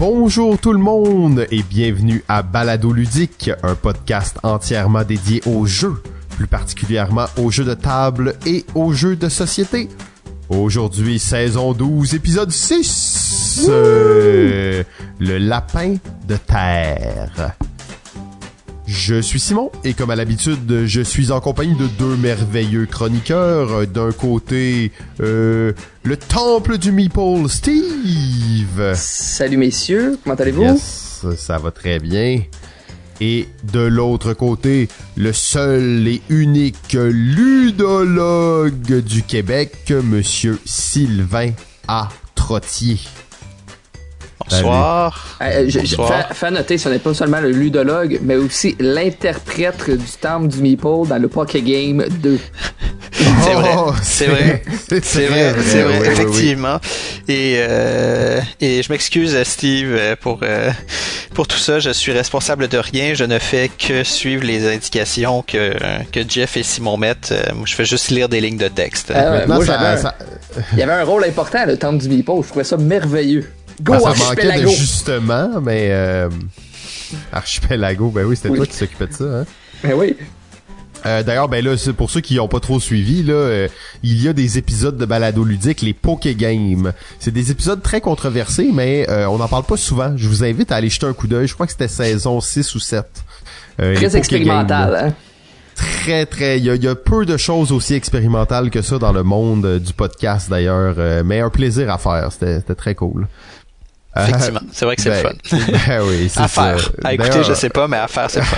Bonjour tout le monde et bienvenue à Balado Ludique, un podcast entièrement dédié aux jeux, plus particulièrement aux jeux de table et aux jeux de société. Aujourd'hui, saison 12, épisode 6. Euh, le lapin de terre. Je suis Simon et comme à l'habitude, je suis en compagnie de deux merveilleux chroniqueurs. D'un côté, euh, le temple du Meeple, Steve. Salut messieurs, comment allez-vous? Yes, ça va très bien. Et de l'autre côté, le seul et unique ludologue du Québec, Monsieur Sylvain A. Trottier. Bonsoir. Euh, je, je- Bonsoir. fais- fais noter, ce n'est pas seulement le ludologue, mais aussi l'interprète du temple du Meeple dans le Poké Game 2. C'est vrai, Oh, c'est vrai, c'est vrai, c'est vrai, oui, oui, oui. effectivement. Et euh, et je m'excuse, Steve, euh, pour euh, pour tout ça. Je suis responsable de rien. Je ne fais que suivre les indications que que Jeff et Simon mettent. Je fais juste lire des lignes de texte. Ouais, Maintenant, moi, ça, j'avais un- ça- Il y avait un rôle important, le temple du Meeple. Je trouvais ça merveilleux. Go, ben, ça manquait de justement, mais euh, Archipelago, ben oui, c'était Oui. toi qui s'occupais de ça. Hein? Ben oui. Euh, D'ailleurs, ben là, c'est pour ceux qui n'ont pas trop suivi, là, euh, il y a des épisodes de balado ludique, les Poké Games. C'est des épisodes très controversés, mais euh, on n'en parle pas souvent. Je vous invite à aller jeter un coup d'œil. Je crois que c'était saison 6 ou 7. Euh, les Très expérimental, Games, hein? Très, très. Il y, y a peu de choses aussi expérimentales que ça dans le monde euh, du podcast, d'ailleurs. euh, mais un plaisir à faire. C'était c'était très cool. Euh, Effectivement, c'est vrai que c'est ben, le fun. ben oui, c'est À ça. faire. À écouter, je sais pas, mais à faire, c'est le fun.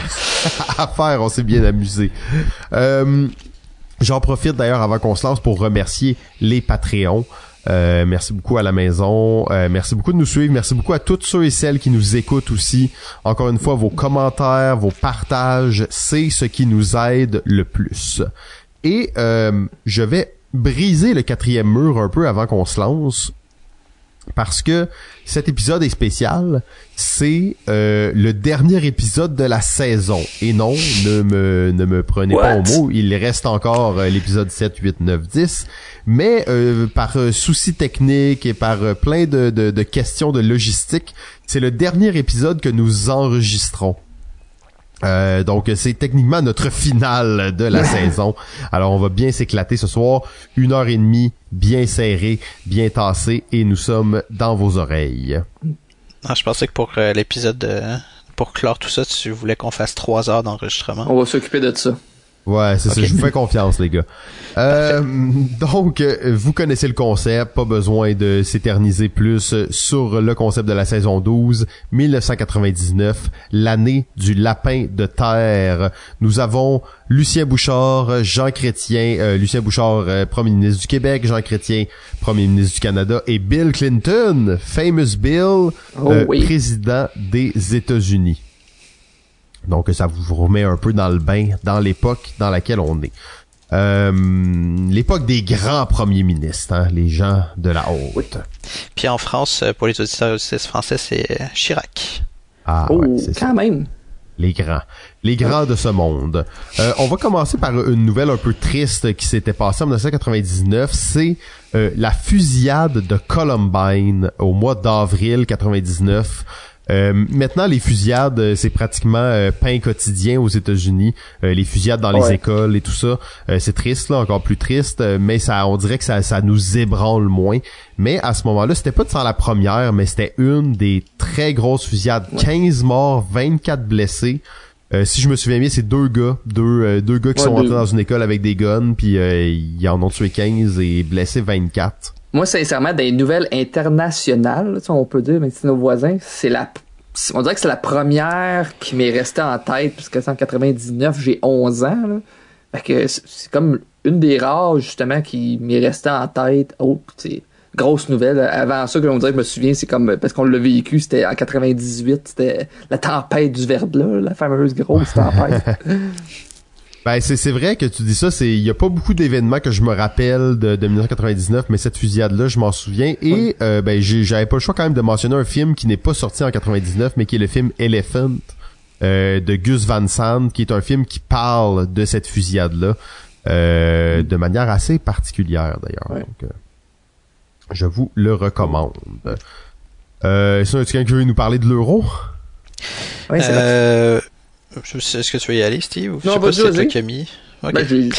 à faire, on s'est bien amusé. Euh, J'en profite d'ailleurs avant qu'on se lance pour remercier les Patreons. Euh, merci beaucoup à la maison. Euh, merci beaucoup de nous suivre. Merci beaucoup à toutes ceux et celles qui nous écoutent aussi. Encore une fois, vos commentaires, vos partages, c'est ce qui nous aide le plus. Et euh, je vais briser le quatrième mur un peu avant qu'on se lance. Parce que cet épisode est spécial, c'est euh, le dernier épisode de la saison. Et non, ne me, ne me prenez pas au mot, il reste encore euh, l'épisode 7, 8, 9, 10. Mais euh, par souci technique et par plein de, de, de questions de logistique, c'est le dernier épisode que nous enregistrons. Euh, donc c'est techniquement notre finale de la saison. Alors on va bien s'éclater ce soir, une heure et demie, bien serré, bien tassé, et nous sommes dans vos oreilles. Ah, je pensais que pour euh, l'épisode de pour clore tout ça, tu voulais qu'on fasse trois heures d'enregistrement. On va s'occuper de ça. Ouais, c'est ça, je vous fais confiance les gars. Euh, donc vous connaissez le concept, pas besoin de s'éterniser plus sur le concept de la saison 12, 1999, l'année du lapin de terre. Nous avons Lucien Bouchard, Jean Chrétien, euh, Lucien Bouchard, euh, premier ministre du Québec, Jean Chrétien, premier ministre du Canada, et Bill Clinton, famous Bill, Oh euh, oui. président des États-Unis. Donc ça vous remet un peu dans le bain, dans l'époque dans laquelle on est. Euh, l'époque des grands premiers ministres, hein, les gens de la haute. Puis en France, euh, pour les auditeurs français, c'est euh, Chirac. Ah, oh, ouais, c'est ça. quand même. Les grands. Les grands de ce monde. Euh, on va commencer par une nouvelle un peu triste qui s'était passée en 1999. C'est euh, la fusillade de Columbine au mois d'avril 99. Euh, maintenant, les fusillades, euh, c'est pratiquement euh, pain quotidien aux États-Unis. Euh, les fusillades dans les écoles et tout ça, euh, c'est triste, là, encore plus triste. euh, mais ça, on dirait que ça, ça nous ébranle moins. Mais à ce moment-là, c'était pas sans la première, mais c'était une des très grosses fusillades. 15 morts, 24 blessés. Euh, si je me souviens bien, c'est deux gars, deux, euh, deux gars qui Ouais, sont deux. entrés dans une école avec des guns, puis euh, ils en ont tué 15 et blessé 24. Moi, sincèrement, des nouvelles internationales, on peut dire, mais c'est nos voisins, c'est la, on dirait que c'est la première qui m'est restée en tête, puisque c'est en 99, j'ai 11 ans, là. Fait que c'est comme une des rares, justement, qui m'est restée en tête. Oh, c'est grosse nouvelle. Avant ça, que on dirait que je me souviens, c'est comme, parce qu'on l'a vécu, c'était en 98, c'était la tempête du verglas, la fameuse grosse tempête. Ben c'est c'est vrai que tu dis ça, c'est il y a pas beaucoup d'événements que je me rappelle de, de 1999, mais cette fusillade là, je m'en souviens et euh, ben j'ai- j'avais pas le choix quand même de mentionner un film qui n'est pas sorti en 99 mais qui est le film Elephant euh, de Gus Van Sant qui est un film qui parle de cette fusillade là de manière assez particulière d'ailleurs. Ouais. Donc, euh, je vous le recommande. Euh, est-ce quelqu'un qui veut nous parler de l'euro? Oui, c'est Euh, Est-ce que tu veux y aller, Steve? Ou je Non, sais pas si c'est toi vas-y. qui as mis? Ok. Ben,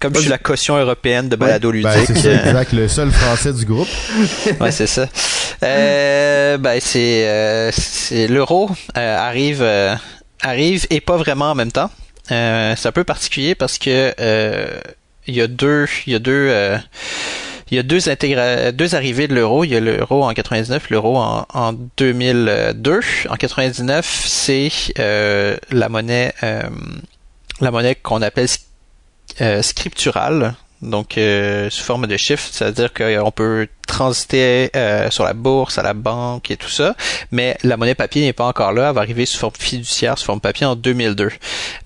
Comme je suis la caution européenne de balado ludique. Ben, c'est ça, euh, exact, le seul français du groupe. ouais, c'est ça. Euh, ben, c'est, euh, c'est l'euro euh, arrive, euh, arrive et pas vraiment en même temps. Euh, c'est un peu particulier parce que euh, il y a deux, il y a deux, euh, il y a deux deux arrivées de l'euro. Il y a l'euro en 99, l'euro en, en 2002. En 99, c'est euh, la monnaie, euh, la monnaie qu'on appelle euh, scripturale, donc euh, sous forme de chiffres, c'est-à-dire qu'on peut transiter euh, sur la bourse, à la banque et tout ça, mais la monnaie papier n'est pas encore là, elle va arriver sous forme fiduciaire, sous forme papier en 2002.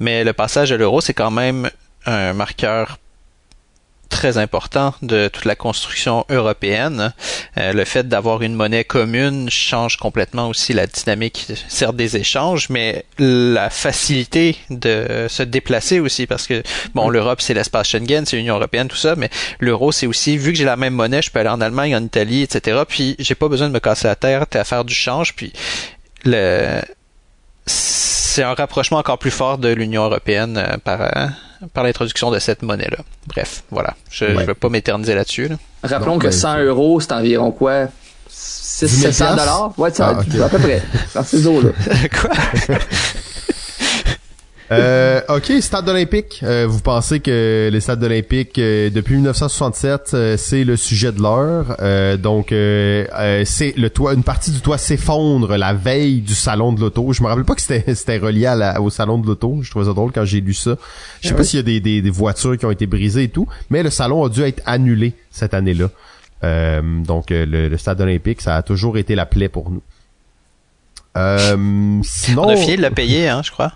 Mais le passage à l'euro, c'est quand même un marqueur très important de toute la construction européenne. Euh, le fait d'avoir une monnaie commune change complètement aussi la dynamique, certes des échanges, mais la facilité de se déplacer aussi, parce que bon, l'Europe c'est l'espace Schengen, c'est l'Union européenne, tout ça, mais l'euro c'est aussi, vu que j'ai la même monnaie, je peux aller en Allemagne, en Italie, etc. Puis j'ai pas besoin de me casser la tête à faire du change, puis le c'est un rapprochement encore plus fort de l'Union européenne euh, par euh, par l'introduction de cette monnaie-là. Bref, voilà. Je ne Ouais. vais pas m'éterniser là-dessus. là. Rappelons que ben, 100 c'est- euros, c'est environ quoi? 6 10 000 700 dollars? Ouais, ça, Ah, à peu près. Dans ces eaux-là. Quoi? Euh, ok, stade olympique. Euh, vous pensez que les stades olympiques euh, depuis 1967, euh, c'est le sujet de l'heure. Euh, donc, euh, c'est le toit, une partie du toit s'effondre la veille du salon de l'auto. Je me rappelle pas que c'était c'était relié à la- au salon de l'auto. Je trouvais ça drôle quand j'ai lu ça. Je sais Ah pas oui? s'il y a des, des, des voitures qui ont été brisées et tout, mais le salon a dû être annulé cette année-là. Euh, donc, le, le stade olympique, ça a toujours été la plaie pour nous. Euh, sinon, On a fini de la payer, hein, je crois.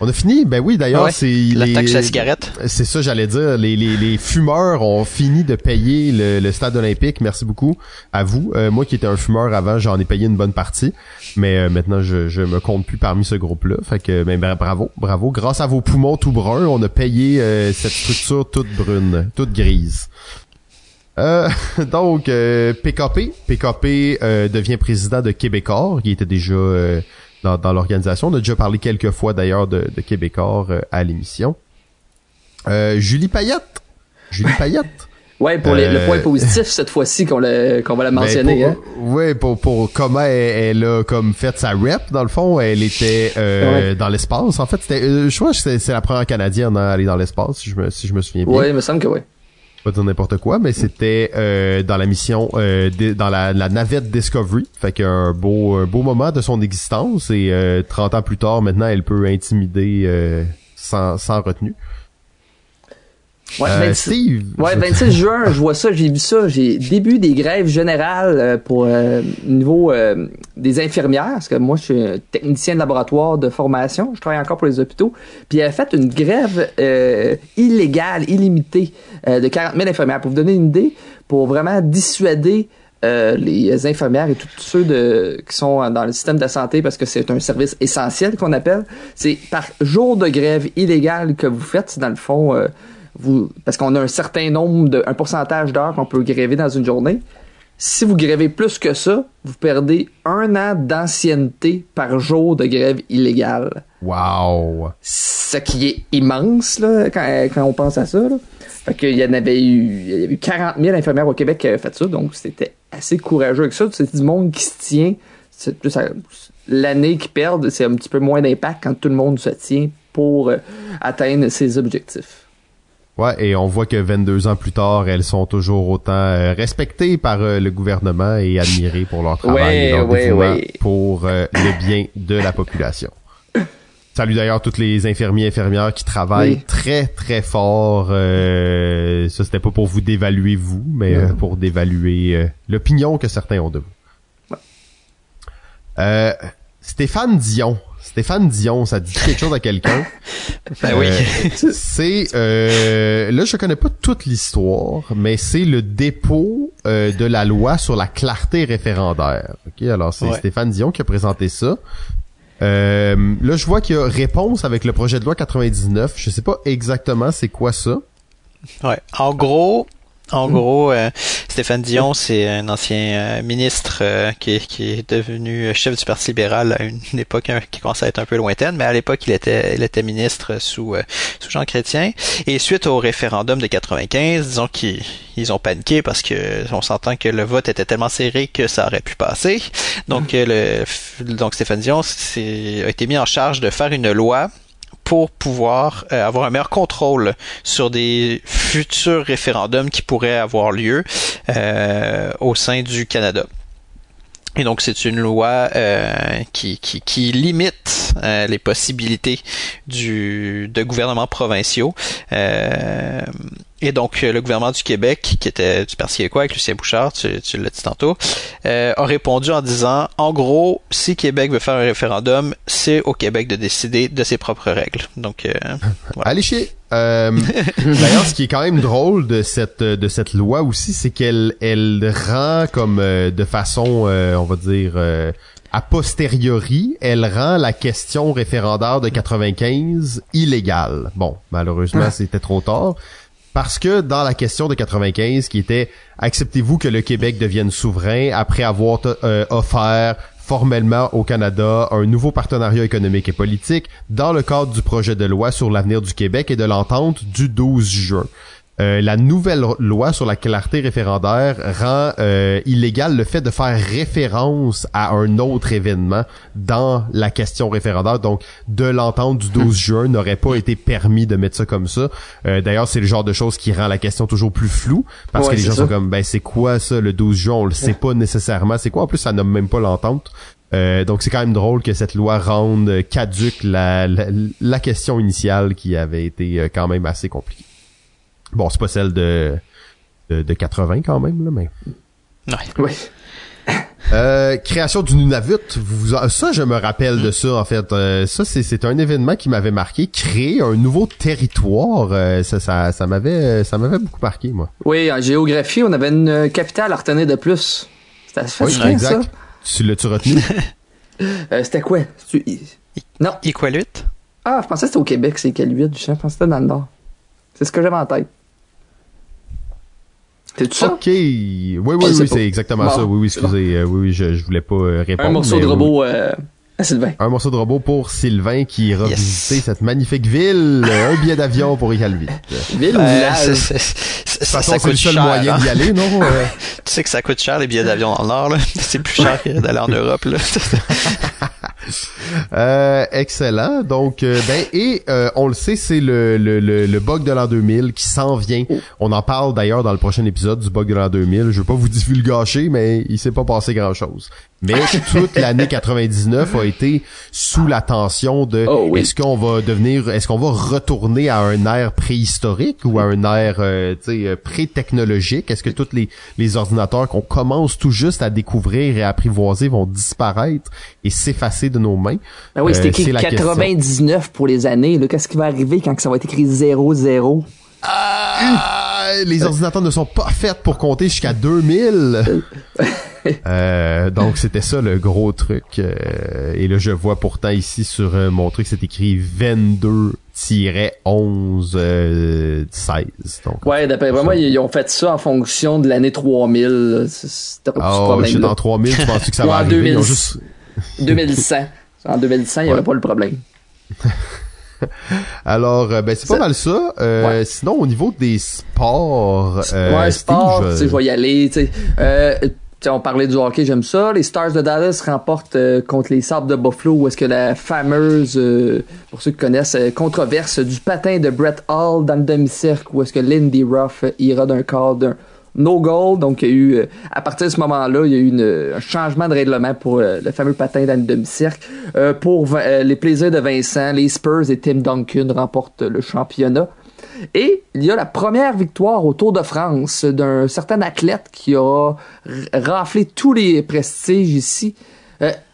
On a fini? Ben oui, d'ailleurs, Ouais, c'est... La les- taxe à la cigarette. C'est ça, j'allais dire. Les, les, les fumeurs ont fini de payer le, le stade olympique. Merci beaucoup à vous. Euh, moi qui étais un fumeur avant, j'en ai payé une bonne partie. Mais euh, maintenant, je, je me compte plus parmi ce groupe-là. Fait que, ben, bra- bravo, bravo. Grâce à vos poumons tout bruns, on a payé euh, cette structure toute brune, toute grise. Euh, donc, euh, PKP. PKP euh, devient président de Québécois, qui était déjà euh, dans, dans l'organisation. On a déjà parlé quelques fois d'ailleurs de, de Québécois euh, à l'émission. Euh, Julie Payette. Julie Payette. Ouais, pour les- le Euh, point positif cette fois-ci qu'on l'a- qu'on va la mentionner. Ben, hein. pour, ouais, pour, pour comment elle, elle a comme fait sa rep, dans le fond, elle était euh, Ouais. dans l'espace. En fait, c'était, euh, je crois que c'est c'est la première Canadienne à aller dans l'espace, si je me, si je me souviens bien. Ouais, il me semble que oui. Pas dire n'importe quoi, mais c'était euh, dans la mission, euh, dans la, la navette Discovery. Fait qu'un beau, un beau moment de son existence et euh, 30 ans plus tard, maintenant, elle peut intimider euh, sans, sans retenue. Ouais, Euh, 26 Steve. Ouais, 26 juin, je vois ça, j'ai vu ça. J'ai début des grèves générales euh, pour euh, niveau euh, des infirmières, parce que moi, je suis un technicien de laboratoire de formation, je travaille encore pour les hôpitaux. Puis elle a fait une grève euh, illégale, illimitée, euh, de 40 000 infirmières. Pour vous donner une idée, pour vraiment dissuader euh, les infirmières et tous ceux de, qui sont dans le système de santé parce que c'est un service essentiel qu'on appelle. C'est par jour de grève illégale que vous faites, c'est dans le fond, euh, vous, parce qu'on a un certain nombre de, un pourcentage d'heures qu'on peut gréver dans une journée. Si vous grévez plus que ça, vous perdez un an d'ancienneté par jour de grève illégale. Wow. Ce qui est immense, là, quand, quand on pense à ça, là. Fait qu'il y en avait eu, il y avait eu 40 000 infirmières au Québec qui avaient fait ça, donc c'était assez courageux avec ça. C'est du monde qui se tient. C'est plus l'année qu'ils perdent, c'est un petit peu moins d'impact quand tout le monde se tient pour euh, atteindre ses objectifs. Ouais, et on voit que 22 ans plus tard, elles sont toujours autant euh, respectées par euh, le gouvernement et admirées pour leur travail Ouais, et leur ouais, ouais. pour euh, le bien de la population. Salut d'ailleurs toutes les infirmiers et infirmières qui travaillent Oui. très très fort. Euh, ça c'était pas pour vous dévaluer vous, mais euh, pour dévaluer euh, l'opinion que certains ont de vous. Euh, Stéphane Dion. Stéphane Dion, ça dit quelque chose à quelqu'un? Ben oui. Euh, c'est euh, là je connais pas toute l'histoire, mais c'est le dépôt euh, de la loi sur la clarté référendaire. Ok, alors c'est Ouais. Stéphane Dion qui a présenté ça. Euh, là je vois qu'il y a réponse avec le projet de loi 99. Je sais pas exactement c'est quoi ça. Ouais. En gros, En gros, euh, Stéphane Dion, c'est un ancien euh, ministre euh, qui, qui, est devenu chef du Parti libéral à une, époque hein, qui commence à être un peu lointaine, mais à l'époque, il était, il était ministre sous, sous Jean Chrétien. Et suite au référendum de 95, disons qu'ils ils ont paniqué parce que on s'entend que le vote était tellement serré que ça aurait pu passer. Donc, le, donc Stéphane Dion a été mis en charge de faire une loi pour pouvoir euh, avoir un meilleur contrôle sur des futurs référendums qui pourraient avoir lieu euh, au sein du Canada. Et donc c'est une loi euh, qui, qui, qui, limite les possibilités du, de gouvernements provinciaux et donc, euh, le gouvernement du Québec, qui était du Parti québécois avec Lucien Bouchard, tu, tu l'as dit tantôt, euh, a répondu en disant, en gros, si Québec veut faire un référendum, c'est au Québec de décider de ses propres règles. Donc, euh, Allez chier! Euh, D'ailleurs, ce qui est quand même drôle de cette de cette loi aussi, c'est qu'elle elle rend comme de façon, on va dire a posteriori, elle rend la question référendaire de 95 illégale. Bon, malheureusement, ah. c'était trop tard. Parce que dans la question de 95 qui était acceptez-vous que le Québec devienne souverain après avoir euh, offert formellement au Canada un nouveau partenariat économique et politique dans le cadre du projet de loi sur l'avenir du Québec et de l'entente du 12 juin? Euh, la nouvelle loi sur la clarté référendaire rend euh, illégal le fait de faire référence à un autre événement dans la question référendaire. Donc, de l'entente du 12 juin n'aurait pas été permis de mettre ça comme ça. Euh, d'ailleurs, c'est le genre de choses qui rend la question toujours plus floue parce que les gens sont comme, ben c'est quoi ça le 12 juin? On le sait pas nécessairement. C'est quoi? En plus, ça nomme même pas l'entente. donc c'est quand même drôle que cette loi rende caduque la, la question initiale qui avait été quand même assez compliquée. Bon, c'est pas celle de, de, 80 quand même, là, mais. Oui. Euh, création du Nunavut, vous, ça je me rappelle de ça en fait. Euh, ça c'est un événement qui m'avait marqué. Créer un nouveau territoire, euh, ça ça ça m'avait ça m'avait beaucoup marqué moi. Oui, en géographie, on avait une capitale à retenir de plus. C'était facile oui, exact. ça. Tu l'as-tu retenu? C'était quoi? Non. Iqaluit. Ah, je pensais que c'était au Québec, c'est Iqaluit. Je pensais que c'était dans le nord. C'est ce que j'avais en tête. C'est ça? Ok. Oui, oui, oui, c'est exactement ça. Oui, oui, excusez. Euh, oui, oui, je, je voulais pas euh, répondre. Un morceau de robot euh, à Sylvain. Un morceau de robot pour Sylvain qui ira visiter cette magnifique ville. un billet d'avion pour y aller Ville ou? Ça, ça, coûte le seul moyen d'y hein? aller, non? tu sais que ça coûte cher les billets d'avion dans le Nord, là. C'est plus cher que d'aller en Europe, là. Euh, excellent. Donc, euh, ben et euh, on le sait, c'est le, le, le, bug de l'an 2000 qui s'en vient. Oh. On en parle d'ailleurs dans le prochain épisode du bug de l'an 2000. Je veux pas vous divulgacher, mais il s'est pas passé grand chose. Mais toute l'année 99 a été sous la tension de oh est-ce qu'on va devenir, est-ce qu'on va retourner à un ère préhistorique ou à un ère pré-technologique? Est-ce que tous les, les ordinateurs qu'on commence tout juste à découvrir et à apprivoiser vont disparaître et s'effacer de nos mains? Ben oui, euh, écrit 99 pour les années. Qu'est-ce qui va arriver quand ça va être écrit 00? Ah, les ordinateurs ne sont pas faits pour compter jusqu'à 2000. euh, donc c'était ça le gros truc. Euh, et là je vois pourtant ici sur euh, mon truc c'est écrit 22 11 euh, 16. Donc, ouais, d'après moi, ils ont fait ça en fonction de l'année 3000. C'était pas oh, problème. Dans 3000, tu penses que ça va arriver? 2000, juste... 2100. En 2100, il n'y avait pas le problème. Alors, euh, ben c'est pas mal ça. Euh, sinon, au niveau des sports, euh, ouais, sport, je... vais y aller. Euh, on parlait du hockey, j'aime ça. Les Stars de Dallas remportent contre les Sabres de Buffalo, où est-ce que la fameuse, pour ceux qui connaissent, controverse du patin de Brett Hall dans le demi-cercle, où est-ce que Lindy Ruff ira d'un quart d'un no goal. Donc, il y a eu, euh, à partir de ce moment-là, il y a eu un changement de règlement pour euh, le fameux patin dans le demi-cercle. Euh, pour les plaisirs de Vincent, les Spurs et Tim Duncan remportent le championnat. Et il y a la première victoire au Tour de France d'un certain athlète qui a raflé tous les prestiges ici.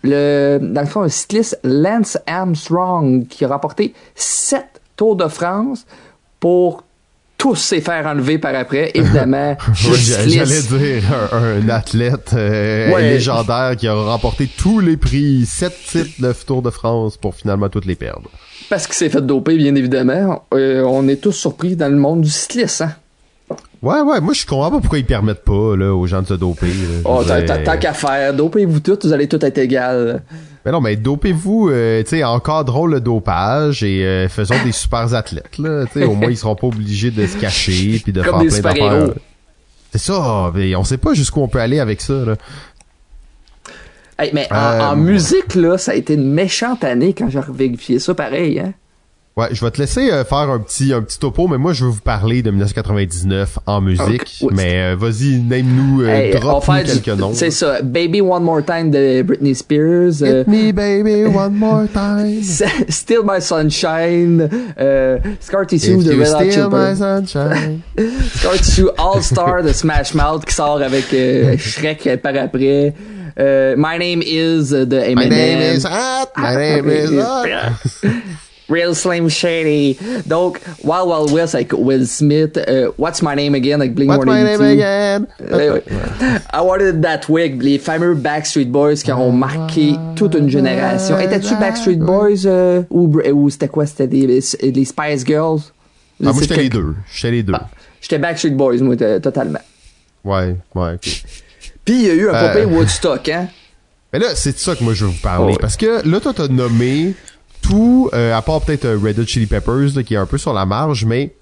le, dans le fond, un cycliste Lance Armstrong qui a remporté sept Tours de France pour tous s'est faire enlever par après, évidemment. J'allais dire un, athlète euh, légendaire qui a remporté tous les prix, sept titres de Tour de France pour finalement toutes les perdre. Parce qu'il s'est fait doper, bien évidemment. Euh, on est tous surpris dans le monde du cyclisme. Hein? Ouais, ouais, moi je comprends pas pourquoi ils permettent pas là, aux gens de se doper. là. Oh, tant qu'à faire, dopez-vous tous, vous allez tous être égal. Mais non, mais dopez-vous, euh, tu sais, encadrons le dopage et euh, faisons des super athlètes, là. Tu sais, au moins ils seront pas obligés de se cacher puis de Comme faire des plein d'affaires. C'est ça, mais on sait pas jusqu'où on peut aller avec ça, là. Hey, mais en, Euh, en musique, là, ça a été une méchante année quand j'ai vérifié ça pareil, hein. Ouais, je vais te laisser euh, faire un petit un petit topo, mais moi je veux vous parler de 1999 en musique. Ouais. Mais euh, vas-y, name-nous, euh, Hey, drop du- quelques noms. C'est ça. Baby One More Time de Britney Spears. Hit me baby one more time. Still My Sunshine. Euh, Scar Tissue de Red Hot steal my sunshine. Scar Tissue All Star de Smash Mouth qui sort avec Shrek par après. Euh, My Name Is de My Eminem. name is hot. My name is hot. Real Slim Shady. Donc, Wild Wild West avec Will Smith. euh, What's My Name Again avec Blink What's my name 182. again? I Wanted That Way, les fameux Backstreet Boys qui ont marqué toute une génération. Étais-tu Backstreet Boys euh, ou, ou c'était quoi? C'était des, les Spice Girls? Ah, moi j'étais les deux. J'étais les deux. Ah, J'étais Backstreet Boys, moi, totalement. Ouais, ouais, ok. Puis il y a eu un Euh. Woodstock, hein? Mais là, c'est de ça que moi je veux vous parler. Oh, oui. Parce que là, toi, t'as nommé tout, euh, à part peut-être euh, Red Hot Chili Peppers, là, qui est un peu sur la marge, mais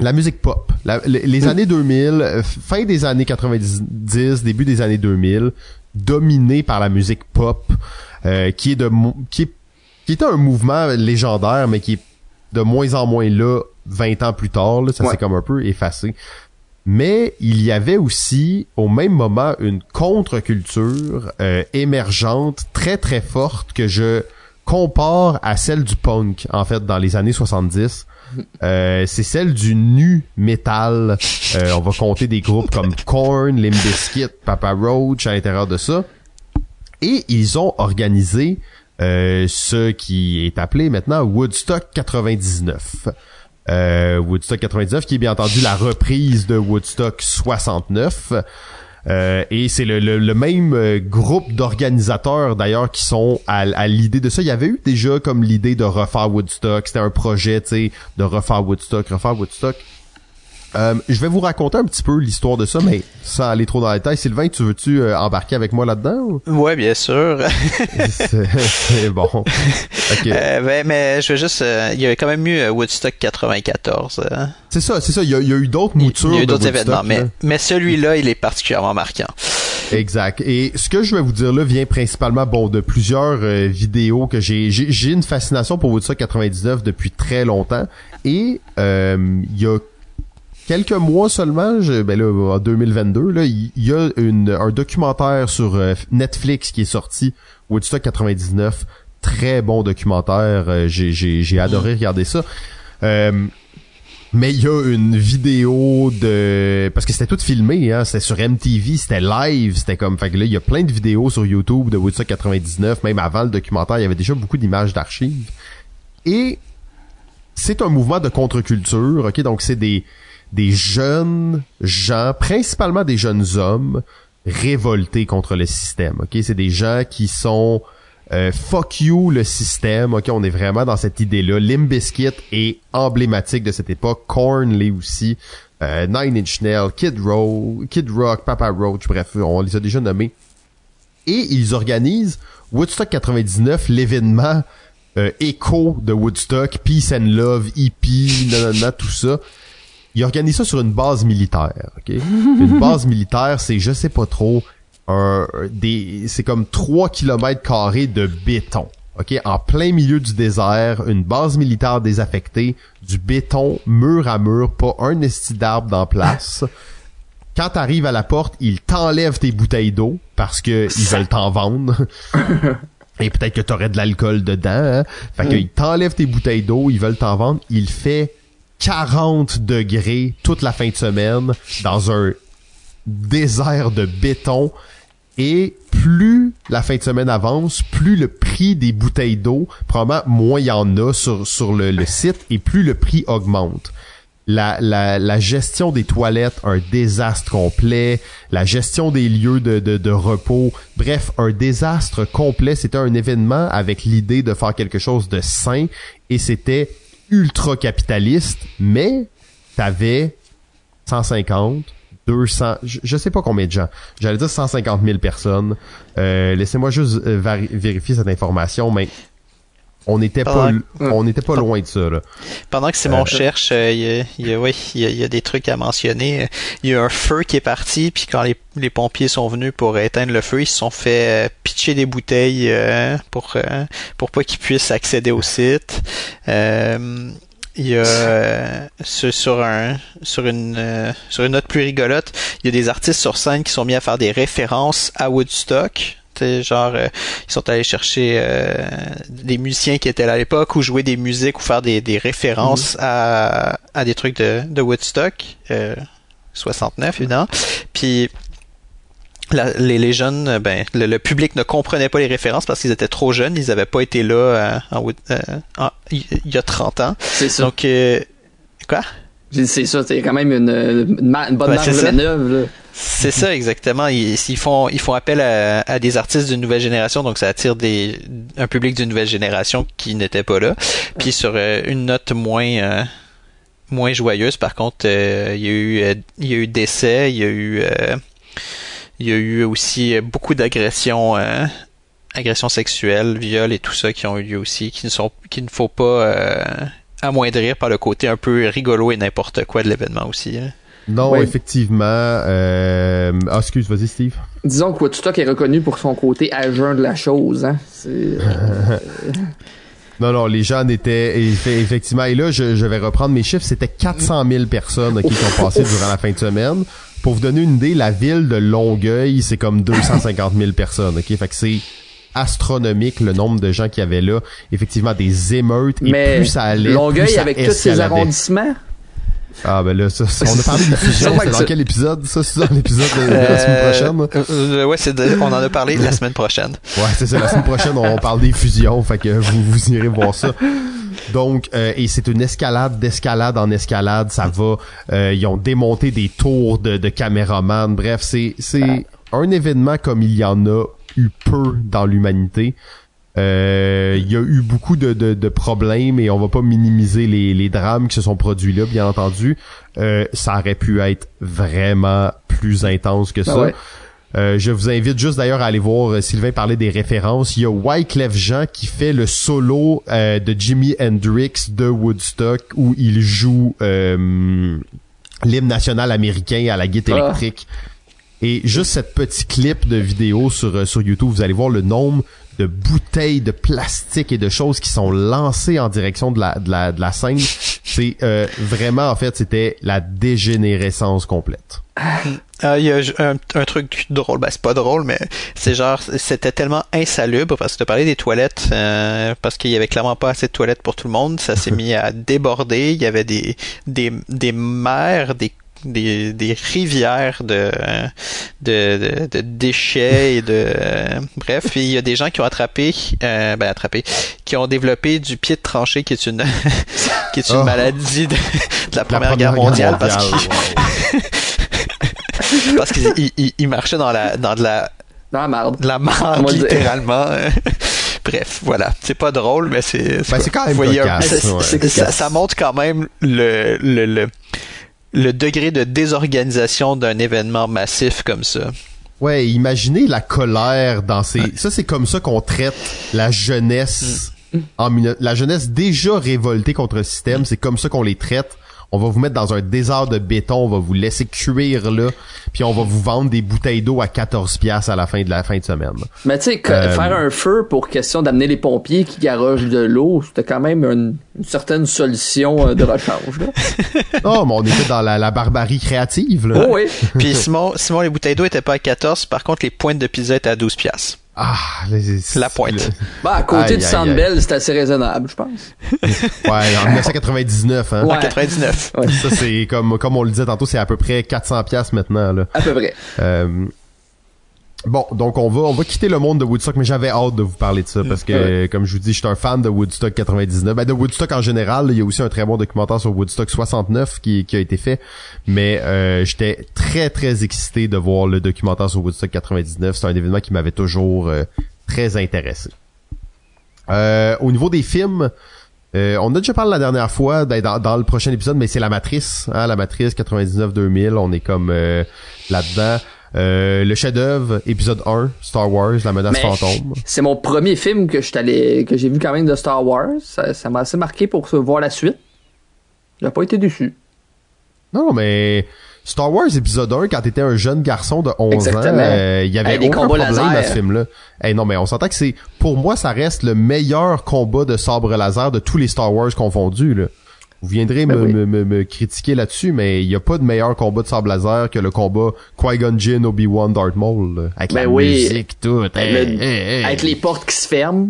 la musique pop. La- les, les années 2000, euh, fin des années 90, début des années 2000, dominé par la musique pop, euh, qui est de qui est, qui était un mouvement légendaire, mais qui est de moins en moins là 20 ans plus tard. Là, ça Ouais. s'est comme un peu effacé. Mais il y avait aussi au même moment une contre-culture euh, émergente très très forte que je compare à celle du punk en fait dans les années 70. Euh, c'est celle du nu metal. Euh, on va compter des groupes comme Korn, Limp Bizkit, Papa Roach à l'intérieur de ça. Et ils ont organisé euh, ce qui est appelé maintenant Woodstock 99. Euh, Woodstock 99 qui est bien entendu la reprise de Woodstock 69. Euh, et c'est le, le- le même euh, groupe d'organisateurs d'ailleurs qui sont à, à l'idée de ça. Il y avait eu déjà comme l'idée de refaire Woodstock. C'était un projet, tu sais, de refaire Woodstock, refaire Woodstock. Euh, je vais vous raconter un petit peu l'histoire de ça, mais sans aller trop dans les détails. Sylvain, tu veux-tu euh, embarquer avec moi là-dedans? ou? Ouais, bien sûr. c'est bon. Ok. Euh, ben, mais je veux juste, il y avait quand même eu Woodstock 94. hein. C'est ça, c'est ça. Il y a, il y a eu d'autres Il moutures. y a eu d'autres événements, mais, là. mais celui-là, il est particulièrement marquant. Exact. Et ce que je vais vous dire là vient principalement bon de plusieurs euh, vidéos que j'ai j'ai une fascination pour Woodstock 99 depuis très longtemps et euh, il y a quelques mois seulement, je, ben là en 2022 là, il y a une, un documentaire sur euh, Netflix qui est sorti Woodstock 99, très bon documentaire, euh, j'ai adoré regarder ça. Euh, mais il y a une vidéo de parce que c'était tout filmé hein, c'était sur MTV, c'était live, c'était comme fait que là il y a plein de vidéos sur YouTube de Woodstock 99, même avant le documentaire, il y avait déjà beaucoup d'images d'archives. Et c'est un mouvement de contre-culture, OK donc c'est des des jeunes gens, principalement des jeunes hommes révoltés contre le système, OK? C'est des gens qui sont euh, fuck you le système, ok, on est vraiment dans cette idée-là. Limp Bizkit est emblématique de cette époque, Korn l'est aussi, euh, Nine Inch Nails, Kid Kid Rock, Papa Roach, bref, on les a déjà nommés. Et ils organisent Woodstock 99, l'événement euh, écho de Woodstock, Peace and Love, hippie, nanana, tout ça. Ils organisent ça sur une base militaire, ok? une base militaire, c'est, je sais pas trop, un, des, c'est comme 3 kilomètres carrés de béton. OK, en plein milieu du désert, une base militaire désaffectée, du béton mur à mur, pas un esti d'arbre dans place. Quand t'arrives à la porte, ils t'enlèvent tes bouteilles d'eau parce que ils veulent t'en vendre. Et peut-être que t'aurais de l'alcool dedans. Hein? Fait qu'ils t'enlèvent tes bouteilles d'eau, ils veulent t'en vendre. Il fait 40 degrés toute la fin de semaine dans un désert de béton et plus la fin de semaine avance, plus le prix des bouteilles d'eau, probablement moins il y en a sur, le, site et plus le prix augmente. La, gestion des toilettes, un désastre complet. La gestion des lieux de, de, de repos. Bref, un désastre complet. C'était un événement avec l'idée de faire quelque chose de sain et c'était ultra capitaliste, mais t'avais 150, 200, je, sais pas combien de gens. J'allais dire 150 000 personnes. Euh, Laissez-moi juste euh, vérifier cette information, mais on n'était pas, on n'était pas loin de ça. Là. Pendant que Simon cherche, euh, il y, a, il y a- ouais, il y a- il y a des trucs à mentionner. Euh, Il y a un feu qui est parti, puis quand les, les pompiers sont venus pour éteindre le feu, ils se sont fait euh, pitcher des bouteilles euh, pour euh, pour pas qu'ils puissent accéder au site. Euh, il y a euh, sur, sur un sur une euh, sur une note plus rigolote, il y a des artistes sur scène qui sont mis à faire des références à Woodstock. Genre euh, ils sont allés chercher euh, des musiciens qui étaient là à l'époque ou jouer des musiques ou faire des, des références à, à des trucs de, de Woodstock euh, 69 évidemment. Puis la- les, les jeunes euh, ben le, le public ne comprenait pas les références parce qu'ils étaient trop jeunes. Ils avaient pas été là euh, en, Wood- euh, en- il y a 30 ans. C'est ça. donc euh, quoi? C'est ça, c'est quand même une, une, ma- une bonne Ouais, marge de manœuvre. C'est ça exactement. Ils, font appel à, à des artistes d'une nouvelle génération, donc ça attire des un public d'une nouvelle génération qui n'était pas là. Puis sur euh, une note moins euh, moins joyeuse, par contre, euh, il y a eu il y a eu décès, il y a eu il y a eu aussi beaucoup d'agressions agressions sexuelles, viols et tout ça qui ont eu lieu aussi, qui ne sont ne faut pas amoindrir par le côté un peu rigolo et n'importe quoi de l'événement aussi. hein. Non, Ouais. effectivement. Euh... Ah, excuse, vas-y, Steve. Disons que Woodstock est reconnu pour son côté à jeun de la chose. Hein. C'est, euh, Non, non, les gens étaient effe- effectivement. Et là, je, je vais reprendre mes chiffres. C'était 400 000 personnes qui ont passé durant la fin de semaine. Pour vous donner une idée, la ville de Longueuil, c'est comme 250 000 personnes. Ok, fait que c'est astronomique le nombre de gens qui avaient là. Effectivement, des émeutes. Et mais plus ça allait, Longueuil plus ça avec tous ses arrondissements? Ah ben là, ça, on a parlé des fusions. C'est dans quel épisode Ça, c'est dans l'épisode de, la semaine prochaine. Euh, euh, ouais, c'est on en a parlé la semaine prochaine. Ouais, c'est ça. La semaine prochaine, on parle des fusions, fait que vous, vous irez voir ça. Donc, euh, et c'est une escalade d'escalade en escalade. Ça va. euh, ils ont démonté des tours de, de caméramans. Bref, c'est c'est un événement comme il y en a eu peu dans l'humanité. Euh, Il y a eu beaucoup de, de, de problèmes et on va pas minimiser les, les drames qui se sont produits là, bien entendu. Euh, ça aurait pu être vraiment plus intense que ça. Ah ouais. Euh, je vous invite juste d'ailleurs à aller voir euh, Sylvain parler des références. Il y a Wyclef Jean qui fait le solo euh, de Jimi Hendrix de Woodstock où il joue euh, l'hymne national américain à la guitare Ah. électrique. Et juste cette petite clip de vidéo sur euh, sur YouTube, vous allez voir le nombre de bouteilles de plastique et de choses qui sont lancées en direction de la de la, de la scène. C'est euh, vraiment en fait c'était la dégénérescence complète. Ah, il y a un, un truc drôle, ben c'est pas drôle, mais c'est genre, c'était tellement insalubre parce que tu as parlé des toilettes, euh, parce qu'il y avait clairement pas assez de toilettes pour tout le monde, ça s'est mis à déborder, il y avait des, des, des mers, des des, des rivières de, de, de, de déchets et de euh, bref puis il y a des gens qui ont attrapé euh, ben attrapé qui ont développé du pied de tranchée qui est une qui est une Oh. maladie de, de la La Première, Guerre mondiale, parce qu'ils wow. parce qu'ils ils- ils- ils marchaient dans la dans de la Dans la marde. de la marde littéralement. Bref, voilà. C'est pas drôle, mais c'est. Ben, c'est quand même voyez, cocasse, ouais. ça, ça montre quand même le, le, le, le degré de désorganisation d'un événement massif comme ça. Ouais, imaginez la colère dans ces. Ça, c'est comme ça qu'on traite la jeunesse. En mille- La jeunesse déjà révoltée contre le système, c'est comme ça qu'on les traite. On va vous mettre dans un désert de béton, on va vous laisser cuire là, puis on va vous vendre des bouteilles d'eau à 14 pièces à la fin de la fin de semaine. Mais tu sais, Euh, faire un feu pour question d'amener les pompiers qui garagent de l'eau, c'était quand même une, une certaine solution euh, de rechange. Là. Oh, mais on était dans la, la barbarie créative là. Oh oui. Puis Simon, Simon, les bouteilles d'eau étaient pas à 14, par contre les pointes de pizza étaient à 12 piastres. Ah, les- La pointe. Bah, à côté Aïe, du aïe, Centre aïe. Bell, c'est assez raisonnable, je pense. Ouais, en 1999 hein. Ouais. En 99. Ouais, Ça c'est comme comme on le disait tantôt, c'est à peu près 400 pièces maintenant là. à peu près. Euh, bon, donc on va on va quitter le monde de Woodstock, mais j'avais hâte de vous parler de ça parce que, comme je vous dis, je suis un fan de Woodstock 99. Ben, de Woodstock en général, il y a aussi un très bon documentaire sur Woodstock 69 qui, qui a été fait, mais euh, j'étais très très excité de voir le documentaire sur Woodstock 99. C'est un événement qui m'avait toujours euh, très intéressé. Euh, au niveau des films, Euh, on a déjà parlé la dernière fois dans, dans le prochain épisode, mais c'est la Matrice, hein, la Matrice 99-2000. On est comme euh, là-dedans. Euh, le chef-d'œuvre, épisode 1, Star Wars, la menace Mais fantôme. C'est mon premier film que je allé- que j'ai vu quand même de Star Wars. Ça m'a assez marqué pour voir la suite. J'ai pas été déçu. Non, mais Star Wars épisode 1, quand t'étais un jeune garçon de 11 Exactement. ans, euh, il y avait des aucun combats problème laser. à ce film-là. Eh non, mais on s'entend que c'est, pour moi, ça reste le meilleur combat de sabre laser de tous les Star Wars confondus, là. Vous viendrez Ben me, oui. me, me, me critiquer là-dessus, mais il y a pas de meilleur combat de sabre laser que le combat Qui-Gon Jinn, Obi-Wan, Darth Maul, avec Ben la oui. musique, tout. Avec, Hey, le- hey, hey. avec les portes qui se ferment,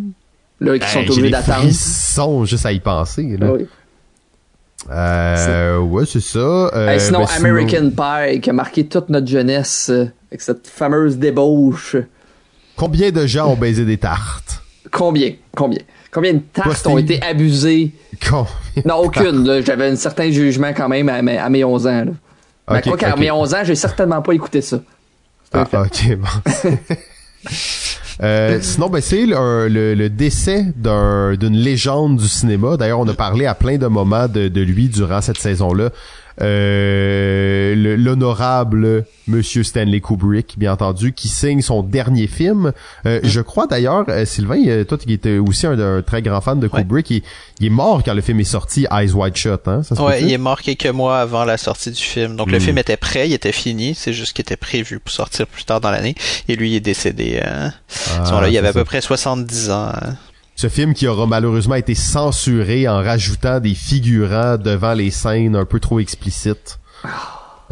là, qui sont obligés d'attendre. frissons juste à y penser, là. Ah oui. Euh, ouais, c'est ça. Euh, sinon, ben, American Pie, qui a marqué toute notre jeunesse, euh, avec cette fameuse débauche. Combien de gens ont baisé des tartes? Combien? Combien? Combien de Toi, ont été abusées? Combien? Non, aucune. J'avais un certain jugement quand même à mes, à mes 11 ans. Là. Mais Ok, quoi qu'à mes 11 ans, j'ai certainement pas écouté ça. Ah, ok, bon. Euh, sinon, ben, c'est le, le, le décès d'un- d'une légende du cinéma. D'ailleurs, on a parlé à plein de moments de, de lui durant cette saison-là. Euh, le- L'honorable Monsieur Stanley Kubrick, bien entendu, qui signe son dernier film. Euh, Je crois d'ailleurs, euh, Sylvain, toi qui étais aussi un, un très grand fan de Ouais. Kubrick, il, il est mort quand le film est sorti, Eyes Wide Shut. Hein? Ça Ouais, il est mort quelques mois avant la sortie du film. Donc le Mm. film était prêt, il était fini, c'est juste qu'il était prévu pour sortir plus tard dans l'année. Et lui, il est décédé. Euh, à ce Ah, moment-là, il avait à peu près 70 ans. hein. Ce film qui aura malheureusement été censuré en rajoutant des figurants devant les scènes un peu trop explicites.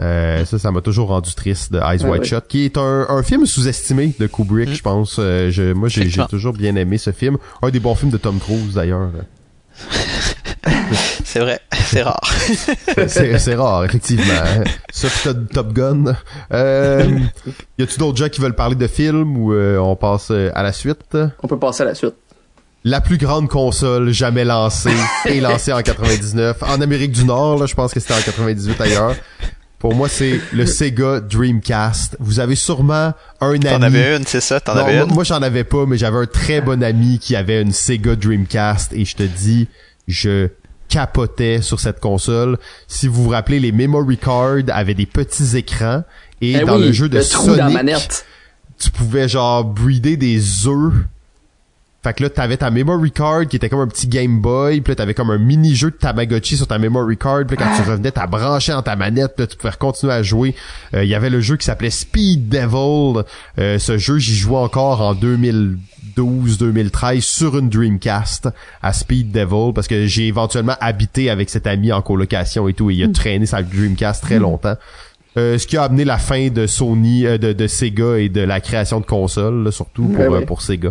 Euh, ça, ça m'a toujours rendu triste de Eyes Ouais, Wide. Shut, qui est un, un film sous-estimé de Kubrick, Mm. je pense. Euh, je, moi, j'ai toujours bien aimé ce film. Un des bons films de Tom Cruise, d'ailleurs. C'est vrai, c'est rare. C'est c'est rare, effectivement. Top, Top Gun. Euh, y a-tu d'autres gens qui veulent parler de films ou euh, on passe euh, à la suite? On peut passer à la suite. La plus grande console jamais lancée et lancée en 99 en Amérique du Nord là je pense que c'était en 98 ailleurs pour moi c'est le Sega Dreamcast vous avez sûrement un T'en ami avais une, c'est ça? T'en avais moi, une? moi, j'en avais pas mais j'avais un très bon ami qui avait une Sega Dreamcast et je te dis je capotais sur cette console si vous vous rappelez les memory cards avaient des petits écrans et Eh dans oui, le jeu de le Sonic manette. tu pouvais genre breeder des œufs. Fait que là, t'avais ta memory card qui était comme un petit Game Boy, puis là, t'avais comme un mini-jeu de Tamagotchi sur ta memory card, puis là, quand tu revenais, t'as branché dans ta manette, puis là, tu pouvais continuer à jouer. Euh, Il y avait le jeu qui s'appelait Speed Devil. Euh, ce jeu, j'y jouais encore en 2012-2013 sur une Dreamcast à Speed Devil, parce que j'ai éventuellement habité avec cet ami en colocation et tout, et il a traîné sa Dreamcast très longtemps. Euh, ce qui a amené la fin de Sony, euh, de, de Sega et de la création de consoles, là, surtout pour, Ouais, euh, pour Sega.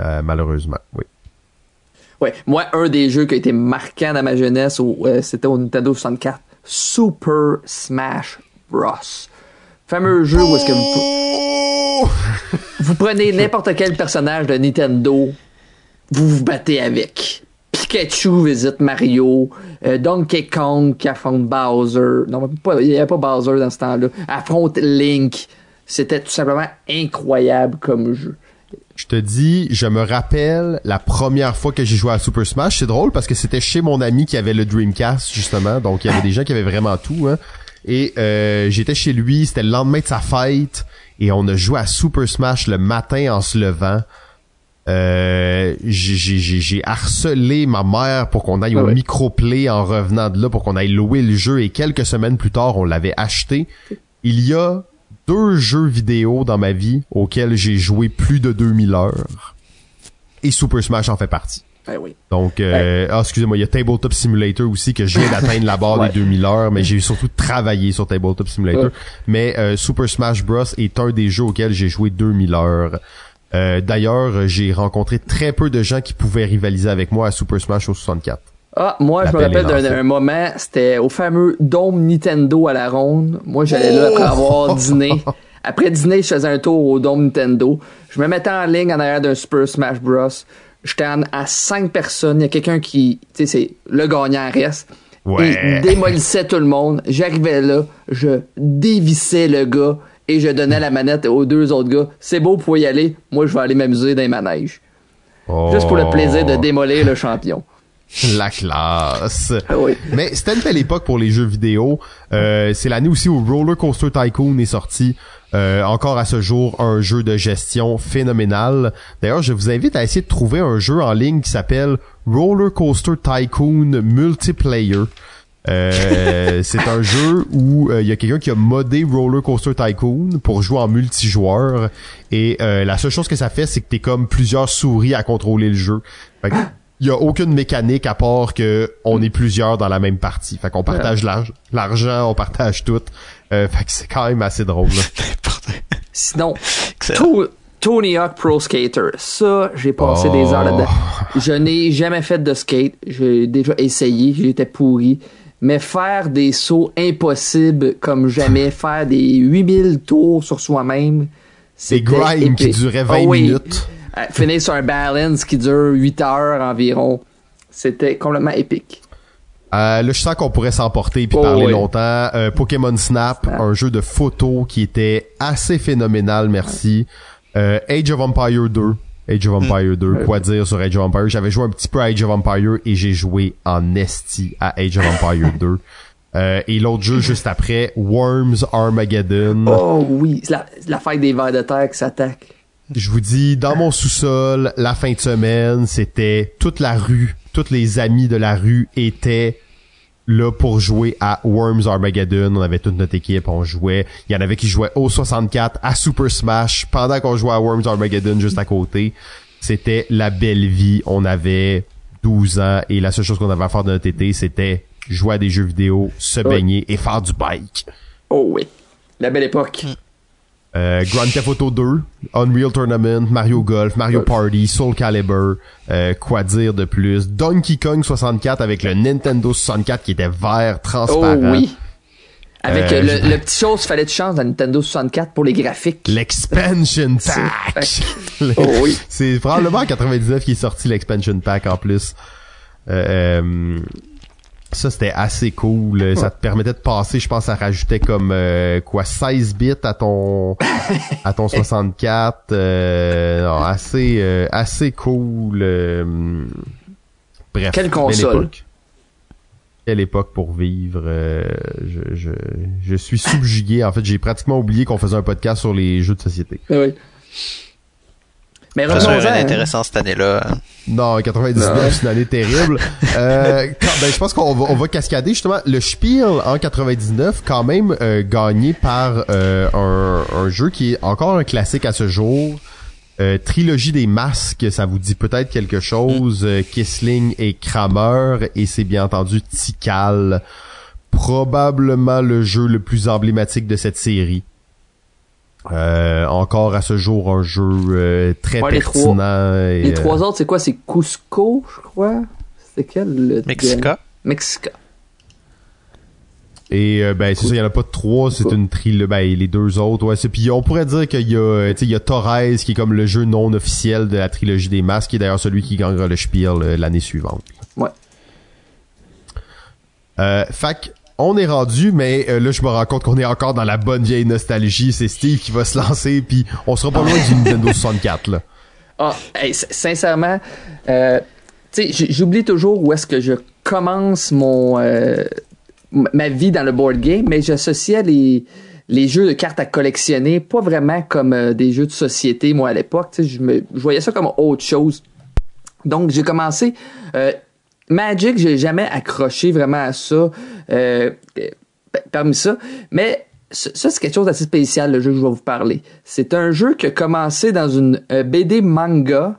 Euh, malheureusement, oui. Ouais, moi, un des jeux qui a été marquant dans ma jeunesse, euh, c'était au Nintendo 64. Super Smash Bros. Fameux jeu où est-ce que vous, vous prenez n'importe quel personnage de Nintendo, vous vous battez avec. Pikachu visite Mario, euh, Donkey Kong qui affronte Bowser. Non, pas- il n'y avait pas Bowser dans ce temps-là. Affronte Link. C'était tout simplement incroyable comme jeu. Je te dis, je me rappelle la première fois que j'ai joué à Super Smash. C'est drôle parce que c'était chez mon ami qui avait le Dreamcast, justement. Donc, il y avait des gens qui avaient vraiment tout. Hein. Et euh, j'étais chez lui, c'était le lendemain de sa fête. Et on a joué à Super Smash le matin en se levant. Euh, j'ai- harcelé ma mère pour qu'on aille Ah au ouais. microplay en revenant de là pour qu'on aille louer le jeu et quelques semaines plus tard on l'avait acheté. Il y a deux jeux vidéo dans ma vie auxquels j'ai joué plus de 2000 heures et Super Smash en fait partie. Ben oui. Donc, euh, ah, excusez-moi, il y a Tabletop Simulator aussi que je viens d'atteindre la barre Ouais. des 2000 heures, mais j'ai surtout travaillé sur Tabletop Simulator. Ouais. Mais euh, Super Smash Bros est un des jeux auxquels j'ai joué 2000 heures. Euh, D'ailleurs, j'ai rencontré très peu de gens qui pouvaient rivaliser avec moi à Super Smash au 64. Ah, moi, je me rappelle d'un moment, c'était au fameux Dome Nintendo à la ronde. Moi, j'allais là après avoir dîné. Après dîner, je faisais un tour au Dome Nintendo. Je me mettais en ligne en arrière d'un Super Smash Bros. J'étais à cinq personnes. Il y a quelqu'un qui, tu sais, c'est le gagnant reste. Ouais. Il démolissait tout le monde. J'arrivais là, je dévissais le gars et je donnais la manette aux deux autres gars. C'est beau, vous pouvez y aller. Moi, je vais aller m'amuser dans les manèges. Juste pour le plaisir de Oh. démolir le champion. La classe. Ah oui. Mais c'était une belle époque pour les jeux vidéo. Euh, c'est l'année aussi où Roller Coaster Tycoon est sorti. Euh, encore à ce jour, un jeu de gestion phénoménal. D'ailleurs, je vous invite à essayer de trouver un jeu en ligne qui s'appelle Roller Coaster Tycoon Multiplayer. Euh, c'est un jeu où euh, il y a quelqu'un qui a modé Roller Coaster Tycoon pour jouer en multijoueur et euh, la seule chose que ça fait c'est que t'es comme plusieurs souris à contrôler le jeu. Fait que il y a aucune mécanique à part que on est plusieurs dans la même partie. Fait qu'on partage l'arg- l'argent, on partage tout. Euh, fait que c'est quand même assez drôle. là. Sinon, Tony Hawk Pro Skater. Ça, j'ai passé Oh. des heures là-dedans. Je n'ai jamais fait de skate. J'ai déjà essayé. J'étais pourri. Mais faire des sauts impossibles comme jamais, faire des 8000 tours sur soi-même, C'est c'était grind qui durait 20 Ah oui. minutes. Euh, Finir sur un balance qui dure 8 heures environ. C'était complètement épique. Euh, là, je sens qu'on pourrait s'emporter puis Oh, parler oui. longtemps. Euh, Pokémon Snap, Snap. un jeu de photos qui était assez phénoménal, merci. Euh, Age of Empire 2. Age of Empire 2. Quoi dire sur Age of Empire? J'avais joué un petit peu à Age of Empire et j'ai joué en esti à Age of Empire 2. Euh, et l'autre jeu juste après, Worms Armageddon. Oh oui, c'est la, la fête des vers de terre qui s'attaque. Je vous dis, dans mon sous-sol, la fin de semaine, c'était toute la rue, tous les amis de la rue étaient là pour jouer à Worms Armageddon. On avait toute notre équipe, on jouait. Il y en avait qui jouaient au 64, à Super Smash, pendant qu'on jouait à Worms Armageddon juste à côté. C'était la belle vie. On avait 12 ans et la seule chose qu'on avait à faire de notre été, c'était jouer à des jeux vidéo, se Oui. baigner et faire du bike. Oh oui. La belle époque. Euh, Grand Theft Auto 2, Unreal Tournament, Mario Golf, Mario. Party, Soul Calibur, euh, quoi dire de plus? Donkey Kong 64 avec le Nintendo 64 qui était vert, Oh transparent. oui. Avec Euh, euh, le, je- le petit chose, fallait de chance dans Nintendo 64 pour les graphiques. L'expansion pack! Oh oui. C'est probablement en 99 qui est sorti l'expansion pack en plus. Euh, euh, ça c'était assez cool. Ça te permettait de passer, je pense, ça rajoutait comme euh, quoi 16 bits à ton à ton 64. Euh, non, assez euh, assez cool. euh, bref. Quelle console? époque. Quelle époque pour vivre. euh, je, je, je suis subjugué. En fait, j'ai pratiquement oublié qu'on faisait un podcast sur les jeux de société. Oui. Mais Ça serait revenons-en. intéressant cette année-là. Non, 99, Non. c'est une année terrible. Euh, quand- ben, je pense qu'on va, on va cascader justement le Spiel en 99, quand même euh, gagné par euh, un, un jeu qui est encore un classique à ce jour. Euh, Trilogie des masques, ça vous dit peut-être quelque chose. Euh, Kissling et Kramer, et c'est bien entendu Tikal. Probablement le jeu le plus emblématique de cette série. Euh, encore à ce jour un jeu euh, très Ouais, les trois- pertinent. et, Les euh, trois autres, c'est quoi? C'est Cusco, je crois? C'est quel? Le Mexica. Mexica. Et euh, ben c'est ça, il y en a pas de trois, c'est une trilogie. Ben les deux autres, ouais. C'est puis on pourrait dire qu'il y a, euh, tu sais, il y a Torres qui est comme le jeu non officiel de la trilogie des masques, qui est d'ailleurs celui qui gagnera le Spiel euh, l'année suivante. Ouais. Euh, fac, on est rendu, mais euh, là je me rends compte qu'on est encore dans la bonne vieille nostalgie. C'est Steve qui va se lancer, puis on sera pas loin du Nintendo 64 là. Ah, hey, sincèrement, euh, j'oublie toujours où est-ce que je commence mon euh, ma vie dans le board game, mais j'associais les les jeux de cartes à collectionner pas vraiment comme euh, des jeux de société moi à l'époque, je me je voyais ça comme autre chose. Donc j'ai commencé euh, Magic, j'ai jamais accroché vraiment à ça euh, euh, parmi ça, mais ça, c'est quelque chose d'assez spécial, le jeu que je vais vous parler. C'est un jeu qui a commencé dans une euh, BD manga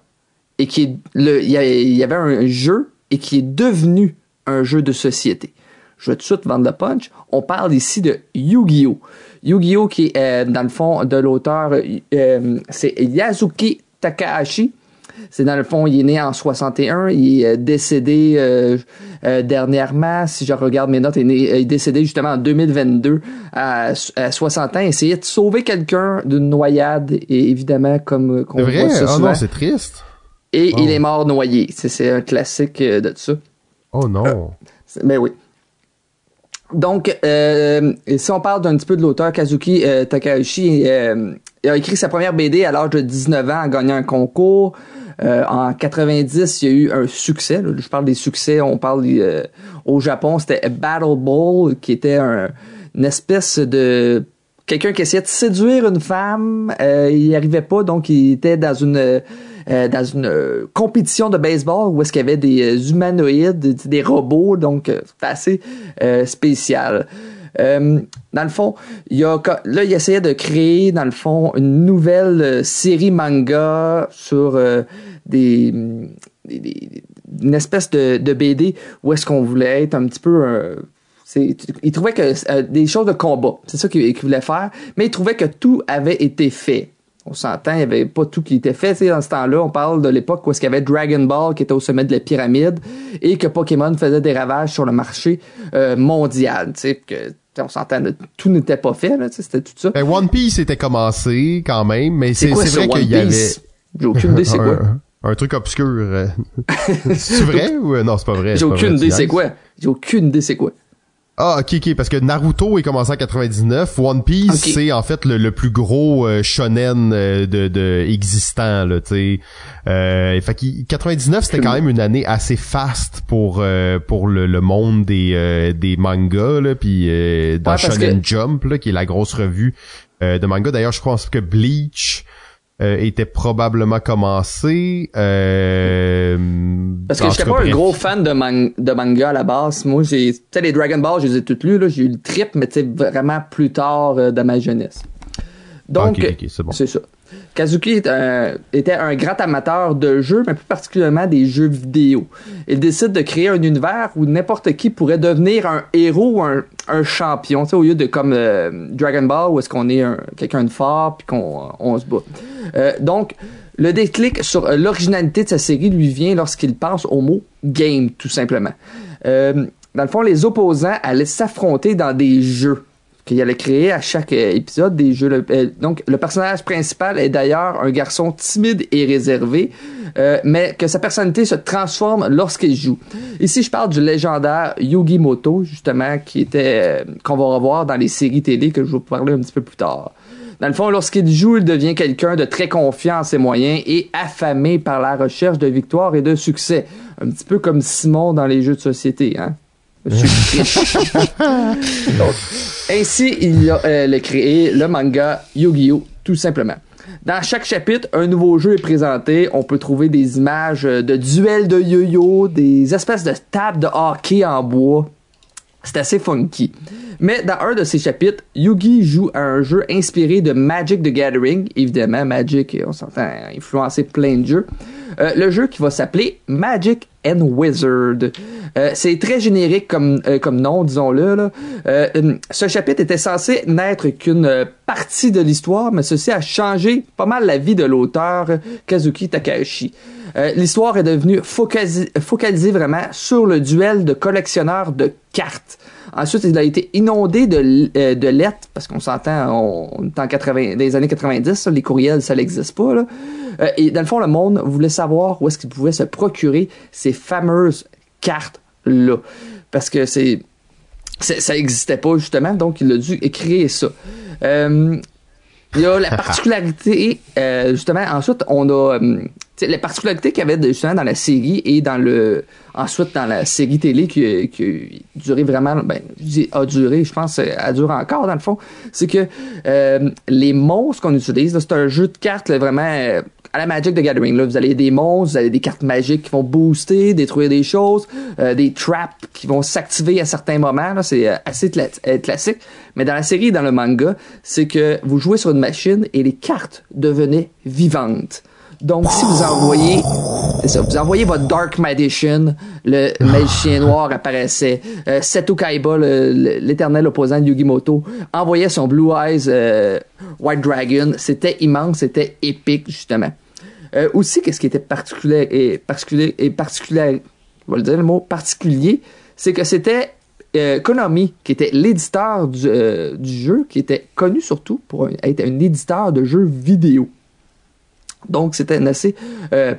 et qui est le, il y, avait un jeu et qui est devenu un jeu de société. Je vais tout de suite vendre le punch. On parle ici de Yu-Gi-Oh! Yu-Gi-Oh! qui est, euh, dans le fond, de l'auteur, euh, c'est Yazuki Takahashi. C'est dans le fond, il est né en 61, il est euh, décédé euh, euh, dernièrement, si je regarde mes notes, il est, né- il est décédé justement en 2022 à, à 60 ans. De sauver quelqu'un d'une noyade et évidemment comme euh, qu'on C'est vrai? voit ça Oh souvent. non, c'est triste. et Oh. il est mort noyé. C'est- un classique euh, de ça. Oh non. C'est- Ben oui. Donc, euh, si on parle d'un petit peu de l'auteur Kazuki euh, Takahashi, euh, il a écrit sa première BD à l'âge de 19 ans en gagnant un concours. Euh, en 90, il y a eu un succès. Là, je parle des succès. On parle euh, au Japon, c'était Battle Ball, qui était un, une espèce de quelqu'un qui essayait de séduire une femme. Euh, il n'y arrivait pas, donc il était dans une dans une compétition de baseball où est-ce qu'il y avait des humanoïdes, des, robots, donc c'était assez spécial. Euh, dans le fond, il a, là, il essayait de créer, dans le fond, une nouvelle euh, série manga sur euh, des, une espèce de, de BD où est-ce qu'on voulait être un petit peu il trouvait que des choses de combat, c'est ça qu'il voulait faire, mais il trouvait que tout avait été fait. On s'entend, il n'y avait pas tout qui était fait. Tu dans ce temps-là, on parle de l'époque où est-ce qu'il y avait Dragon Ball qui était au sommet de la pyramide et que Pokémon faisait des ravages sur le marché mondial. Tu sais, que on s'entend, tout n'était pas fait, là, c'était tout ça. Ben, One Piece était commencé quand même, mais c'est vrai qu'il y avait. J'ai aucune idée c'est quoi. Un, truc obscur. Euh. c'est vrai ou euh, non, c'est pas vrai? J'ai aucune idée c'est quoi. J'ai aucune idée c'est quoi. Ah, ok, ok, parce que Naruto est commencé en 99. One Piece, c'est en fait le, plus gros euh, shonen euh, de, de existant, là, tu sais. Euh, fait 99, c'était quand même une année assez faste pour euh, pour le, le, monde des des mangas, là, puis dans Shonen Jump, là, qui est la grosse revue de manga. D'ailleurs, je pense que Bleach euh, était probablement commencé. Euh, Parce que j'étais pas un gros fan de, de manga à la base. Moi, j'ai, tu sais, les Dragon Ball, je les ai toutes lues. Là, j'ai eu le trip, mais tu vraiment plus tard euh, dans ma jeunesse. Donc, c'est ça. Kazuki était un grand amateur de jeux, mais plus particulièrement des jeux vidéo. Il décide de créer un univers où n'importe qui pourrait devenir un héros ou un, champion, au lieu de comme euh, Dragon Ball où est-ce qu'on est, quelqu'un de fort puis qu'on se bat. Euh, donc, le déclic sur l'originalité de sa série lui vient lorsqu'il pense au mot game, tout simplement. Euh, dans le fond, les opposants allaient s'affronter dans des jeux qu'il allait créer à chaque euh, épisode des jeux. Euh, donc, le personnage principal est d'ailleurs un garçon timide et réservé, euh, mais que sa personnalité se transforme lorsqu'il joue. Ici, je parle du légendaire Yugi Moto, justement, qui était qu'on va revoir dans les séries télé que je vais vous parler un petit peu plus tard. Dans le fond, lorsqu'il joue, il devient quelqu'un de très confiant en ses moyens et affamé par la recherche de victoire et de succès. Un petit peu comme Simon dans les jeux de société, hein? ainsi, il a euh, créé le manga Yu-Gi-Oh! tout simplement. Dans chaque chapitre, un nouveau jeu est présenté. On peut trouver des images de duels de yo-yo, des espèces de tables de hockey en bois. C'est assez funky. Mais dans un de ces chapitres, Yugi joue à un jeu inspiré de Magic the Gathering. Évidemment, Magic, on s'entend influencer plein de jeux. Euh, le jeu qui va s'appeler Magic and Wizard. Euh, c'est très générique comme, euh, comme nom, disons-le. ce chapitre était censé n'être qu'une partie de l'histoire, mais ceci a changé pas mal la vie de l'auteur Kazuki Takahashi. L'histoire est devenue focalisée vraiment sur le duel de collectionneurs de cartes. Ensuite, il a été inondé de, euh, lettres, parce qu'on s'entend, on, est en 80, des années 90, les courriels, ça n'existe pas. Euh, et dans le fond, le monde voulait savoir où est-ce qu'il pouvait se procurer ces fameuses cartes-là. Parce que ça n'existait pas justement, donc il a dû créer ça. Euh, il y a la particularité, euh, justement, ensuite, on a euh, la particularité qu'il y avait justement dans la série et dans le ensuite dans la série télé qui, qui a duré vraiment, ben, a duré, je pense, a duré encore dans le fond, c'est que euh, les monstres qu'on utilise, c'est un jeu de cartes vraiment à la Magic the Gathering. Là, vous avez des monstres, vous avez des cartes magiques qui vont booster, détruire des choses, euh, des traps qui vont s'activer à certains moments. C'est euh, assez euh, classique. Mais dans la série, dans le manga, c'est que vous jouez sur une machine et les cartes devenaient vivantes. Donc, si vous envoyez, vous envoyez votre Dark Magician, le magicien noir apparaissait, euh, Seto Kaiba, l'éternel opposant de Yugimoto, envoyait son Blue Eyes White Dragon. C'était immense, c'était épique, justement. Euh, aussi, qu'est-ce qui était particulier particulier particulier, je vais le dire le mot particulier, c'est que c'était euh, Konami qui était l'éditeur euh, du, jeu, qui était connu surtout pour être un éditeur de jeux vidéo. Donc, c'était assez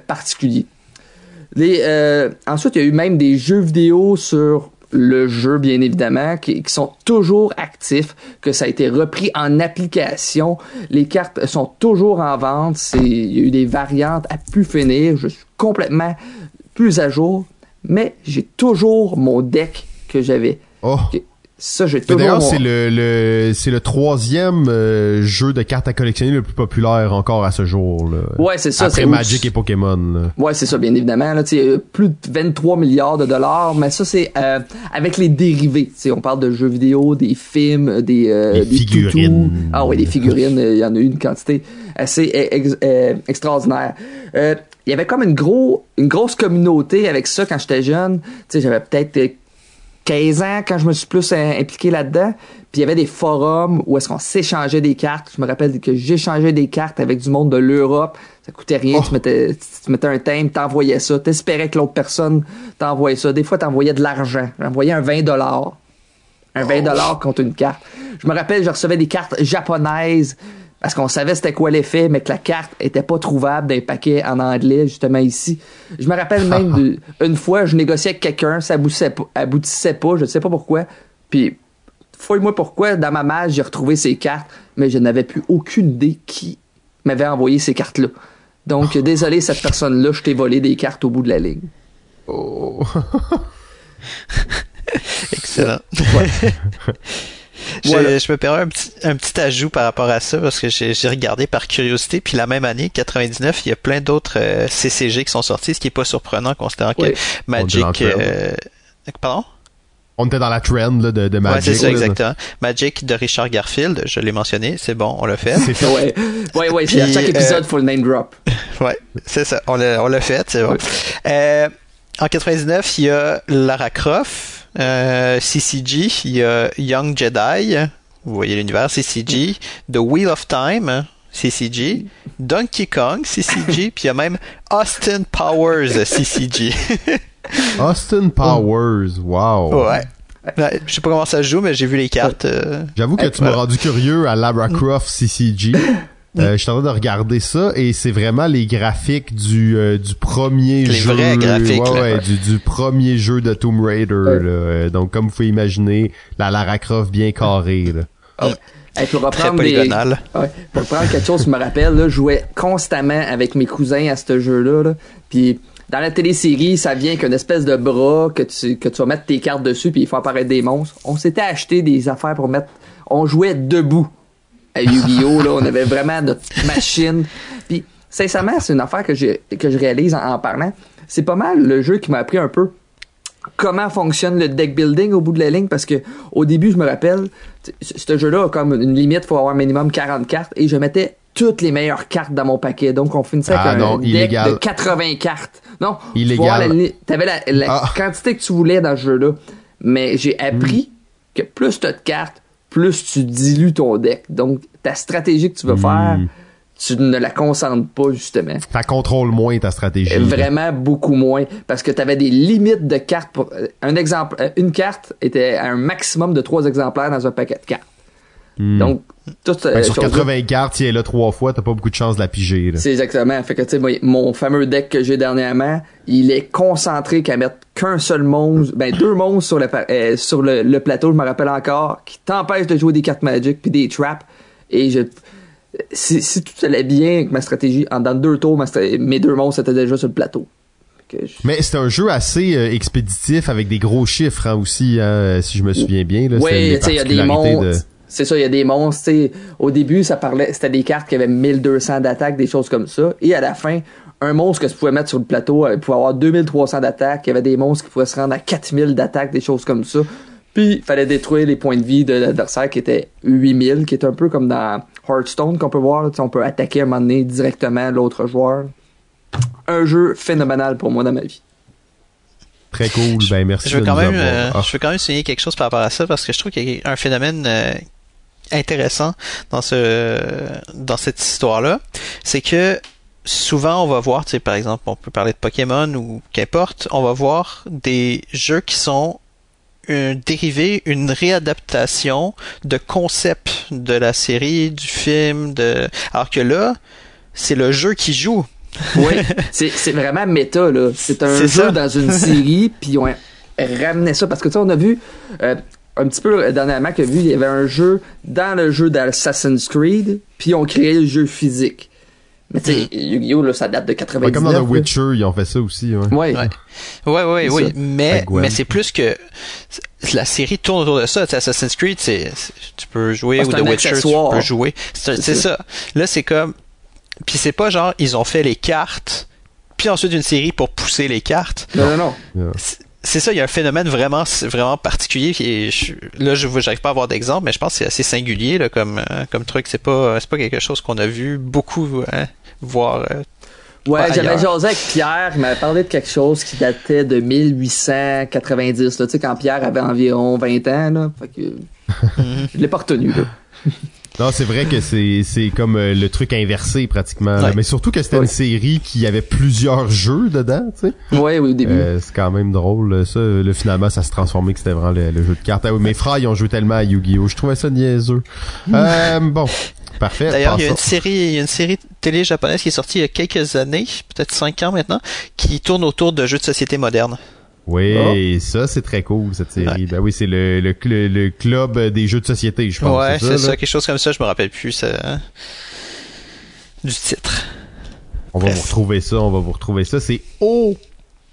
particulier. Les, ensuite, il y a eu même des jeux vidéo sur le jeu, bien évidemment, qui, sont toujours actifs, que ça a été repris en application. Les cartes sont toujours en vente. C'est, il y a eu des variantes à plus finir. Je suis complètement plus à jour, mais j'ai toujours mon deck que j'avais. Oh. Ça, j'ai D'ailleurs, c'est le, le c'est le troisième euh, jeu de cartes à collectionner le plus populaire encore à ce jour. Là. Ouais, c'est ça. Après Magic et Pokémon. Là. Ouais, c'est ça, bien évidemment. Là, euh, plus de 23 milliards de dollars, mais ça, c'est euh, avec les dérivés. On parle de jeux vidéo, des films, des, euh, des, figurines. Ah oui, des figurines. Il y en a eu une quantité assez extraordinaire. il y avait comme une, gros, une grosse communauté avec ça quand j'étais jeune. Tu sais, j'avais peut-être 15 ans quand je me suis plus impliqué là-dedans. Puis il y avait des forums où est-ce qu'on s'échangeait des cartes. Je me rappelle que j'échangeais des cartes avec du monde de l'Europe. Ça coûtait rien. Tu, oh. mettais, tu mettais un thème, t'envoyais ça. T'espérais que l'autre personne t'envoyait ça. Des fois, t'envoyais de l'argent. J'envoyais un 20 dollars. Un 20 dollars contre une carte. Je me rappelle, je recevais des cartes japonaises parce qu'on savait c'était quoi l'effet, mais que la carte était pas trouvable d'un paquet en anglais, justement ici. Je me rappelle même d'une fois, je négociais avec quelqu'un, ça aboutissait pas, aboutissait pas, je ne sais pas pourquoi. Puis, fouille-moi pourquoi, dans ma malle, j'ai retrouvé ces cartes, mais je n'avais plus aucune idée qui m'avait envoyé ces cartes-là. Donc, désolé, cette personne-là, je t'ai volé des cartes au bout de la ligne. Oh. Excellent. Je, me permets un petit, un petit ajout par rapport à ça parce que j'ai regardé par curiosité. Puis la même année, 99, il y a plein d'autres euh, CCG qui sont sortis, ce qui est pas surprenant considérant que Magic. Euh, pardon? On était dans la trend de, de Magic. Ouais, c'est ça, exactement. Magic de Richard Garfield, je l'ai mentionné, c'est bon, on l'a fait. C'est ouais, ouais, ouais à chaque épisode, il faut le name drop. ouais, c'est ça, on l'a fait, c'est bon. Euh, en 99, il y a Lara Croft, euh, CCG, il y a Young Jedi, vous voyez l'univers, CCG, The Wheel of Time, CCG, Donkey Kong, CCG, puis il y a même Austin Powers, CCG. Austin Powers, wow. Ouais. Je sais pas comment ça se joue, mais j'ai vu les cartes. Euh. J'avoue que tu m'as rendu curieux à Lara Croft CCG. Euh, je suis en train de regarder ça et c'est vraiment les graphiques du, euh, du premier les jeu. Vrais graphiques, ouais, du, du, premier jeu de Tomb Raider. Là. Donc comme vous pouvez imaginer, la Lara Croft bien carrée. Là. Oh. pour reprendre des... ouais, pour reprendre quelque chose, je me rappelle, là, je jouais constamment avec mes cousins à ce jeu-là. Là. Puis dans la télésérie, ça vient qu'une espèce de bras que tu, que tu vas mettre tes cartes dessus puis il faut apparaître des monstres. On s'était acheté des affaires pour mettre... On jouait debout à Yu-Gi-Oh! là, on avait vraiment notre machine. Puis, sincèrement, c'est une affaire que je, que je réalise en, parlant. C'est pas mal le jeu qui m'a appris un peu comment fonctionne le deck building au bout de la ligne parce que au début je me rappelle ce jeu-là a comme une limite faut avoir un minimum 40 cartes et je mettais toutes les meilleures cartes dans mon paquet donc on finissait avec ah un deck de 80 cartes non illégal t'avais la, la ah. quantité que tu voulais dans ce jeu-là mais j'ai appris que plus t'as de cartes plus tu dilues ton deck. Donc, ta stratégie que tu veux hmm. faire, tu ne la concentres pas, justement. Ça contrôle moins ta stratégie. Vraiment beaucoup moins. Parce que tu avais des limites de cartes. Pour, euh, un exemple, euh, une carte était à un maximum de trois exemplaires dans un paquet de cartes. Hmm. Donc, tout, ben, sur 80 cartes, si elle est là trois fois, t'as pas beaucoup de chance de la piger. C'est exactement. Fait que, tu sais, mon fameux deck que j'ai dernièrement, il est concentré qu'à mettre qu'un seul monstre, ben deux monstres sur le, euh, sur le, plateau, je me rappelle encore, qui t'empêchent de jouer des cartes magiques puis des traps. Et je, si, si tout allait bien avec ma stratégie, en dans deux tours, mes deux monstres étaient déjà sur le plateau. Mais c'est un jeu assez euh, expéditif avec des gros chiffres hein, aussi, hein, si je me souviens bien. Là, oui, il y a des monstres. C'est ça, il y a des monstres. Au début, ça parlait, c'était des cartes qui avaient 1200 d'attaque, des choses comme ça. Et à la fin, un monstre que tu pouvais mettre sur le plateau euh, pouvait avoir 2300 d'attaque. Il y avait des monstres qui pouvaient se rendre à 4000 d'attaque, des choses comme ça. Puis, il fallait détruire les points de vie de l'adversaire qui étaient 8000, qui est un peu comme dans Hearthstone qu'on peut voir. on peut attaquer un moment donné directement l'autre joueur. Un jeu phénoménal pour moi dans ma vie. Très cool, ben merci. Je veux, quand même, euh, je veux quand même souligner quelque chose par rapport à ça parce que je trouve qu'il y a un phénomène euh, intéressant dans ce dans cette histoire-là, c'est que souvent on va voir, tu sais, par exemple, on peut parler de Pokémon ou qu'importe, on va voir des jeux qui sont un dérivé, une réadaptation de concepts de la série, du film, de alors que là, c'est le jeu qui joue. oui, c'est vraiment méta là. C'est un jeu dans une série, puis ramener ça parce que tu sais, on a vu euh, un petit peu euh, dernièrement a vu, il y avait un jeu dans le jeu d'Assassin's Creed, puis on créé le jeu physique. Mais tu sais, Yu-Gi-Oh, là, ça date de 99. Ouais, comme dans The là. Witcher, ils ont fait ça aussi. Ouais. Ouais. Ouais. Ouais, ouais, mais, mais c'est plus que la série tourne autour de ça. Tu sais, Assassin's Creed, c'est, tu peux jouer Ah, ou c'est The Witcher, tu peux jouer. C'est ça. ça. Là, c'est comme, puis c'est pas genre ils ont fait les cartes, puis ensuite une série pour pousser les cartes. Non, non, non. C'est- ça, il y a un phénomène vraiment, vraiment particulier. Et je, là, je j'arrive pas à avoir d'exemple, mais je pense que c'est assez singulier là, comme, euh, comme truc. C'est pas, c'est pas quelque chose qu'on a vu beaucoup hein, voir. euh, Ouais, j'avais jasé avec Pierre, il m'avait parlé de quelque chose qui datait de 1890, là, tu sais, quand Pierre avait environ 20 ans, là. Fait que, je l'ai pas retenu, là. Non, c'est vrai que c'est c'est comme euh, le truc inversé pratiquement. Ouais. Mais surtout que c'était Ouais. une série qui avait plusieurs jeux dedans, tu sais. Ouais, oui, au début. Euh, c'est quand même drôle. Ça, là, finalement, ça se transformait que c'était vraiment le, le jeu de cartes. Ah oui, mes frères, ils ont joué tellement à Yu-Gi-Oh! Je trouvais ça niaiseux. Euh, bon, parfait. D'ailleurs, il y a une série, il y a une série télé japonaise qui est sortie il y a quelques années, peut-être cinq ans maintenant, qui tourne autour de jeux de société modernes. Oui, ça, c'est très cool, cette série. Ouais. Ben oui, c'est le, le, cl- le club des jeux de société, je pense. ouais, c'est ça, quelque chose comme ça, je me rappelle plus ça, du titre. On va vous retrouver ça, on va vous retrouver ça. C'est O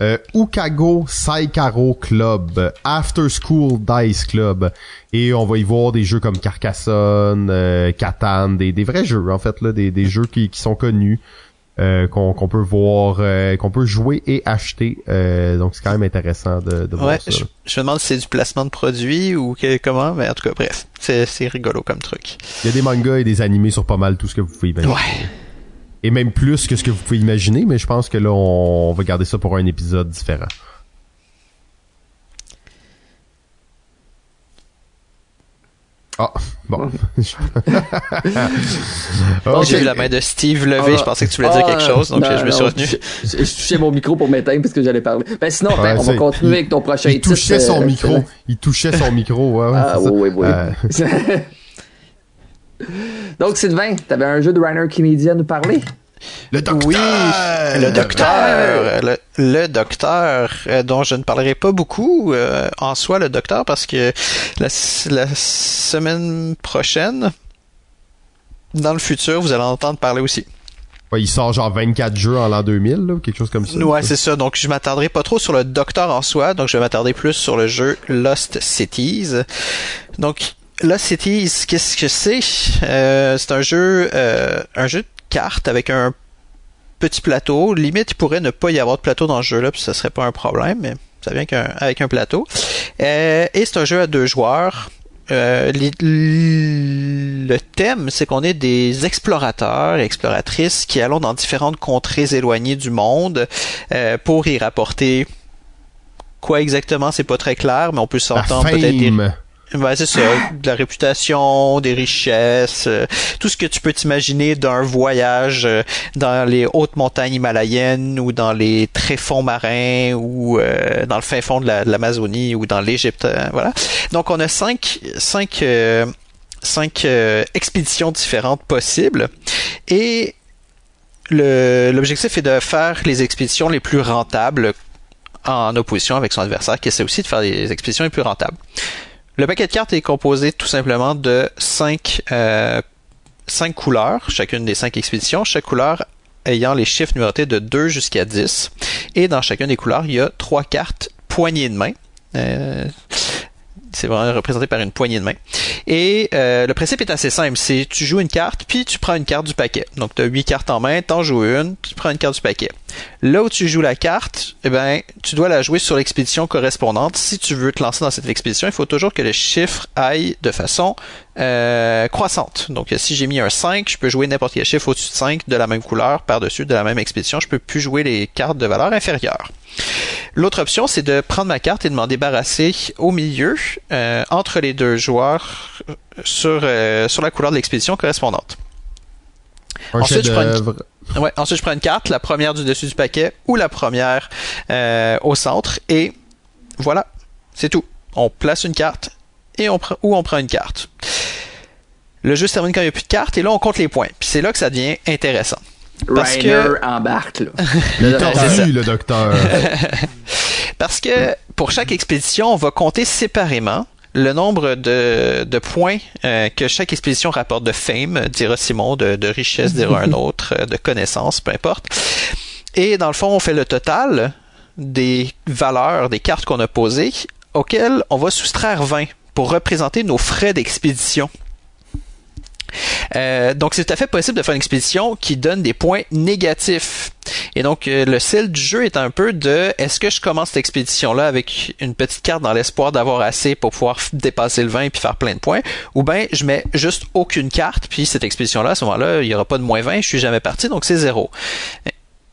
euh, Ukago Saikaro Club, After School Dice Club. Et on va y voir des jeux comme Carcassonne, euh, Catan, des, des vrais jeux en fait, là, des, des jeux qui, qui sont connus. Euh, qu'on peut voir, euh, qu'on peut jouer et acheter. Euh, donc c'est quand même intéressant de, de voir Ouais, ça. je, je me demande si c'est du placement de produit ou que, comment, mais en tout cas, bref, c'est c'est rigolo comme truc. Il y a des mangas et des animés sur pas mal tout ce que vous pouvez imaginer. Ouais. Et même plus que ce que vous pouvez imaginer, mais je pense que là, on, on va garder ça pour un épisode différent. Ah, bon. J'ai vu la main de Steve lever, Ah, je pensais que tu voulais dire ah, quelque chose, donc non, je me suis non, retenu. Je, touchais mon micro pour m'éteindre parce que j'allais parler. Ben sinon, ben, on va c'est- continuer il- avec ton prochain Il titre, touchait son euh, micro. Il touchait son micro. Ouais, ouais, Ah oui, oui, Euh, oui. Donc, Sylvain, t'avais un jeu de Rainer Kennedy à nous parler? Le docteur! Oui, le docteur, le, le docteur, euh, dont je ne parlerai pas beaucoup euh, en soi, le docteur, parce que la, la semaine prochaine, dans le futur, vous allez en entendre parler aussi. Ouais, il sort genre 24 jeux en l'an 2000, là, ou quelque chose comme ça. Ouais, c'est ça. Donc, je m'attarderai pas trop sur le docteur en soi. Donc, je vais m'attarder plus sur le jeu Lost Cities. Donc, Lost Cities, qu'est-ce que c'est? Euh, C'est un jeu, euh, un jeu de cartes avec un petit plateau. Limite, il pourrait ne pas y avoir de plateau dans ce jeu-là, puis ça serait pas un problème. Mais ça vient qu'un- avec un plateau. Euh, et c'est un jeu à deux joueurs. Euh, le thème, c'est qu'on est des explorateurs et exploratrices qui allons dans différentes contrées éloignées du monde euh, pour y rapporter quoi exactement, c'est pas très clair, mais on peut s'entendre peut-être des Ouais, c'est ça, de la réputation, des richesses, euh, tout ce que tu peux t'imaginer d'un voyage euh, dans les hautes montagnes himalayennes ou dans les tréfonds marins ou euh, dans le fin fond de la- de l'Amazonie ou dans l'Égypte, euh, voilà. Donc on a cinq, cinq, cinq expéditions différentes possibles et l'objectif est de faire les expéditions les plus rentables en opposition avec son adversaire qui essaie aussi de faire les expéditions les plus rentables. Le paquet de cartes est composé tout simplement de cinq, euh, cinq couleurs, chacune des cinq expéditions, chaque couleur ayant les chiffres numérotés de 2 jusqu'à 10. Et dans chacune des couleurs, il y a trois cartes poignées de main. Euh, c'est vraiment représenté par une poignée de main. Et euh, le principe est assez simple. C'est tu joues une carte, puis tu prends une carte du paquet. Donc tu as huit cartes en main, t'en joues une, tu prends une carte du paquet. Là où tu joues la carte, eh ben, tu dois la jouer sur l'expédition correspondante. Si tu veux te lancer dans cette expédition, il faut toujours que le chiffre aille de façon euh, croissante. Donc si j'ai mis un 5, je peux jouer n'importe quel chiffre au-dessus de 5 de la même couleur, par-dessus de la même expédition. Je peux plus jouer les cartes de valeur inférieure. L'autre option, c'est de prendre ma carte et de m'en débarrasser au milieu, euh, entre les deux joueurs, euh, sur, euh, sur la couleur de l'expédition correspondante. Un Ensuite, je prends une-. Ouais, ensuite, je prends une carte, la première du dessus du paquet ou la première euh, au centre, et voilà, c'est tout. On place une carte et on prend, ou on prend une carte. Le jeu se termine quand il n'y a plus de cartes, et là, on compte les points. Puis c'est là que ça devient intéressant. Parce Rainer que- embarque, là. Il ça. tordu, le docteur. Parce que pour chaque expédition, on va compter séparément le nombre de, de points euh, que chaque expédition rapporte de fame, dira Simon, de, de richesse, dira un autre, euh, de connaissance, peu importe. Et dans le fond, on fait le total des valeurs des cartes qu'on a posées, auxquelles on va soustraire 20 pour représenter nos frais d'expédition. Euh, donc c'est tout à fait possible de faire une expédition qui donne des points négatifs. Et donc euh, le style du jeu est un peu de est-ce que je commence cette expédition là avec une petite carte dans l'espoir d'avoir assez pour pouvoir dépasser le 20 et puis faire plein de points? Ou bien je mets juste aucune carte puis cette expédition là à ce moment-là il y aura pas de moins 20 je suis jamais parti donc c'est zéro.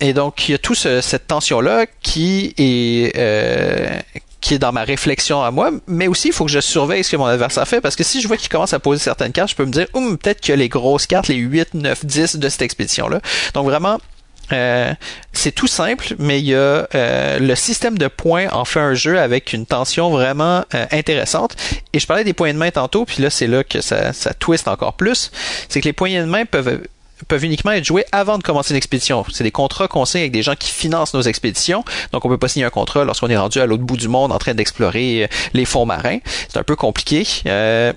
Et donc, il y a tout cette tension-là qui est euh, qui est dans ma réflexion à moi, mais aussi il faut que je surveille ce que mon adversaire fait, parce que si je vois qu'il commence à poser certaines cartes, je peux me dire, peut-être a les grosses cartes, les 8, 9, 10 de cette expédition-là. Donc vraiment, euh, c'est tout simple, mais il y a euh, le système de points en fait un jeu avec une tension vraiment euh, intéressante. Et je parlais des points de main tantôt, puis là c'est là que ça, ça twist encore plus. C'est que les poignées de main peuvent peuvent uniquement être joués avant de commencer une expédition. C'est des contrats qu'on signe avec des gens qui financent nos expéditions. Donc, on peut pas signer un contrat lorsqu'on est rendu à l'autre bout du monde en train d'explorer euh, les fonds marins. C'est un peu compliqué. Euh,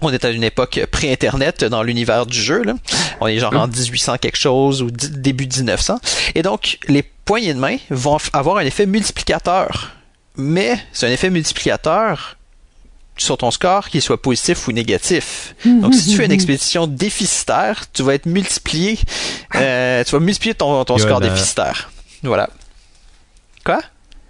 on est à une époque pré-internet dans l'univers du jeu. Là. On est genre en 1800 quelque chose ou début 1900. Et donc, les poignées de main vont avoir un effet multiplicateur. Mais c'est un effet multiplicateur sur ton score, qu'il soit positif ou négatif. Donc, si tu fais une expédition déficitaire, tu vas être multiplié, euh, tu vas multiplier ton, ton score déficitaire. Voilà. Quoi?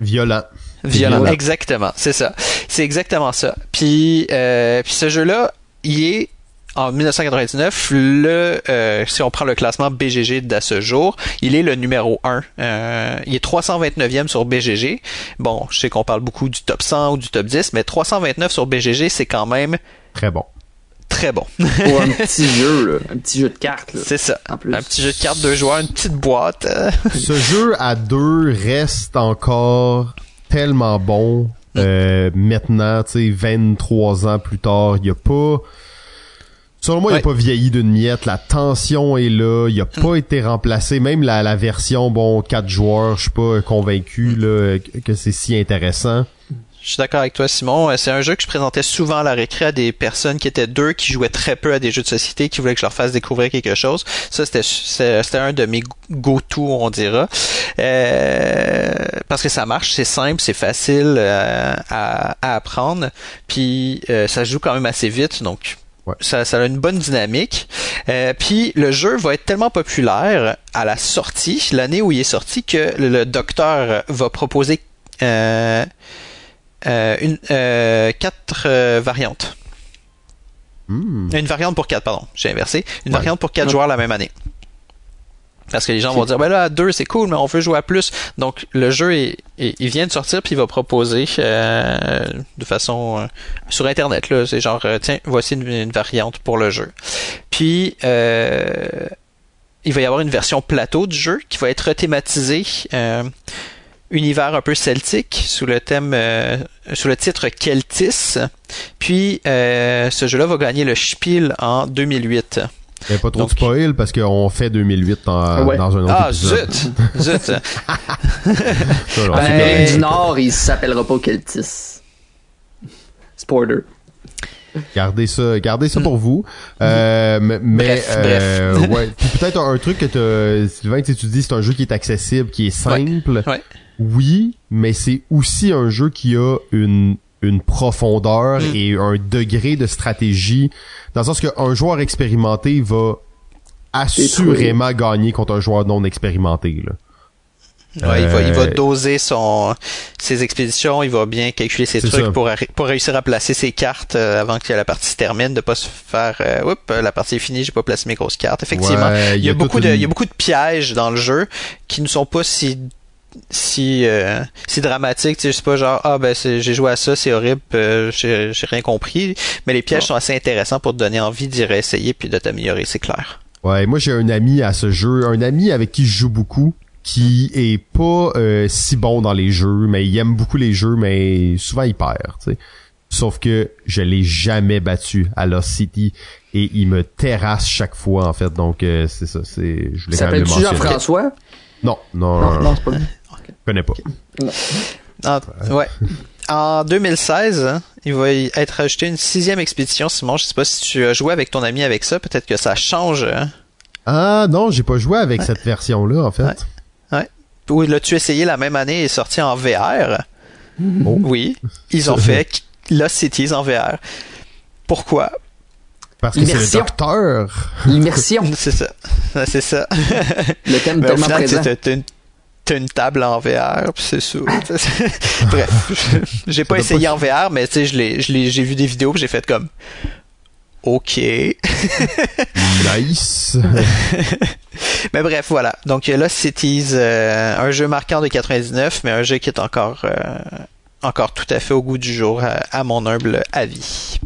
Violent. Violent, exactement, c'est ça. C'est exactement ça. Puis, euh, puis ce jeu-là, il est en 1999, le, euh, si on prend le classement BGG d'à ce jour, il est le numéro 1. Euh, il est 329e sur BGG. Bon, je sais qu'on parle beaucoup du top 100 ou du top 10, mais 329 sur BGG, c'est quand même... Très bon. Très bon. Pour un petit jeu, un petit jeu de cartes. C'est ça. Un petit jeu de cartes de joueurs, une petite boîte. Ce jeu à deux reste encore tellement bon. Mm. Euh, maintenant, tu sais, 23 ans plus tard, il n'y a pas Selon moi, il n'a pas vieilli d'une miette. La tension est là. Il a pas été remplacé. Même la, la version, bon, quatre joueurs, je suis pas convaincu là, que c'est si intéressant. Je suis d'accord avec toi, Simon. Euh, c'est un jeu que je présentais souvent à la récré à des personnes qui étaient deux, qui jouaient très peu à des jeux de société, qui voulaient que je leur fasse découvrir quelque chose. Ça, c'était c'était un de mes go-to, on dira. Euh, parce que ça marche, c'est simple, c'est facile euh, à, à, apprendre, puis ça joue quand même assez vite, donc ça, ça, a une bonne dynamique. Euh, puis le jeu va être tellement populaire à la sortie, l'année où il est sorti, que le, docteur va proposer euh, euh, une, euh, quatre euh, variantes. Hmm. Une variante pour quatre, pardon, j'ai inversé. Une variante pour quatre joueurs la même année. Parce que les gens vont dire, ben là, à deux, c'est cool, mais on veut jouer à plus. Donc, le jeu, il vient de sortir, puis il va proposer euh, de façon euh, sur Internet. là C'est genre, euh, tiens, voici une, variante pour le jeu. Puis, il va y avoir une version plateau du jeu qui va être thématisée univers un peu celtique sous le thème sous le titre Keltis. Puis ce jeu-là va gagner le Spiel en 2008. Il n'y a pas trop de spoil parce qu'on fait 2008 dans, un autre ah, épisode. zut! Zut! ben, du Nord, il s'appellera pas Keltis. Sporter. Gardez ça, gardez ça pour vous. Euh, mais euh, ouais. Puis peut-être un, truc que tu Sylvain, tu dis, c'est un jeu qui est accessible, qui est simple. Ouais. Oui, mais c'est aussi un jeu qui a une une profondeur mm. et un degré de stratégie dans le sens qu'un joueur expérimenté va assurément gagner contre un joueur non expérimenté là. Ouais, il, va, il va euh, doser son ses expéditions, il va bien calculer ses trucs pour, pour réussir à placer ses cartes euh, avant que la partie se termine, de pas se faire euh, oups, la partie est finie, j'ai pas placé mes grosses cartes. Effectivement, il, y a, beaucoup de il y a beaucoup de pièges dans le jeu qui ne sont pas si si euh, si dramatique tu sais pas genre ah ben j'ai joué à ça c'est horrible euh, j'ai rien compris. Mais les pièges sont assez intéressants pour te donner envie d'y réessayer puis de t'améliorer c'est clair. Ouais moi j'ai un ami à ce jeu un ami avec qui je joue beaucoup qui est pas euh, si bon dans les jeux mais il aime beaucoup les jeux mais souvent il perd tu sais. Sauf que je l'ai jamais battu à Lost City et il me terrasse chaque fois en fait. Donc c'est ça c'est je voulais Jean-François? Non non non, non, c'est pas connais pas. En, ouais. En 2016, hein, il va y être ajouté une sixième expédition. Simon, je sais pas si tu as joué avec ton ami avec ça. Peut-être que ça change. Hein? Ah non, j'ai pas joué avec cette version-là, en fait. Ouais. ouais. Ou l'as-tu essayé la même année et sorti en VR? Oh. Oui. Ils ont fait Lost Cities en VR. Pourquoi? Parce que c'est le docteur. L'immersion. c'est ça. C'est ça. Le thème Mais au tellement final, présent. une, t'as une table en VR, puis c'est ça. Bref, j'ai pas essayé pas- en VR, mais tu sais, j'ai vu des vidéos, j'ai fait comme, ok. Nice. mais bref, voilà. Donc là, Cities, euh, un jeu marquant de 99, mais un jeu qui est encore, euh, encore tout à fait au goût du jour, à, à mon humble avis.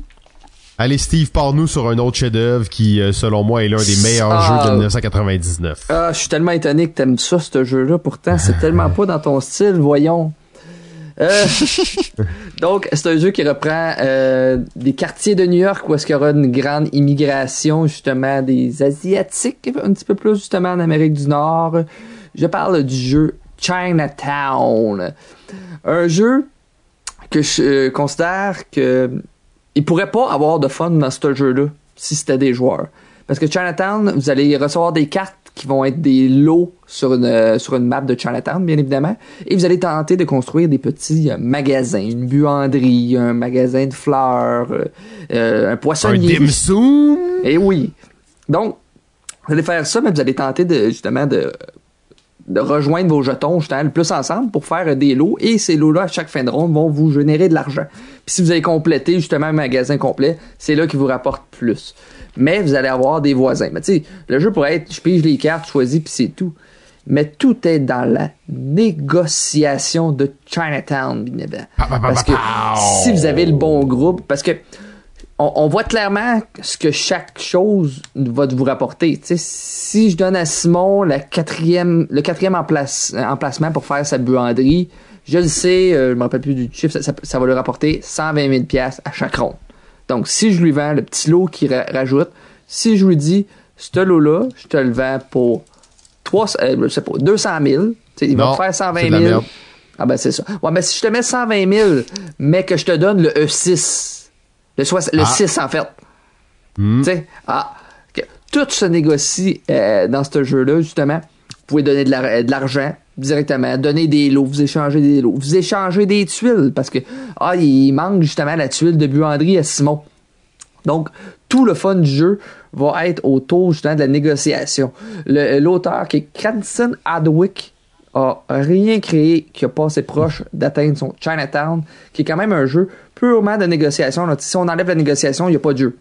Allez, Steve, parle-nous sur un autre chef-d'œuvre qui, euh, selon moi, est l'un des meilleurs Ah. jeux de 1999. Ah, je suis tellement étonné que t'aimes ça, ce jeu-là. Pourtant, c'est tellement pas dans ton style, voyons. Euh, donc, c'est un jeu qui reprend euh, des quartiers de New York où est-ce qu'il y aura une grande immigration, justement, des Asiatiques, un petit peu plus, justement, en Amérique du Nord. Je parle du jeu Chinatown. Un jeu que je euh, considère que il pourrait pas avoir de fun dans ce jeu-là si c'était des joueurs. Parce que Chinatown, vous allez recevoir des cartes qui vont être des lots sur une, euh, sur une map de Chinatown, bien évidemment. Et vous allez tenter de construire des petits euh, magasins, une buanderie, un magasin de fleurs, euh, euh, un Un poissonnier. dim sum. Et oui. Donc, vous allez faire ça, mais vous allez tenter de, justement, de, de rejoindre vos jetons, justement, le plus ensemble pour faire des lots. Et ces lots-là, à chaque fin de ronde, vont vous générer de l'argent. Puis si vous avez complété, justement, un magasin complet, c'est là qui vous rapporte plus. Mais vous allez avoir des voisins. Mais tu sais, le jeu pourrait être, je pige les cartes, choisis, puis c'est tout. Mais tout est dans la négociation de Chinatown, bien évidemment. Parce que si vous avez le bon groupe, parce que on, on voit clairement ce que chaque chose va vous rapporter. Si je donne à Simon la quatrième, le quatrième emplace- emplacement pour faire sa buanderie, je le sais, euh, je me rappelle plus du chiffre, ça, ça- ça va lui rapporter 120 000 pièces à chaque ronde. Donc, si je lui vends le petit lot qu'il ra- rajoute, si je lui dis, ce lot-là, je te le vends pour 300, euh, je sais pas, 200 000, tu sais, il va faire 120 c'est de la 000. merde. Ah ben c'est ça. Ouais, ben si je te mets 120 000, mais que je te donne le E6, le, soix- le Ah. 6 en fait. Hmm. Tu sais, ah, tout se négocie euh, dans ce jeu-là, justement. Vous pouvez donner de la- de l'argent directement, donner des lots, vous échangez des lots, vous échangez des tuiles, parce que, ah, il manque justement la tuile de buanderie à Simon. Donc, tout le fun du jeu va être autour justement de la négociation. Le- L'auteur qui est Cranston Adwick a rien créé qui a passé proche d'atteindre son Chinatown, qui est quand même un jeu purement de négociation. là. Si on enlève la négociation, il n'y a pas de jeu.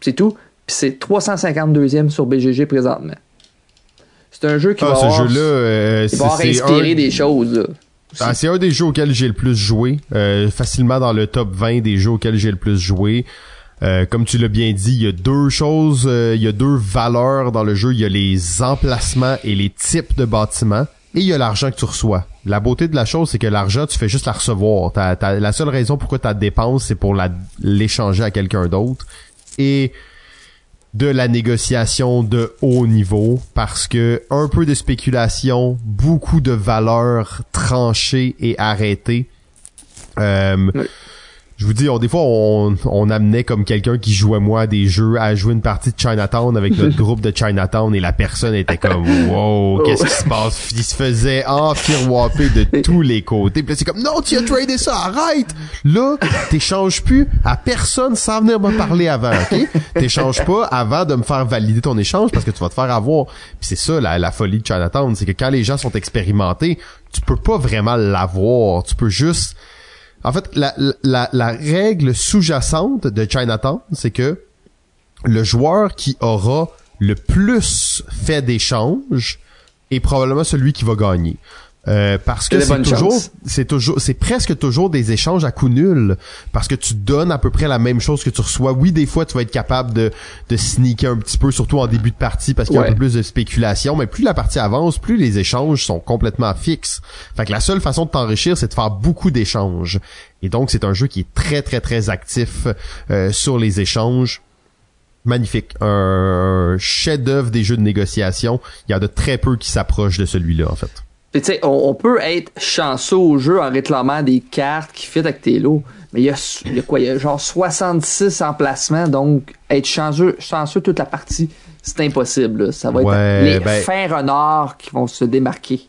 C'est tout. Puis c'est 352e sur BGG présentement. C'est un jeu qui Ah, va ce avoir, euh, va avoir c'est c'est inspiré un- des choses. Ah, c'est un des jeux auxquels j'ai le plus joué, euh, facilement dans le top 20 des jeux auxquels j'ai le plus joué. Euh, comme tu l'as bien dit, il y a deux choses, il y a deux valeurs dans le jeu. Il y a les emplacements et les types de bâtiments, et il y a l'argent que tu reçois. La beauté de la chose, c'est que l'argent, tu fais juste la recevoir. T'as- t'as- la seule raison pourquoi tu dépenses, c'est pour la- l'échanger à quelqu'un d'autre. Et de la négociation de haut niveau parce que un peu de spéculation, beaucoup de valeurs tranchées et arrêtées. Euh. Je vous dis, on, des fois, on, on amenait comme quelqu'un qui jouait moi des jeux à jouer une partie de Chinatown avec notre groupe de Chinatown et la personne était comme wow, qu'est-ce qui se passe? Il se faisait enfirouaper de tous les côtés. Puis c'est comme non, tu as tradé ça, arrête! Là, t'échanges plus à personne sans venir me parler avant, ok? T'échanges pas avant de me faire valider ton échange parce que tu vas te faire avoir. Puis c'est ça la, la folie de Chinatown, c'est que quand les gens sont expérimentés, tu peux pas vraiment l'avoir. Tu peux juste en fait, la, règle sous-jacente de Chinatown, c'est que le joueur qui aura le plus fait d'échanges est probablement celui qui va gagner. Euh, parce que c'est toujours, c'est toujours, c'est presque toujours des échanges à coût nul parce que tu donnes à peu près la même chose que tu reçois. Oui, des fois tu vas être capable de, de sneaker un petit peu, surtout en début de partie parce qu'il y a un peu plus de spéculation. Mais plus la partie avance, plus les échanges sont complètement fixes. Fait que la seule façon de t'enrichir, c'est de faire beaucoup d'échanges. Et donc c'est un jeu qui est très très très actif euh, sur les échanges magnifique. Un chef-d'œuvre des jeux de négociation. Il y a de très peu qui s'approchent de celui-là, en fait. Tu sais, on, peut être chanceux au jeu en réclamant des cartes qui fit avec tes lots. Mais il y a, y a quoi? Il y a genre 66 emplacements, donc être chanceux, chanceux toute la partie, c'est impossible. Ça va être les ben... fins renards qui vont se démarquer.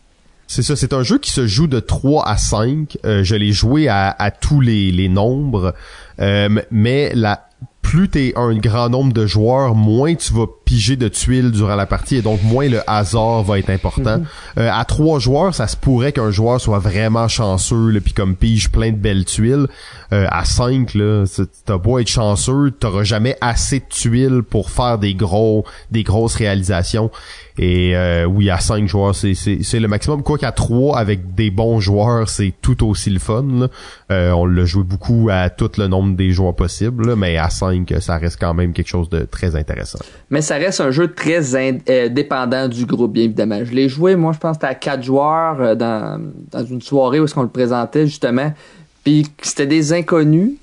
C'est ça, c'est un jeu qui se joue de 3 à 5. Euh, je l'ai joué à, à, tous les, les nombres. Euh, mais la, plus t'es un grand nombre de joueurs, moins tu vas piger de tuiles durant la partie et donc moins le hasard va être important. Mhm. Euh, à trois joueurs, ça se pourrait qu'un joueur soit vraiment chanceux puis comme pige plein de belles tuiles. Euh, à cinq, là, t'as beau être chanceux, t'auras jamais assez de tuiles pour faire des gros, des grosses réalisations. Et euh, oui, à 5 joueurs, c'est, c'est, le maximum. Quoi qu'à 3, avec des bons joueurs, c'est tout aussi le fun. Euh, on l'a joué beaucoup à tout le nombre des joueurs possibles, mais à 5, ça reste quand même quelque chose de très intéressant. Mais ça reste un jeu très euh, dépendant du groupe, bien évidemment. Je l'ai joué, moi, je pense, à 4 joueurs dans, dans une soirée où est-ce qu'on le présentait, justement. Puis c'était des inconnus.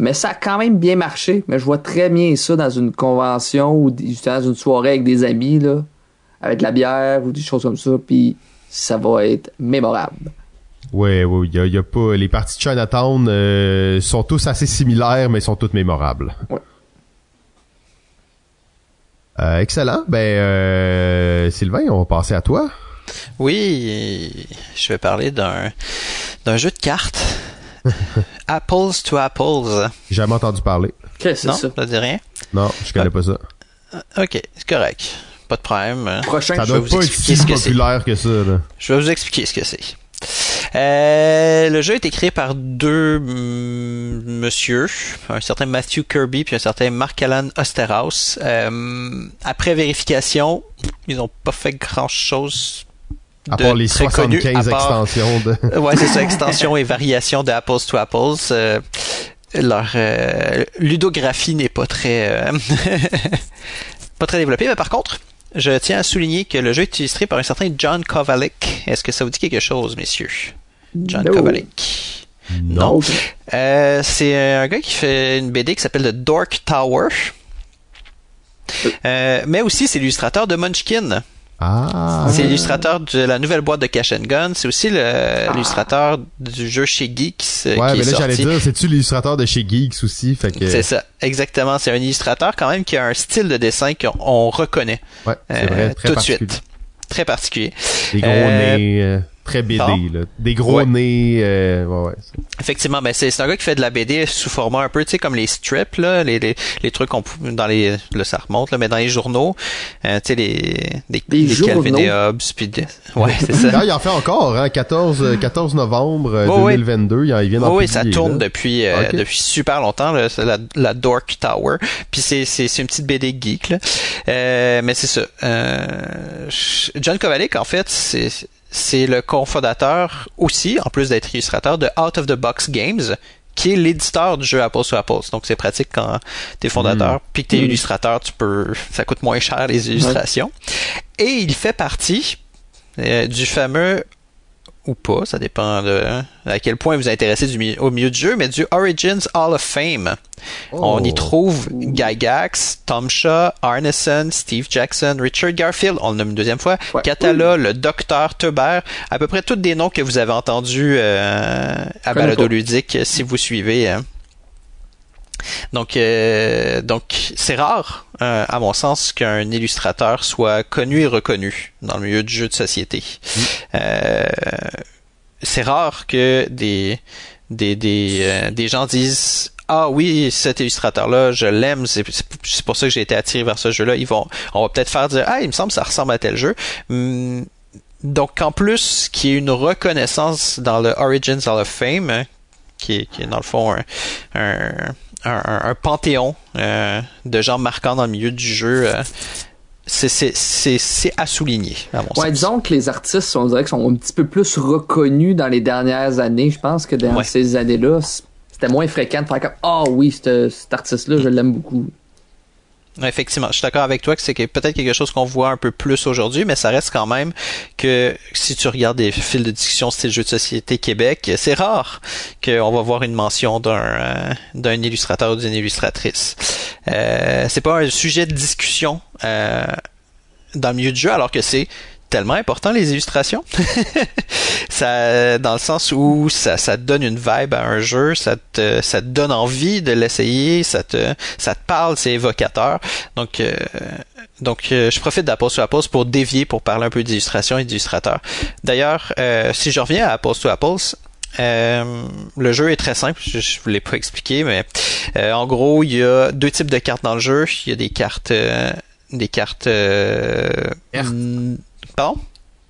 Mais ça a quand même bien marché. Mais je vois très bien ça dans une convention ou dans une soirée avec des amis, là avec de la bière ou des choses comme ça, puis ça va être mémorable. Ouais, ouais, il y a, pas les parties de Chinatown euh, sont tous assez similaires, mais sont toutes mémorables. Ouais. Euh, excellent. Ben, euh, Sylvain, on va passer à toi. Oui, je vais parler d'un d'un jeu de cartes. apples to Apples. J'ai jamais entendu parler. Qu'est-ce que c'est ça? Ça dit rien? Non, je connais pas ça. Ok, c'est correct pas de problème. Prochain, ça doit pas être si populaire que ça. Là. Je vais vous expliquer ce que c'est. Euh, le jeu est écrit par deux mm, monsieur, un certain Matthew Kirby puis un certain Mark Alan Osterhaus. Euh, après vérification, ils n'ont pas fait grand chose. À part les 75 extensions de. ouais, c'est ça, extensions et variations de Apples to Apples. Euh, leur euh, ludographie n'est pas très pas très développée, mais par contre, je tiens à souligner que le jeu est illustré par un certain John Kovalik. Est-ce que ça vous dit quelque chose, messieurs? John Kovalik. Non. Euh, c'est un gars qui fait une BD qui s'appelle The Dork Tower. Euh, mais aussi, c'est l'illustrateur de Munchkin. Ah. C'est l'illustrateur de la nouvelle boîte de Cash and Gun. C'est aussi ah. l'illustrateur du jeu chez Geeks. Euh, ouais, mais là, j'allais dire, c'est-tu l'illustrateur de chez Geeks aussi? Fait que... C'est ça, exactement. C'est un illustrateur quand même qui a un style de dessin qu'on reconnaît. Ouais, c'est vrai, euh, tout de suite. Très particulier. Des gros euh, nez très BD, là. Des gros nez. Euh, ouais, ouais, Effectivement, ben c'est un gars qui fait de la BD sous format un peu, tu sais, comme les strips, là, les, les, les trucs qu'on dans les, le ça remonte, là, mais dans les journaux, euh, tu sais, les, des, les, Calvin et Hobbes, puis ouais, c'est ça. il en fait encore, hein, 14, 14 novembre 2022, il, il vient d'en Oui, ça tourne depuis, euh, depuis super longtemps, là, la, la Dork Tower, puis c'est, c'est, c'est une petite BD geek, là. Euh, mais c'est ça. Euh, John Kovalik, en fait, c'est c'est le cofondateur aussi, en plus d'être illustrateur, de Out of the Box Games, qui est l'éditeur du jeu Apple sur Apple. Donc c'est pratique quand t'es fondateur, mm. puis que t'es mm. illustrateur, tu peux, ça coûte moins cher les illustrations. Et il fait partie euh, du fameux ou pas, ça dépend de à quel point vous êtes intéressé du, au milieu du jeu, mais du Origins Hall of Fame. On y oh. trouve Gygax, Tom Shaw, Arneson, Steve Jackson, Richard Garfield, on le nomme une deuxième fois, Catala, le Docteur Tuber, à peu près tous des noms que vous avez entendus euh, à Balado Ludique si vous suivez. Hein. Donc, euh, donc c'est rare, euh, à mon sens, qu'un illustrateur soit connu et reconnu dans le milieu du jeu de société. Mm. Euh, c'est rare que des des des, des gens disent ah oui, cet illustrateur-là, je l'aime, c'est pour ça que j'ai été attiré vers ce jeu-là. Ils vont, on va peut-être faire dire, ah, il me semble que ça ressemble à tel jeu. Hmm, donc, en plus, qu'il y ait une reconnaissance dans le Origins Hall of Fame, hein, qui, est, qui est dans le fond un un, panthéon euh, de gens marquants dans le milieu du jeu. Euh, c'est à souligner. À mon ouais, disons que les artistes, on dirait, sont un petit peu plus reconnus dans les dernières années. Je pense que dans ces années-là, c'était moins fréquent de faire comme Ah oh, oui, cet artiste-là, je l'aime beaucoup. Effectivement, je suis d'accord avec toi que c'est peut-être quelque chose qu'on voit un peu plus aujourd'hui, mais ça reste quand même que si tu regardes des fils de discussion style jeu de société Québec, c'est rare qu'on va voir une mention d'un euh, d'un illustrateur ou d'une illustratrice. Euh, c'est pas un sujet de discussion euh, dans le milieu du jeu, alors que c'est tellement important les illustrations. ça, dans le sens où ça, ça donne une vibe à un jeu, ça te, ça te donne envie de l'essayer, ça te, ça te parle, c'est évocateur. Donc, euh, donc, euh, je profite d'Apples to Apples pour dévier, pour parler un peu d'illustration et d'illustrateur. D'ailleurs, euh, si je reviens à Apples to Apples, le jeu est très simple, je, je vous l'ai pas expliqué, mais en gros, il y a deux types de cartes dans le jeu. Il y a des cartes, des cartes. Pardon?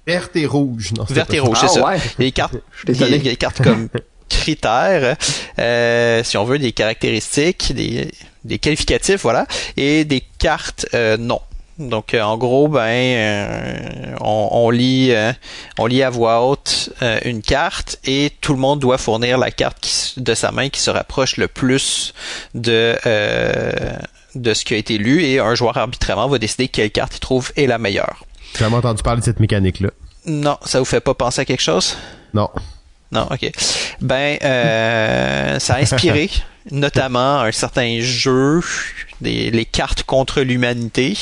Verte et rouge. Non, Verte et rouge, c'est ah, ça. Ouais. Les cartes, il y a des cartes comme critères, euh, si on veut, des caractéristiques, des, des qualificatifs, voilà, et des cartes euh, non. Donc euh, en gros, ben euh, on, on, lit on lit à voix haute une carte et tout le monde doit fournir la carte qui, de sa main qui se rapproche le plus de de ce qui a été lu et un joueur arbitrairement va décider quelle carte il trouve est la meilleure. J'ai jamais entendu parler de cette mécanique-là. Non, ça vous fait pas penser à quelque chose? Non. Non, ok. Ben, euh, ça a inspiré notamment un certain jeu, des, les cartes contre l'humanité.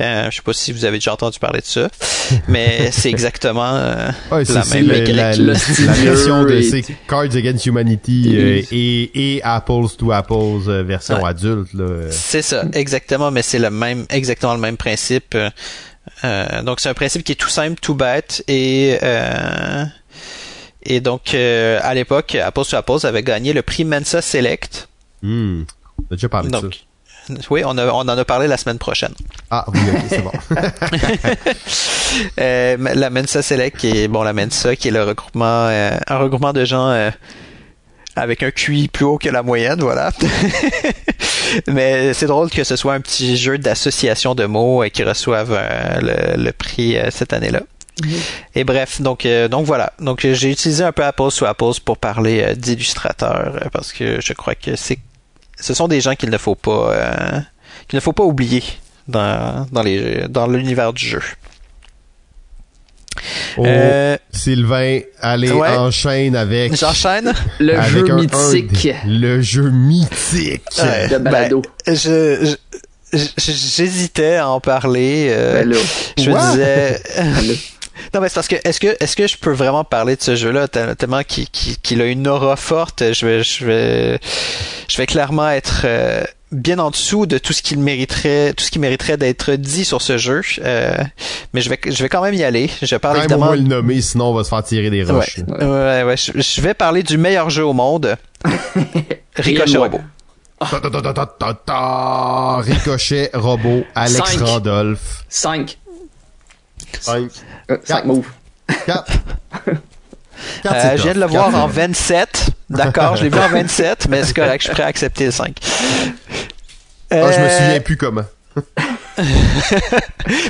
Euh, je sais pas si vous avez déjà entendu parler de ça, mais c'est exactement euh, la même mécanique. La, la, version de ces Cards Against Humanity euh, et, et Apples to Apples euh, version adulte. C'est ça, exactement, mais c'est le même, exactement le même principe. Euh, donc c'est un principe qui est tout simple, tout bête et euh, et donc euh, à l'époque, Apples to Apples avait gagné le prix Mensa Select. Hmm. On a déjà parlé de ça. Oui, on, a, on en a parlé la semaine prochaine. Ah oui, ok, c'est bon. la Mensa Select, qui est bon, la Mensa, qui est le regroupement, un regroupement de gens avec un QI plus haut que la moyenne, voilà. Mais c'est drôle que ce soit un petit jeu d'association de mots euh, qui reçoivent euh, le, prix euh, cette année-là. Et bref, donc donc voilà. Donc j'ai utilisé un peu Apples to Apples pour parler d'illustrateurs parce que je crois que c'est ce sont des gens qu'il ne faut pas qu'il ne faut pas oublier dans dans les dans l'univers du jeu. Oh, euh, Sylvain, allez, enchaîne avec. J'enchaîne. Le jeu mythique. le jeu mythique. de balado. Ben, je, j'hésitais à en parler. Euh, je me disais. Non, mais c'est parce que est-ce que est-ce que je peux vraiment parler de ce jeu-là tellement qu'il a une aura forte? Je vais je vais je vais clairement être euh, bien en dessous de tout ce qu'il mériterait, tout ce qui mériterait d'être dit sur ce jeu. Euh, mais je vais, je vais quand même y aller. Je parle évidemment. le nommer, sinon on va se faire tirer des roches. Ouais, ouais, Je, vais parler du meilleur jeu au monde. Ricochet Robot. Ricochet Robot, Alex Cinq. Randolph. 5. 5. 5 moves. 4. Euh, je viens de le voir en 27. D'accord, je l'ai vu en 27, mais c'est correct, je suis prêt à accepter le 5. Ah, je me euh, souviens plus comment.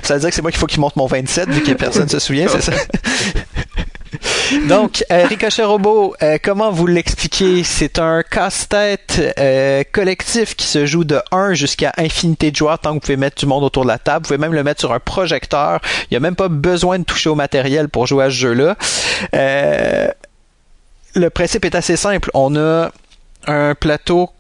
ça veut dire que c'est moi qu'il faut qu'il monte mon 27 vu que personne ne se souvient, c'est ça? Donc, euh, Ricochet Robot, euh, comment vous l'expliquez? C'est un casse-tête euh, collectif qui se joue de 1 jusqu'à infinité de joueurs tant que vous pouvez mettre du monde autour de la table. Vous pouvez même le mettre sur un projecteur. Il n'y a même pas besoin de toucher au matériel pour jouer à ce jeu-là. le principe est assez simple. On a un plateau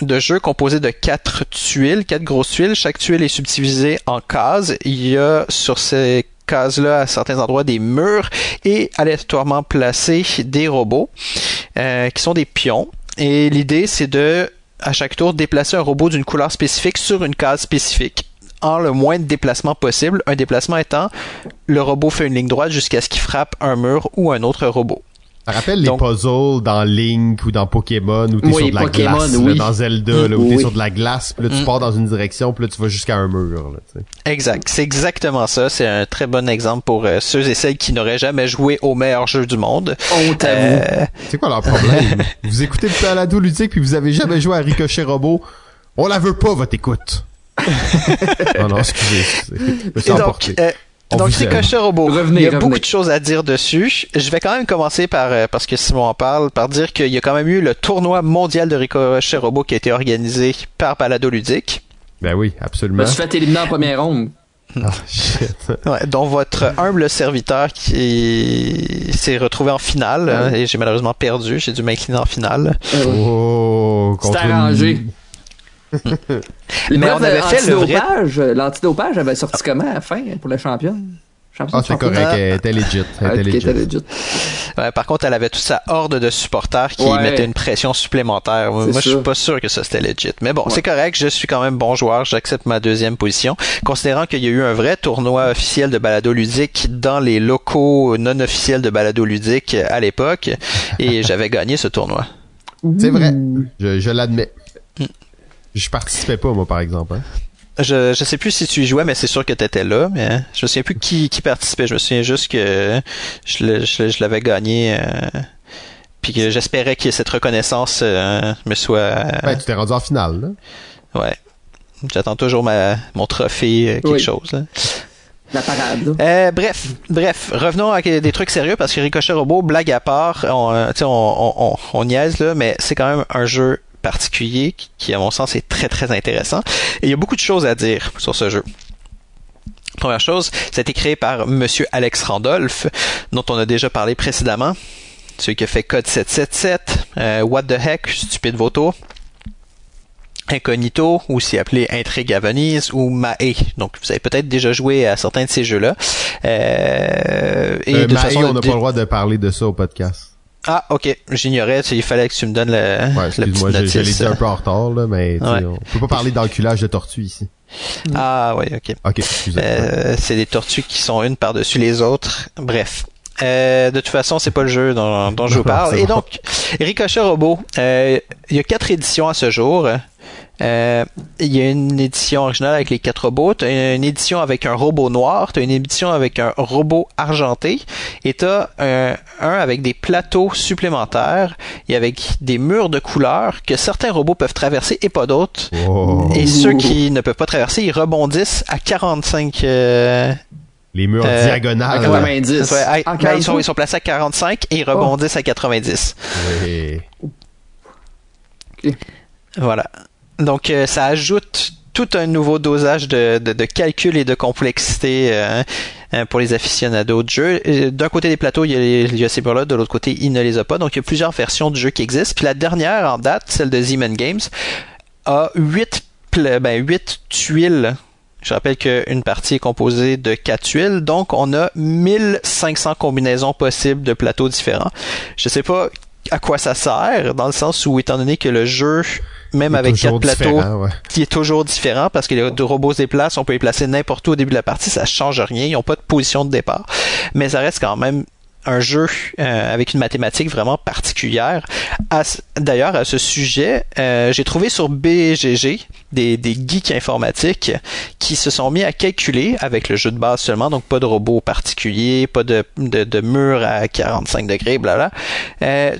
de jeu composé de quatre tuiles, quatre grosses tuiles. Chaque tuile est subdivisée en cases. Il y a sur ces cases-là, à certains endroits, des murs et aléatoirement placés des robots euh, qui sont des pions. Et l'idée, c'est de, à chaque tour, déplacer un robot d'une couleur spécifique sur une case spécifique en le moins de déplacement possible. Un déplacement étant, le robot fait une ligne droite jusqu'à ce qu'il frappe un mur ou un autre robot. Ça rappelle les puzzles dans Link ou dans Pokémon où t'es sur de la glace, dans Zelda, là, où t'es sur de la glace, puis là tu mm. pars dans une direction, puis là tu vas jusqu'à un mur. Là, exact, c'est exactement ça. C'est un très bon exemple pour euh, ceux et celles qui n'auraient jamais joué au meilleur jeu du monde. Euh... C'est quoi leur problème? Vous écoutez le balado ludique puis vous avez jamais joué à Ricochet Robot. On la veut pas votre écoute. non non, excusez. Je me donc, Ricochet Robot. il y a beaucoup de choses à dire dessus. Je vais quand même commencer par, euh, parce que Simon en parle, par dire qu'il y a quand même eu le tournoi mondial de Ricochet Robot qui a été organisé par Balado Ludique. Ben oui, absolument. Je me suis fait éliminer en première ronde? Oh, shit. Ouais, dont votre humble serviteur qui s'est retrouvé en finale hein, et j'ai malheureusement perdu. J'ai dû m'incliner en finale. Oh, C'était arrangé. Mais on avait fait le vrai... L'antidopage avait sorti comment à la fin pour la championne? Ah, c'est correct, elle était legit. Elle était legit. Ouais, par contre, elle avait toute sa horde de supporters qui mettaient une pression supplémentaire. Moi, je suis pas sûr que ça c'était legit. Mais bon, c'est correct, je suis quand même bon joueur, j'accepte ma deuxième position. Considérant qu'il y a eu un vrai tournoi officiel de balado ludique dans les locaux non officiels de balado ludique à l'époque, et j'avais gagné ce tournoi. C'est vrai, je, je l'admets. Je participais pas, moi, par exemple. Hein. Je, je sais plus si tu y jouais, mais c'est sûr que tu étais là. Mais je me souviens plus qui, qui participait. Je me souviens juste que je, je, l'avais gagné. Euh, puis que j'espérais que cette reconnaissance euh, me soit. Ben, tu t'es rendu en finale, là. Ouais. J'attends toujours ma, mon trophée, euh, quelque chose. Là. La parade. Euh, bref, bref, revenons à des trucs sérieux parce que Ricochet Robot, blague à part, on, on, on, on, on niaise là, mais c'est quand même un jeu particulier qui, à mon sens, est très très intéressant. Et il y a beaucoup de choses à dire sur ce jeu. Première chose, été créé par Monsieur Alex Randolph, dont on a déjà parlé précédemment. Celui qui a fait Code 777, euh, What the Heck, Stupide Voto, Incognito, aussi appelé Intrigue à Venise, ou Mae. Donc, vous avez peut-être déjà joué à certains de ces jeux-là. Euh, et euh, de Mae, façon, on n'a pas le droit de parler de ça au podcast. Ah, ok. J'ignorais. Il fallait que tu me donnes le, ouais, excuse-moi, je, l'ai dit un peu en retard, là, mais on peut pas parler d'enculage de tortues ici. Ah, oui, ok. Ok, excusez. Euh, c'est des tortues qui sont une par-dessus les autres. Bref. Euh, de toute façon, c'est pas le jeu dont, dont je vous parle. Et donc, Ricochet Robot, euh, il y a quatre éditions à ce jour. Euh, il y a une édition originale avec les quatre robots, t'as une édition avec un robot noir, t'as une édition avec un robot argenté, et t'as un, un avec des plateaux supplémentaires et avec des murs de couleurs que certains robots peuvent traverser et pas d'autres. Et ceux qui ne peuvent pas traverser, ils rebondissent à 45 euh, les murs euh, diagonales. À 90. Ben, ils, sont, ils sont placés à 45 et ils rebondissent à 90. Oui. Voilà. Donc, euh, ça ajoute tout un nouveau dosage de, de, calcul et de complexité euh, hein, pour les aficionados de jeu. D'un côté des plateaux, il y a, ces murs-là, de l'autre côté, il ne les a pas. Donc, il y a plusieurs versions du jeu qui existent. Puis la dernière en date, celle de Zeman Games, a 8, ben, 8 tuiles je rappelle qu'une partie est composée de 4 tuiles, donc on a 1500 combinaisons possibles de plateaux différents. Je sais pas à quoi ça sert, dans le sens où, étant donné que le jeu, même avec quatre plateaux, qui est toujours différent, parce que les robots se déplacent, on peut les placer n'importe où au début de la partie, ça change rien, ils n'ont pas de position de départ, mais ça reste quand même un jeu euh, avec une mathématique vraiment particulière. D'ailleurs, à ce sujet, euh, j'ai trouvé sur BGG des, des geeks informatiques qui se sont mis à calculer avec le jeu de base seulement, donc pas de robot particulier, pas de, de, de mur à 45 degrés, bla. Euh,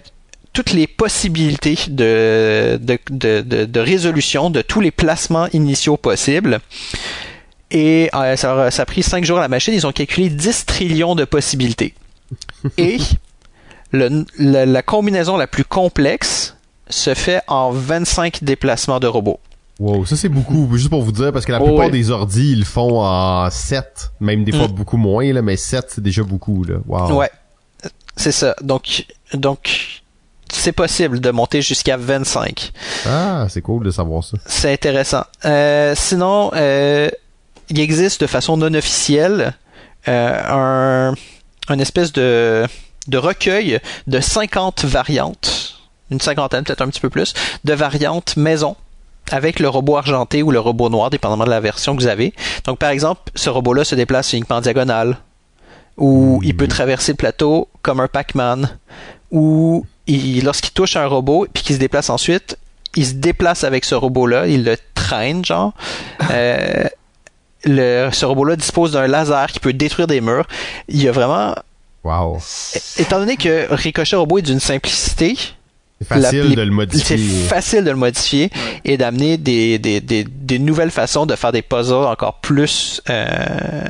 toutes les possibilités de, de, de, de, résolution de tous les placements initiaux possibles. Et euh, ça, ça, a pris 5 jours à la machine, ils ont calculé 10 trillions de possibilités. Et le, la, combinaison la plus complexe se fait en 25 déplacements de robots. Wow, ça c'est beaucoup, juste pour vous dire, parce que la plupart des ordis, ils le font en 7, même des fois mm. beaucoup moins, là, mais 7 c'est déjà beaucoup. Là. Wow. Ouais, c'est ça. Donc, donc c'est possible de monter jusqu'à 25. Ah, c'est cool de savoir ça. C'est intéressant. Euh, sinon, euh, il existe de façon non officielle euh, un une espèce de, de recueil de 50 variantes, une cinquantaine, peut-être un petit peu plus, de variantes maison avec le robot argenté ou le robot noir, dépendamment de la version que vous avez. Donc, par exemple, ce robot-là se déplace uniquement en diagonale, ou il peut traverser le plateau comme un Pac-Man, ou lorsqu'il touche un robot puis qu'il se déplace ensuite, il se déplace avec ce robot-là, il le traîne, genre. Euh, le, ce robot-là dispose d'un laser qui peut détruire des murs. Il y a vraiment. Wow. Étant donné que Ricochet Robot est d'une simplicité, c'est facile de le modifier. C'est facile de le modifier et d'amener des, des, des, des, nouvelles façons de faire des puzzles encore plus. Euh,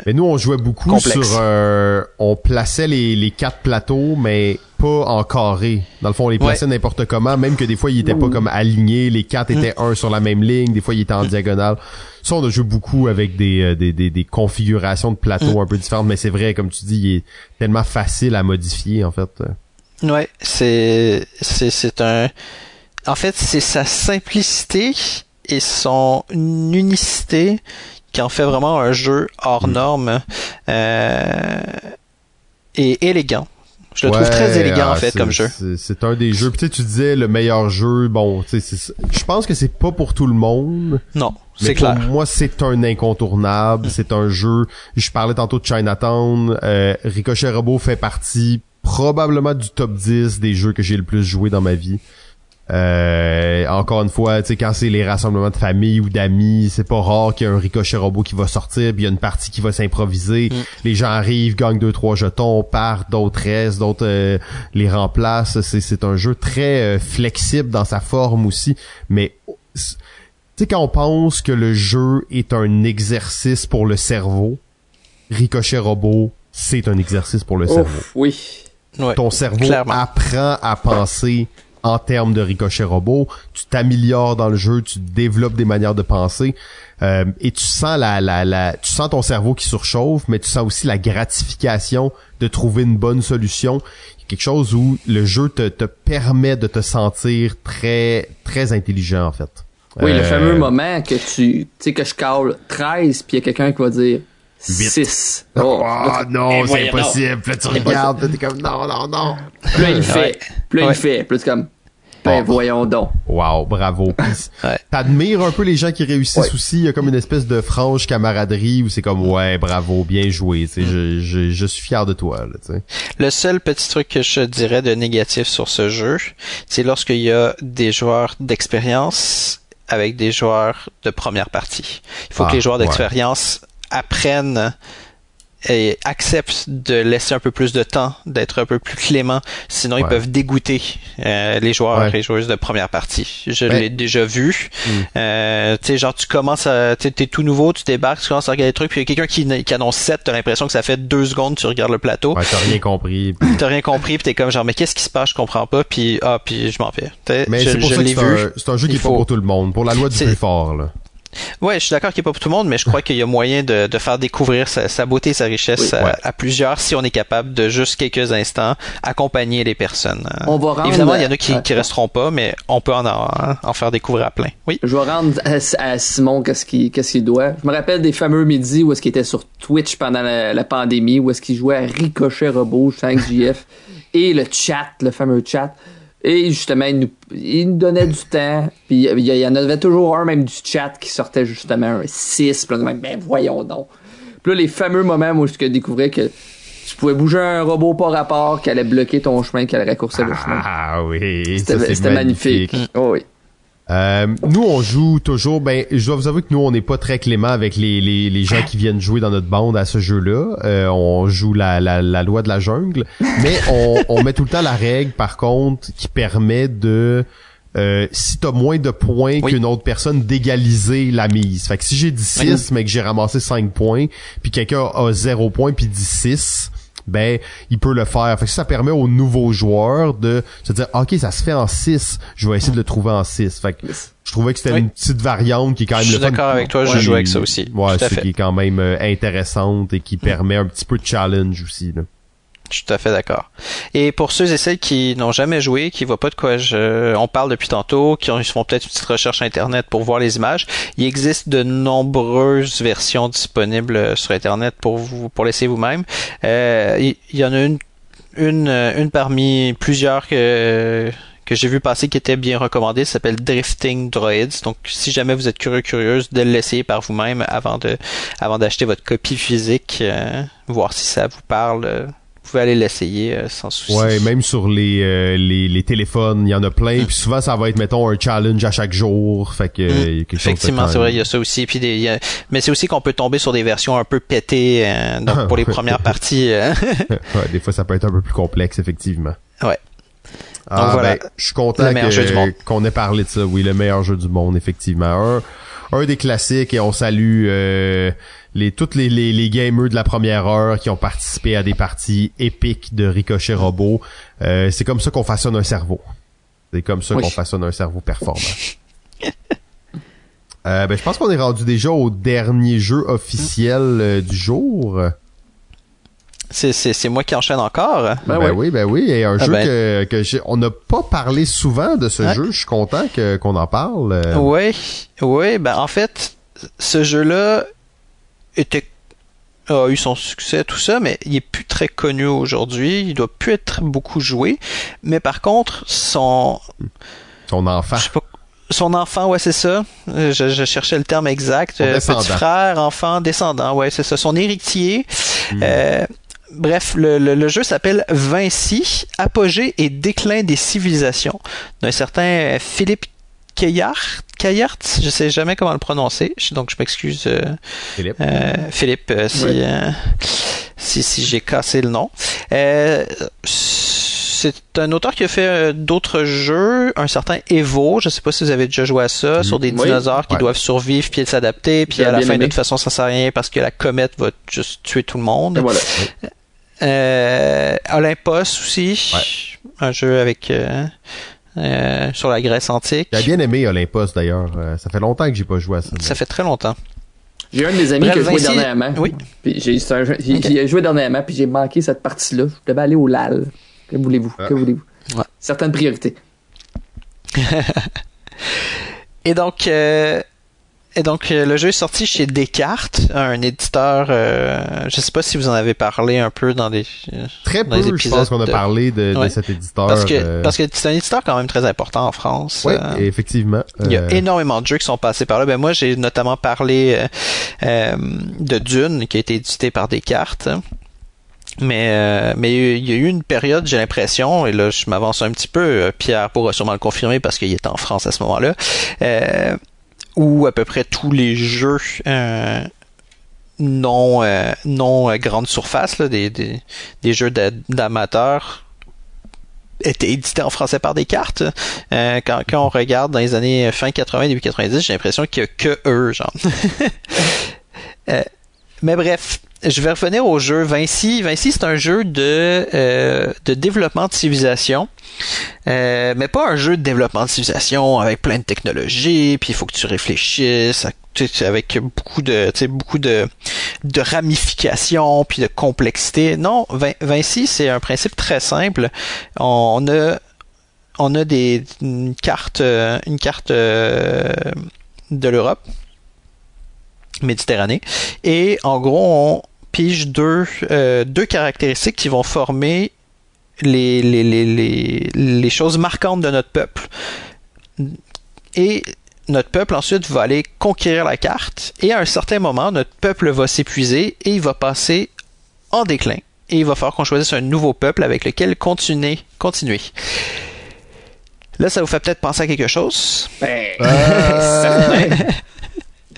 mais nous, on jouait beaucoup sur. Euh, on plaçait les, les quatre plateaux, mais pas en carré. Dans le fond, on les plaçait n'importe comment, même que des fois, ils étaient pas comme alignés. Les quatre étaient mm. un sur la même ligne. Des fois, ils étaient en mm. diagonale. Ça, on a joué beaucoup avec des, euh, des, des, des configurations de plateaux mm. un peu différentes, mais c'est vrai, comme tu dis, il est tellement facile à modifier, en fait. Ouais, c'est c'est c'est un en fait, c'est sa simplicité et son unicité qui en fait vraiment un jeu hors Mm. norme euh, et élégant. Je le trouve très élégant ah, en fait c'est- comme jeu. c'est- C'est un des jeux. Puis tu sais, tu disais le meilleur jeu. Bon, tu sais, c'est- je pense que c'est pas pour tout le monde. Non, c'est pour clair. moi, c'est un incontournable. C'est un jeu. Je parlais tantôt de Chinatown. Euh, Ricochet Robot fait partie probablement du top 10 des jeux que j'ai le plus joué dans ma vie. Euh, encore une fois, tu sais, quand c'est les rassemblements de famille ou d'amis, c'est pas rare qu'il y ait un ricochet robot qui va sortir, puis il y a une partie qui va s'improviser. Mm. Les gens arrivent, gagnent deux trois jetons, partent, d'autres restent, d'autres euh, les remplacent. C'est c'est un jeu très euh, flexible dans sa forme aussi, mais tu sais quand on pense que le jeu est un exercice pour le cerveau, ricochet robot, c'est un exercice pour le cerveau oui. Ouais. ton cerveau clairement. apprend à penser en termes de ricochet robot, tu t'améliores dans le jeu, tu développes des manières de penser euh, et tu sens la, la, la tu sens ton cerveau qui surchauffe, mais tu sens aussi la gratification de trouver une bonne solution. Quelque chose où le jeu te, te permet de te sentir très très intelligent en fait. Oui, le Euh, fameux moment que tu, tu sais, que je cale 13 puis il y a quelqu'un qui va dire. 6. Oh, tu- non, Eh, c'est impossible. Puis là, tu regardes, t'es comme non, non, non. Puis là, il le fait. Puis là, il fait. Puis là, c'est comme, ben, voyons donc. Wow, bravo. Ouais. T'admires un peu les gens qui réussissent Ouais. aussi? Il y a comme une espèce de franche camaraderie où c'est comme ouais, bravo, bien joué. Tu sais, je, je, je suis fier de toi. Là, tu sais. Le seul petit truc que je dirais de négatif sur ce jeu, c'est lorsqu'il y a des joueurs d'expérience avec des joueurs de première partie. Il faut Ah, que les joueurs ouais. Apprennent et acceptent de laisser un peu plus de temps, d'être un peu plus clément, sinon ils peuvent dégoûter euh, les joueurs Ouais. et joueuses de première partie. Je Ben- l'ai déjà vu. Mm. Euh, tu sais, genre tu commences à, t'es tout nouveau, tu débarques, tu commences à regarder des trucs, puis il y a quelqu'un qui, qui annonce 7, t'as l'impression que ça fait deux secondes, tu regardes le plateau, Ouais, t'as rien compris. t'as rien compris, puis t'es comme genre mais qu'est-ce qui se passe, je comprends pas, puis ah puis je m'en vais. T'sais, Mais c'est pour je ça que c'est un, un jeu qui est pas faut- pour tout le monde. Pour la loi du plus fort. Là. Ouais, je suis d'accord qu'il est pas pour tout le monde, mais je crois qu'il y a moyen de, de faire découvrir sa, sa beauté, sa richesse Oui. à, Ouais. à plusieurs si on est capable de juste quelques instants accompagner les personnes. On va rendre- Évidemment, il y en a qui, Ouais. qui resteront pas, mais on peut en, en, en faire découvrir à plein. Oui. Je vais rendre à, à Simon qu'est-ce qu'il doit. Je me rappelle des fameux midis où est-ce qu'il était sur Twitch pendant la, la pandémie, où est-ce qu'il jouait à Ricochet Robot 5JF et le chat, le fameux chat. Et justement, il nous, il nous donnait du temps. Puis il y, en avait toujours un même du chat qui sortait justement un 6. Puis là, ben voyons donc. Puis là, les fameux moments où je découvrais que tu pouvais bouger un robot par rapport qui allait bloquer ton chemin, qui allait raccourcir le chemin. Ah oui, C'était c'était magnifique. Oh oui. Euh, nous, on joue toujours. Ben, je dois vous avouer que nous, on n'est pas très clément avec les, les, les gens qui viennent jouer dans notre bande à ce jeu-là. Euh, on joue la, la, la loi de la jungle, mais on, on met tout le temps la règle, par contre, qui permet de euh, si t'as moins de points Oui. qu'une autre personne d'égaliser la mise. Fait que si j'ai dit 6 mais que j'ai ramassé 5 points, puis quelqu'un a 0 points puis dit 6, ben il peut le faire. Fait que ça permet aux nouveaux joueurs de se dire OK, ça se fait en 6, je vais essayer de le trouver en 6. Fait que je trouvais que c'était Oui. une petite variante qui est quand même Je suis d'accord avec toi, je joue avec ça aussi. Ouais, c'est qui est quand même euh, intéressante et qui permet un petit peu de challenge aussi là. Je suis tout à fait d'accord. Et pour ceux et celles qui n'ont jamais joué, qui voient pas de quoi je, on parle depuis tantôt, qui ont- font peut-être une petite recherche internet pour voir les images, il existe de nombreuses versions disponibles euh, sur internet pour vous, pour l'essayer vous-même. Euh, il, y en a une, une, euh, une parmi plusieurs que que j'ai vu passer qui était bien recommandée, ça s'appelle Drifting Droids. Donc, si jamais vous êtes curieux, curieuse, de l'essayer par vous-même avant avant d'acheter votre copie physique, euh, voir si ça vous parle. Euh, vous pouvez aller l'essayer euh, sans souci. Ouais, même sur les, euh, les, les téléphones, il y en a plein. Puis souvent, ça va être, mettons, un challenge à chaque jour. Fait que, Mm. il y a quelque Effectivement, c'est vrai, il y a ça aussi. Puis des, y a- mais c'est aussi qu'on peut tomber sur des versions un peu pétées. euh, donc pour les premières parties, euh, Ouais, des fois, ça peut être un peu plus complexe, effectivement. Ouais. Ah, voilà. ben, je suis content qu'on ait parlé de ça. Oui, le meilleur jeu du monde, effectivement. Un, un des classiques et on salue euh, les toutes les, les, les gamers de la première heure qui ont participé à des parties épiques de Ricochet Robot. Euh, c'est comme ça qu'on façonne un cerveau. C'est comme ça Oui. qu'on façonne un cerveau performant. Euh, ben, je pense qu'on est rendu déjà au dernier jeu officiel euh, du jour. c'est, c'est, c'est moi qui enchaîne encore? Ben Ben, ouais. oui, ben oui. Et un Ah jeu ben. que, que j'ai, on n'a pas parlé souvent de ce jeu. Je suis content que, qu'on en parle. euh. Oui, oui, ben en fait, ce jeu-là, était a eu son succès, tout ça, mais il est plus très connu aujourd'hui. Il doit plus être beaucoup joué. Mais par contre, son son enfant. son enfant, ouais, c'est ça. Je, je, cherchais le terme exact. Petit frère, enfant, descendant, ouais, c'est ça. Son héritier. Hmm. Euh, bref, le, le, jeu s'appelle Vinci, apogée et déclin des civilisations d'un certain Philippe Kayart, Kayart, je sais jamais comment le prononcer, donc je m'excuse. Euh, Philippe. Euh, Philippe, euh, si, si, si j'ai cassé le nom. c'est un auteur qui a fait d'autres jeux, un certain Evo, je sais pas si vous avez déjà joué à ça, sur des dinosaures qui doivent survivre puis s'adapter, puis à la fin de toute façon ça sert à rien parce que la comète va juste tuer tout le monde. voilà. Olympos aussi, un jeu avec euh, sur la Grèce antique. J'ai bien aimé Olympus d'ailleurs. Euh, ça fait longtemps que j'ai pas joué à ça. Ça fait très longtemps. J'ai un de mes amis qui a joué dernièrement. Oui. j'ai, joué dernièrement, puis j'ai manqué cette partie-là. Je devais aller au LAL. Que voulez-vous? Que voulez-vous? Ouais. Certaines priorités. Et donc, euh, et donc, euh, le jeu est sorti chez Descartes, un éditeur. Euh, je sais pas si vous en avez parlé un peu dans des euh, très peu. je pense qu'on a parlé de, cet éditeur. Parce que parce que c'est un éditeur quand même très important en France. Oui, effectivement. Il y a énormément de jeux qui sont passés par là. Ben moi, j'ai notamment parlé de Dune, qui a été édité par Descartes. Mais mais il y a eu une période, j'ai l'impression, et là je m'avance un petit peu, Pierre pourra sûrement le confirmer parce qu'il est en France à ce moment-là, où à peu près tous les jeux euh, non euh, non grande surface, là, des, des, des jeux d'amateurs étaient édités en français par des cartes. Euh, quand, quand on regarde dans les années fin 80, début 90, j'ai l'impression qu'il y a que eux, genre. mais bref, je vais revenir au jeu Vinci. Vinci, c'est un jeu de, euh, de développement de civilisation. Euh, mais pas un jeu de développement de civilisation avec plein de technologies, puis il faut que tu réfléchisses avec beaucoup de beaucoup de, de ramifications puis de complexité. Non, Vinci, c'est un principe très simple. On a on a des une carte euh, de l'Europe Méditerranée et en gros on pige deux, euh, deux caractéristiques qui vont former les, les, les, les, choses marquantes de notre peuple. Et notre peuple ensuite va aller conquérir la carte et à un certain moment, notre peuple va s'épuiser et il va passer en déclin. Et il va falloir qu'on choisisse un nouveau peuple avec lequel continuer. continuer. Là, ça vous fait peut-être penser à quelque chose? Ben, euh...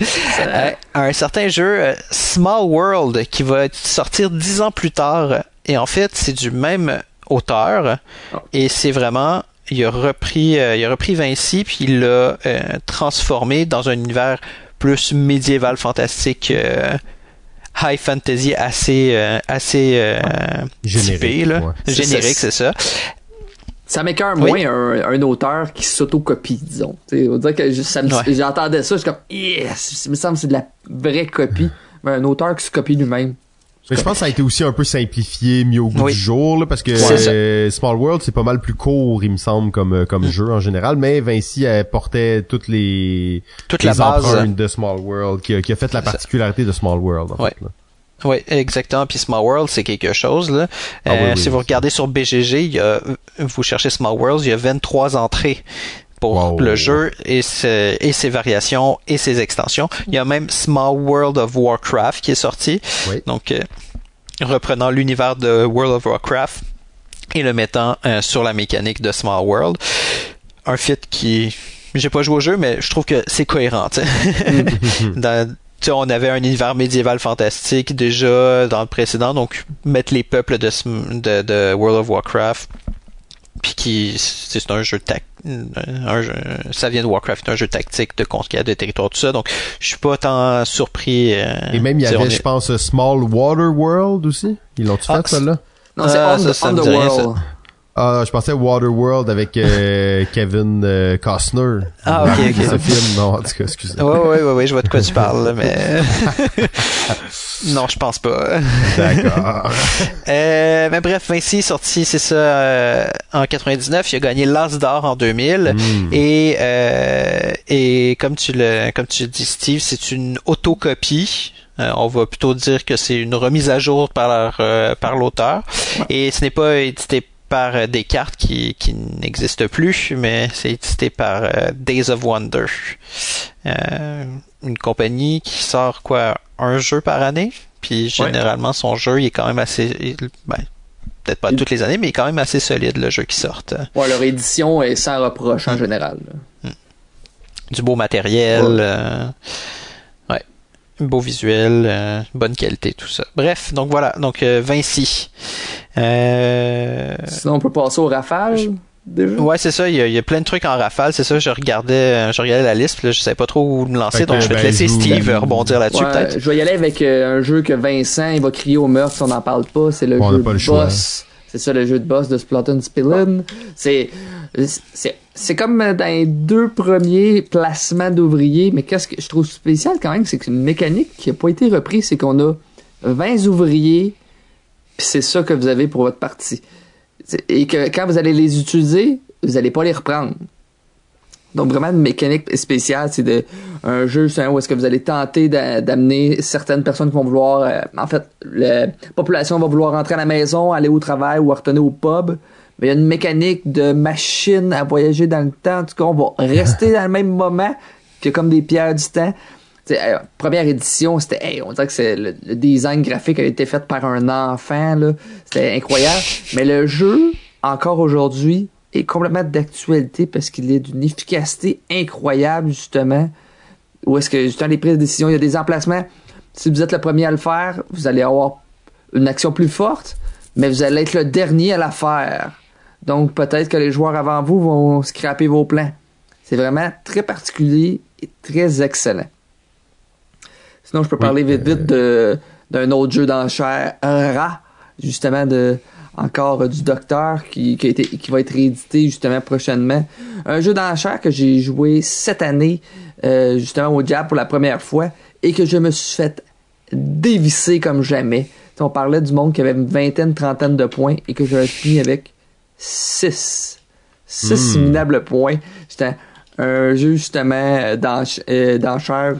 Euh, un certain jeu euh, Small World qui va sortir dix ans plus tard. Et en fait, c'est du même auteur. Ah. Et c'est vraiment il a repris euh, il a repris Vinci puis il l'a transformé dans un univers plus médiéval fantastique high fantasy assez assez générique, générique c'est ça ça m'écœure moins un, auteur qui s'autocopie, disons. on dirait que j'entendais ça, je suis comme, yes, il me semble que c'est de la vraie copie, mais un auteur qui se copie lui-même. Mais je pense que ça a été aussi un peu simplifié, mis au goût du jour, parce que euh, Small World, c'est pas mal plus court, il me semble, comme euh, comme mm. jeu en général, mais Vinci portait toutes les, toutes les la empreintes de Small World, qui, a fait la particularité de Small World, en fait. Oui, exactement. Puis Small World, c'est quelque chose. Là. Ah euh, si vous regardez sur BGG, il y a, vous cherchez Small World, il y a 23 entrées pour le jeu et, et, ses variations et ses extensions. Il y a même Small World of Warcraft qui est sorti. Donc, euh, reprenant l'univers de World of Warcraft et le mettant euh, sur la mécanique de Small World. Un fit qui j'ai pas joué au jeu, mais je trouve que c'est cohérent. Dans, on avait un univers médiéval fantastique déjà dans le précédent, donc mettre les peuples de, de, World of Warcraft, puis qui c'est un jeu tac, un ça vient de Warcraft, un jeu tactique de conquête de territoire tout ça, donc je suis pas tant surpris. Euh, Et même il y avait, je pense, Small Water World aussi? Ils l'ont ah, fait ça là. Non, c'est ah, On, the, World. Ah, je pensais Waterworld avec euh, Kevin euh, Costner. Ah, ok, ok. Ce film, non, en tout cas, excusez. Ouais, ouais, ouais, ouais, je vois de quoi tu parles, mais... non, je pense pas. D'accord. euh, mais bref, Vinci est sorti, c'est ça, euh, en 99. Il a gagné l'As d'or en 2000. Hmm. Et, euh, et comme tu le, comme tu dis, Steve, c'est une autocopie on va plutôt dire que c'est une remise à jour par par l'auteur. Et ce n'est pas édité par des cartes qui, qui n'existent plus, mais c'est édité par Days of Wonder. une compagnie qui sort quoi un jeu par année, puis généralement son jeu il est quand même assez ben, peut-être pas toutes les années, mais il est quand même assez solide le jeu qui sort. Ouais, leur édition est sans reproche en mm. général. Mm. Du beau matériel, ouais. Euh. Beau visuel, euh, bonne qualité, tout ça. Bref, donc voilà, donc euh, Vinci. Sinon, on peut passer au rafale. Ouais, c'est ça. Il y, a, plein de trucs en rafale. C'est ça. Je regardais, euh, je regardais la liste. Puis là, je savais pas trop où me lancer. donc, je vais te ben, laisser Steve rebondir là-dessus, peut-être. Je vais y aller avec euh, un jeu que Vincent, il va crier au meurtre si on n'en parle pas. C'est le jeu de boss. C'est ça, le jeu de boss de Splatoon Spillin. C'est, c'est, c'est comme dans les deux premiers placements d'ouvriers. Mais qu'est-ce que je trouve spécial quand même, c'est que c'est une mécanique qui a pas été reprise. C'est qu'on a 20 ouvriers. Puis c'est ça que vous avez pour votre partie et que quand vous allez les utiliser, vous n'allez pas les reprendre. Donc vraiment une mécanique spéciale, c'est de un jeu où est-ce que vous allez tenter d'amener certaines personnes qui vont vouloir, euh, en fait, la population va vouloir rentrer à la maison, aller au travail ou retourner au pub. Mais il y a une mécanique de machine à voyager dans le temps. En tout cas, on va rester dans le même moment que comme des pierres du temps. Euh, première édition, c'était, on dirait que c'est le, design graphique a été fait par un enfant, là. C'était incroyable. Mais le jeu, encore aujourd'hui, est complètement d'actualité parce qu'il est d'une efficacité incroyable, justement. Où est-ce que, justement, les prises de décision, il y a des emplacements. Si vous êtes le premier à le faire, vous allez avoir une action plus forte, mais vous allez être le dernier à la faire. Donc, peut-être que les joueurs avant vous vont scraper vos plans. C'est vraiment très particulier et très excellent. Sinon, je peux parler vite vite de d'un autre jeu d'enchères, Ra, justement de encore du Docteur qui, qui, a été, qui va être réédité justement prochainement. Un jeu d'enchères que j'ai joué cette année euh, justement au Diable pour la première fois et que je me suis fait dévisser comme jamais. on parlait du monde qui avait une vingtaine, trentaine de points et que j'avais fini avec six. Six hmm. minables points. C'était un jeu justement euh, d'enchères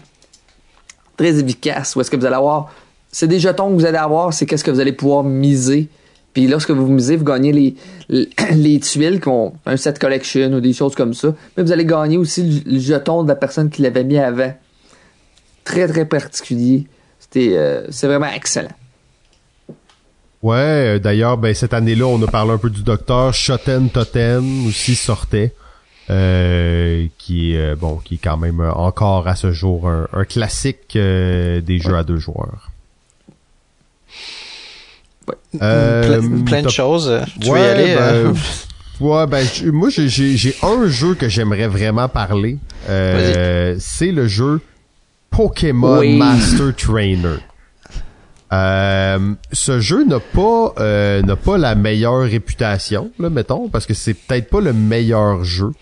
très efficace. Où est-ce que vous allez avoir, c'est des jetons que vous allez avoir, c'est qu'est-ce que vous allez pouvoir miser. Puis lorsque vous misez, vous gagnez les, les, tuiles qui ont un set collection ou des choses comme ça. Mais vous allez gagner aussi le, jeton de la personne qui l'avait mis avant. Très, très particulier. C'était, euh, c'est vraiment excellent. Ouais, euh, d'ailleurs, ben cette année-là, on a parlé un peu du docteur Shoten Totem aussi sortait. Euh, qui est euh, bon, qui est quand même euh, encore à ce jour un, classique des jeux à deux joueurs. Plein, de choses. Tu veux y aller? Ben, ouais, ben moi j'ai un jeu que j'aimerais vraiment parler. c'est le jeu Pokémon Master Trainer. ce jeu n'a pas n'a pas la meilleure réputation, là, mettons, parce que c'est peut-être pas le meilleur jeu.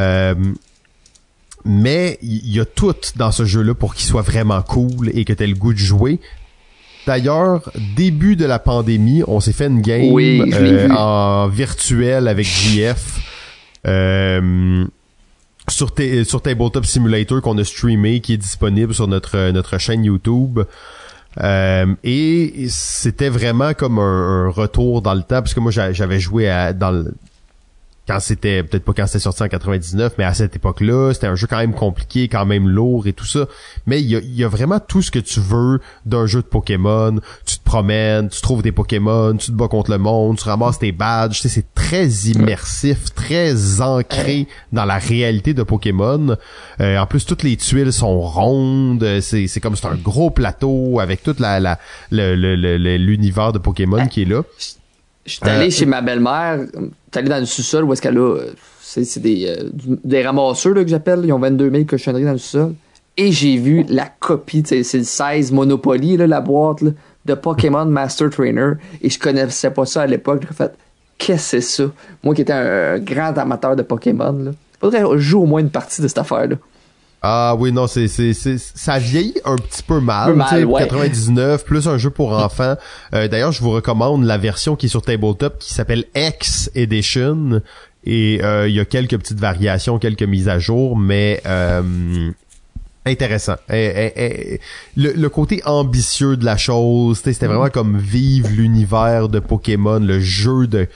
Euh, mais il y a tout dans ce jeu-là pour qu'il soit vraiment cool et que tu aies le goût de jouer. D'ailleurs, début de la pandémie, on s'est fait une game euh, en virtuel avec JF euh, sur, sur Tabletop Simulator qu'on a streamé, qui est disponible sur notre notre chaîne YouTube. et c'était vraiment comme un, retour dans le temps parce que moi j'avais joué à, dans le, quand c'était peut-être pas quand c'était sorti en 99 mais à cette époque-là c'était un jeu quand même compliqué quand même lourd et tout ça. Mais il y a, vraiment tout ce que tu veux d'un jeu de Pokémon. Tu te promènes tu trouves des Pokémon tu te bats contre le monde tu ramasses tes badges. Tu sais, c'est très immersif très ancré dans la réalité de Pokémon. Euh, en plus toutes les tuiles sont rondes. C'est c'est comme c'est un gros plateau avec toute la la l'univers de Pokémon qui est là je suis allé euh, chez ma belle-mère, suis allé dans le sous-sol où est-ce qu'elle a. C'est des, euh, des ramasseurs là, que j'appelle. Ils ont 22 000 cochonneries dans le sous-sol. Et j'ai vu la copie, c'est le 16 Monopoly, là, la boîte de Pokémon Master Trainer. Et je connaissais pas ça à l'époque. J'ai fait, qu'est-ce que c'est ça? Moi qui étais un, grand amateur de Pokémon. Là. Faudrait jouer au moins une partie de cette affaire-là. Ah oui, non, c'est, c'est, c'est, ça vieillit un petit peu mal. mal 99, plus un jeu pour enfants. Euh, d'ailleurs, je vous recommande la version qui est sur Tabletop qui s'appelle X Edition. Et euh, il y a quelques petites variations, quelques mises à jour, mais euh, intéressant. Eh, eh, eh, le, le côté ambitieux de la chose, c'était vraiment comme vivre l'univers de Pokémon, le jeu de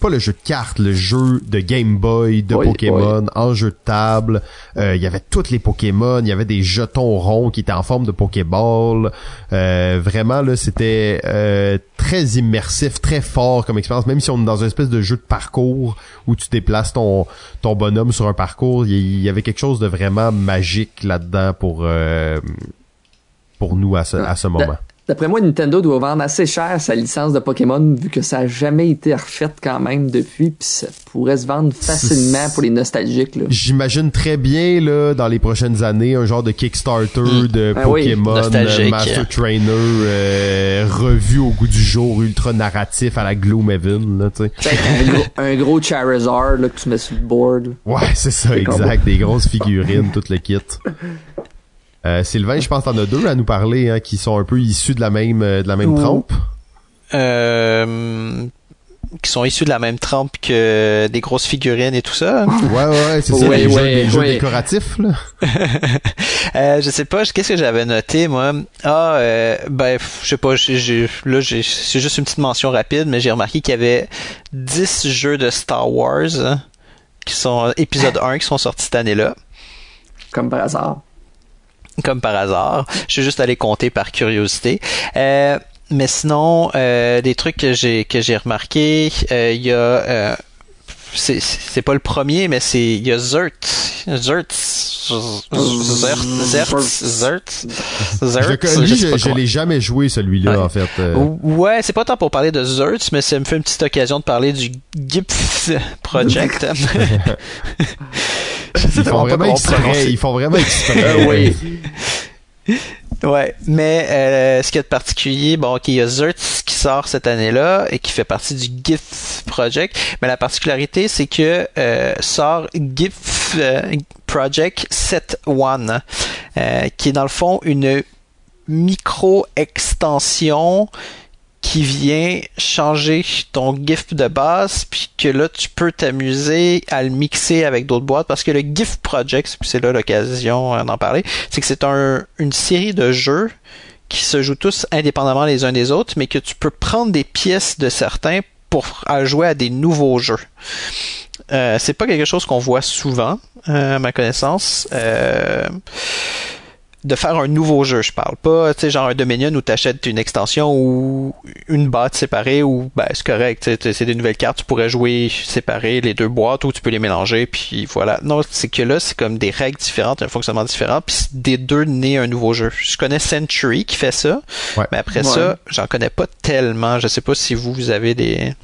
pas le jeu de cartes, le jeu de Game Boy de Oui, Pokémon en jeu de table. Euh, Il y avait tous les Pokémon, il y avait des jetons ronds qui étaient en forme de Pokéball. Euh, vraiment là, c'était euh, très immersif, très fort comme expérience. Même si on est dans une espèce de jeu de parcours où tu déplaces ton ton bonhomme sur un parcours, il y- il y avait quelque chose de vraiment magique là-dedans pour euh, pour nous à ce, à ce moment. D'après moi, Nintendo doit vendre assez cher sa licence de Pokémon vu que ça a jamais été refaite quand même depuis, puis ça pourrait se vendre facilement pour les nostalgiques. Là. J'imagine très bien là dans les prochaines années un genre de Kickstarter de Ah Pokémon euh, Master Trainer euh, revu au goût du jour, ultra narratif à la Gloomhaven là. Peut-être un gros, un gros Charizard là, que tu mets sur le board. Ouais, c'est ça, exact. Des grosses figurines, tout le kit. Euh, Sylvain, je pense que t'en as deux à nous parler, hein, qui sont un peu issus de la même euh, de la même Ouh. trempe. Euh, qui sont issus de la même trempe que des grosses figurines et tout ça. Ouais, ouais, c'est ça, Ouais, les, jeux, ouais, les jeux décoratifs, là. Euh, je sais pas, qu'est-ce que j'avais noté moi? Ah, euh, ben, je sais pas, là j'ai- c'est juste une petite mention rapide, mais j'ai remarqué qu'il y avait 10 jeux de Star Wars hein, qui sont épisode 1 qui sont sortis cette année-là, Comme par hasard. Comme par hasard. Je suis juste allé compter par curiosité. Euh, mais sinon, euh, des trucs que j'ai que j'ai remarqué, euh, il y a euh, c'est c'est pas le premier, mais c'est il y a Zert, Zert, Zert, Zert, Zert, Zert. je l'ai jamais joué, celui-là, Ouais. en fait. euh. Ouais, c'est pas tant pour parler de Zertz, mais ça me fait une petite occasion de parler du GIPF Project. Ils font vraiment exprès. Ils font vraiment exprès. Euh, oui. Ouais, mais euh, ce qu'il y a de particulier, bon, ok, il y a Zertz qui sort cette année-là et qui fait partie du GIF Project, mais la particularité, c'est que euh, sort GIF euh, Project 7.1, euh, qui est dans le fond une micro-extension qui vient changer ton GIF de base, puis que là, tu peux t'amuser à le mixer avec d'autres boîtes, parce que le GIF Project, c'est là l'occasion euh, d'en parler, c'est que c'est un, une série de jeux qui se jouent tous indépendamment les uns des autres, mais que tu peux prendre des pièces de certains pour jouer à des nouveaux jeux. Euh, c'est pas quelque chose qu'on voit souvent, euh, à ma connaissance. Euh, de faire un nouveau jeu, je parle pas, tu sais, genre un Dominion où t'achètes une extension ou une boîte séparée ou ben c'est correct, tu sais, c'est des nouvelles cartes, tu pourrais jouer séparées les deux boîtes ou tu peux les mélanger puis voilà. Non, c'est que là c'est comme des règles différentes, un fonctionnement différent puis des deux naît un nouveau jeu. Je connais Century qui fait ça, Ouais. mais après Ouais. ça, j'en connais pas tellement. Je sais pas si vous vous avez des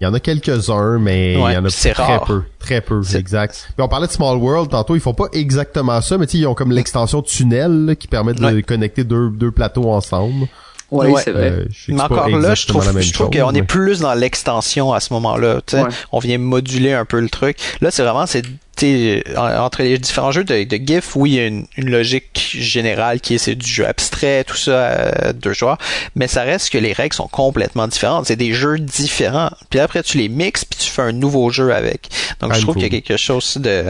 Il y en a quelques-uns, mais Ouais, il y en a très rare. peu. Très peu, exact. Puis on parlait de Small World tantôt, ils font pas exactement ça, mais tu sais, ils ont comme l'extension tunnel là, qui permet de Ouais. connecter deux, deux plateaux ensemble. Oui, Ouais. c'est vrai. Euh, Mais encore là, je trouve, je trouve qu'on est plus dans l'extension à ce moment-là. tu sais. Ouais. On vient moduler un peu le truc. Là, c'est vraiment, c'est entre les différents jeux de, de GIF, oui, il y a une, une logique générale qui est c'est du jeu abstrait, tout ça, euh, deux joueurs, mais ça reste que les règles sont complètement différentes. C'est des jeux différents. Puis après, tu les mixes, puis tu fais un nouveau jeu avec. Donc, je trouve qu'il y a quelque chose de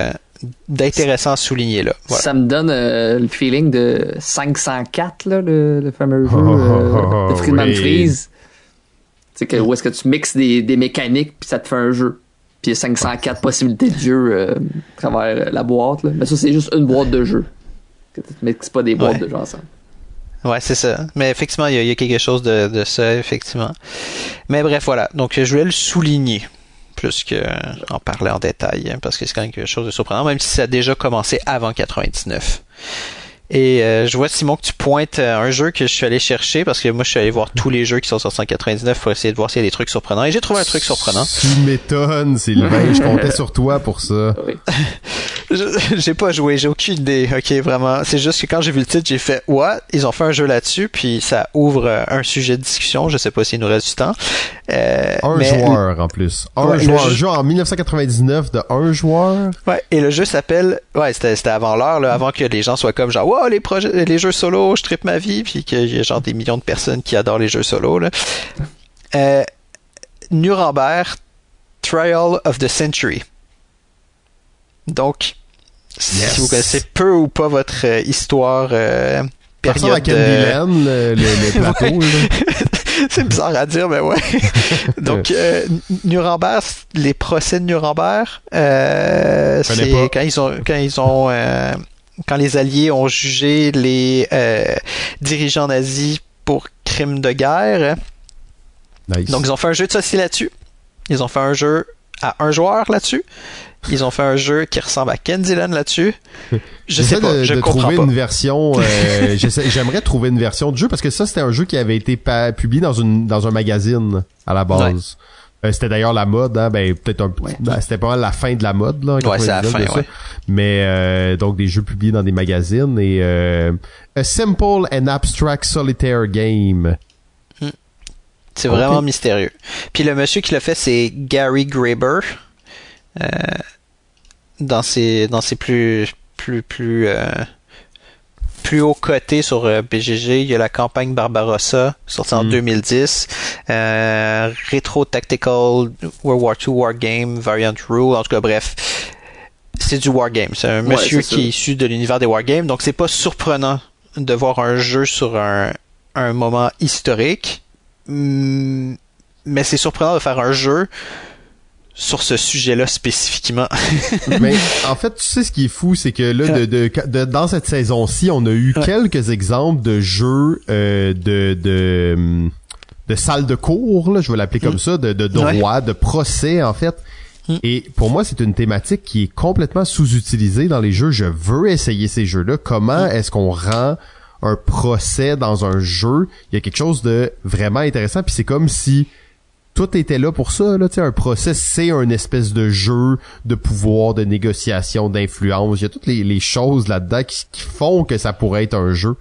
d'intéressant à souligner là. Voilà. Ça me donne euh, le feeling de 504, là, le, le fameux jeu euh, de Friedman Oui. Freeze. Tu sais, que, où est-ce que tu mixes des, des mécaniques puis ça te fait un jeu. Puis il y a 504 possibilités de jeu euh, à travers euh, la boîte. Là. Mais ça, c'est juste une boîte de jeu. Tu mixes pas des boîtes Ouais. de jeu ensemble. Ouais, c'est ça. Mais effectivement, il y, a- il y a quelque chose de, de ça, effectivement. Mais bref, voilà. Donc, je voulais le souligner plus que euh, en parler en détail, hein, parce que c'est quand même quelque chose de surprenant, même si ça a déjà commencé avant 99. Et euh, je vois Simon que tu pointes euh, un jeu que je suis allé chercher parce que moi je suis allé voir tous les jeux qui sont sortis en 99 pour essayer de voir s'il y a des trucs surprenants et j'ai trouvé un truc surprenant. Tu m'étonnes, Sylvain. je comptais sur toi pour ça. Oui. Je- J'ai pas joué, j'ai aucune idée. Ok, vraiment. C'est juste que quand j'ai vu le titre, j'ai fait what? Ils ont fait un jeu là-dessus, puis ça ouvre euh, un sujet de discussion. Je sais pas s'il nous reste du temps. Euh, Un mais- joueur en plus. Un Ouais, joueur. Un jeu- jeu en 1999 de un joueur? Ouais, et le jeu s'appelle. Ouais, c'était c'était avant l'heure, là, avant que les gens soient comme genre, wow, les projets, les jeux solo, je tripe ma vie, puis qu'il y a genre des millions de personnes qui adorent les jeux solo. Là. Euh, Nuremberg Trial of the Century. Donc, Si vous connaissez peu ou pas votre euh, histoire euh, période à Candyland, le, le, le plateau. c'est bizarre à dire, mais ouais. Donc, euh, Nuremberg, les procès de Nuremberg, euh, c'est quand ils ont, quand ils ont, euh, quand les Alliés ont jugé les euh, dirigeants nazis pour crimes de guerre. Nice. Donc, ils ont fait un jeu de société là-dessus. Ils ont fait un jeu à un joueur là-dessus. Ils ont fait un jeu qui ressemble à Candyland là-dessus. Je sais pas, de, je de comprends trouver pas. une version. euh, J'aimerais trouver une version de jeu parce que ça c'était un jeu qui avait été publié dans une dans un magazine à la base. Euh, c'était d'ailleurs la mode, hein, ben peut-être un Ouais. ben, c'était pas mal la fin de la mode là. Ouais, c'est la 99 fin, ouais. Mais euh, donc des jeux publiés dans des magazines et euh, a simple and abstract solitaire game. C'est Ok. vraiment mystérieux. Puis le monsieur qui l'a fait, c'est Gary Graber. Euh, dans ses dans ses plus plus plus euh, plus haut coté sur euh, BGG, il y a la campagne Barbarossa sortie en Mm. 2010, euh, Retro Tactical World War II Wargame Variant Rule, en tout cas bref, c'est du wargame. C'est un Ouais, monsieur qui est issu de l'univers des wargames, donc c'est pas surprenant de voir un jeu sur un un moment historique, Mm, mais c'est surprenant de faire un jeu sur ce sujet-là spécifiquement. Mais en fait, tu sais ce qui est fou, c'est que là, de, de, de- dans cette saison-ci, on a eu Ouais. quelques exemples de jeux euh, de, de de salles de cours, là, je vais l'appeler comme ça, de, de droit, de procès en fait. Mm. Et pour moi, c'est une thématique qui est complètement sous-utilisée dans les jeux. Je veux essayer ces jeux-là. Comment est-ce qu'on rend un procès dans un jeu? Il y a quelque chose de vraiment intéressant. Puis c'est comme si tout était là pour ça. Là, un procès, c'est un espèce de jeu de pouvoir, de négociation, d'influence. Il y a toutes les, les choses là-dedans qui, qui font que ça pourrait être un jeu.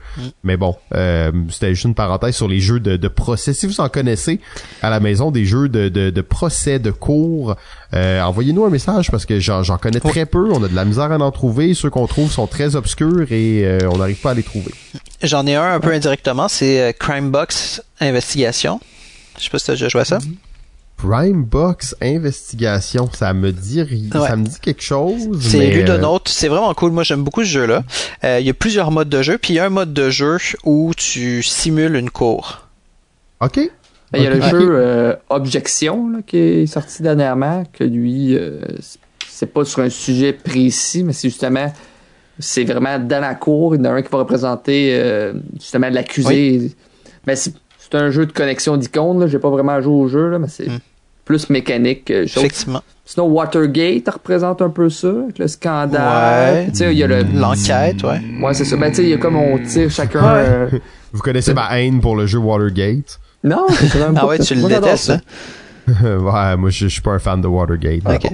Mais bon, euh, c'était juste une parenthèse sur les jeux de, de procès. Si vous en connaissez à la maison des jeux de, de, de procès, de cours, euh, envoyez-nous un message parce que j'en connais très peu. On a de la misère à en trouver. Ceux qu'on trouve sont très obscurs et euh, on n'arrive pas à les trouver. J'en ai un un peu indirectement, c'est Crime Box Investigation. Je sais pas si tu as déjà joué à ça. Prime Box Investigation, ça me dit ri- Ouais. ça me dit quelque chose. C'est mais, euh, Ludonote, c'est vraiment cool. Moi, j'aime beaucoup ce jeu-là. Euh, Il y a plusieurs modes de jeu, puis il y a un mode de jeu où tu simules une cour. Ok. Ben, Il y a le jeu euh, Objection là, qui est sorti dernièrement, que lui, euh, c'est pas sur un sujet précis, mais c'est justement, c'est vraiment dans la cour. Il y en a un qui va représenter euh, justement l'accusé. Mais c'est c'est un jeu de connexion d'icônes. J'ai pas vraiment joué au jeu, là, mais c'est Mm. plus mécanique. que chose. Effectivement. Sinon, Watergate représente un peu ça, avec le scandale. Ouais. Puis, Tu sais, il y a le. L'enquête, ouais. Ouais, c'est ça. Ben, tu sais, il y a comme on tire chacun. Ouais. euh, Vous connaissez ma haine pour le jeu Watergate? Non, c'est même Ah ouais, tu le détestes, ça. hein? ouais, moi je, je suis pas un fan de Watergate. Ok.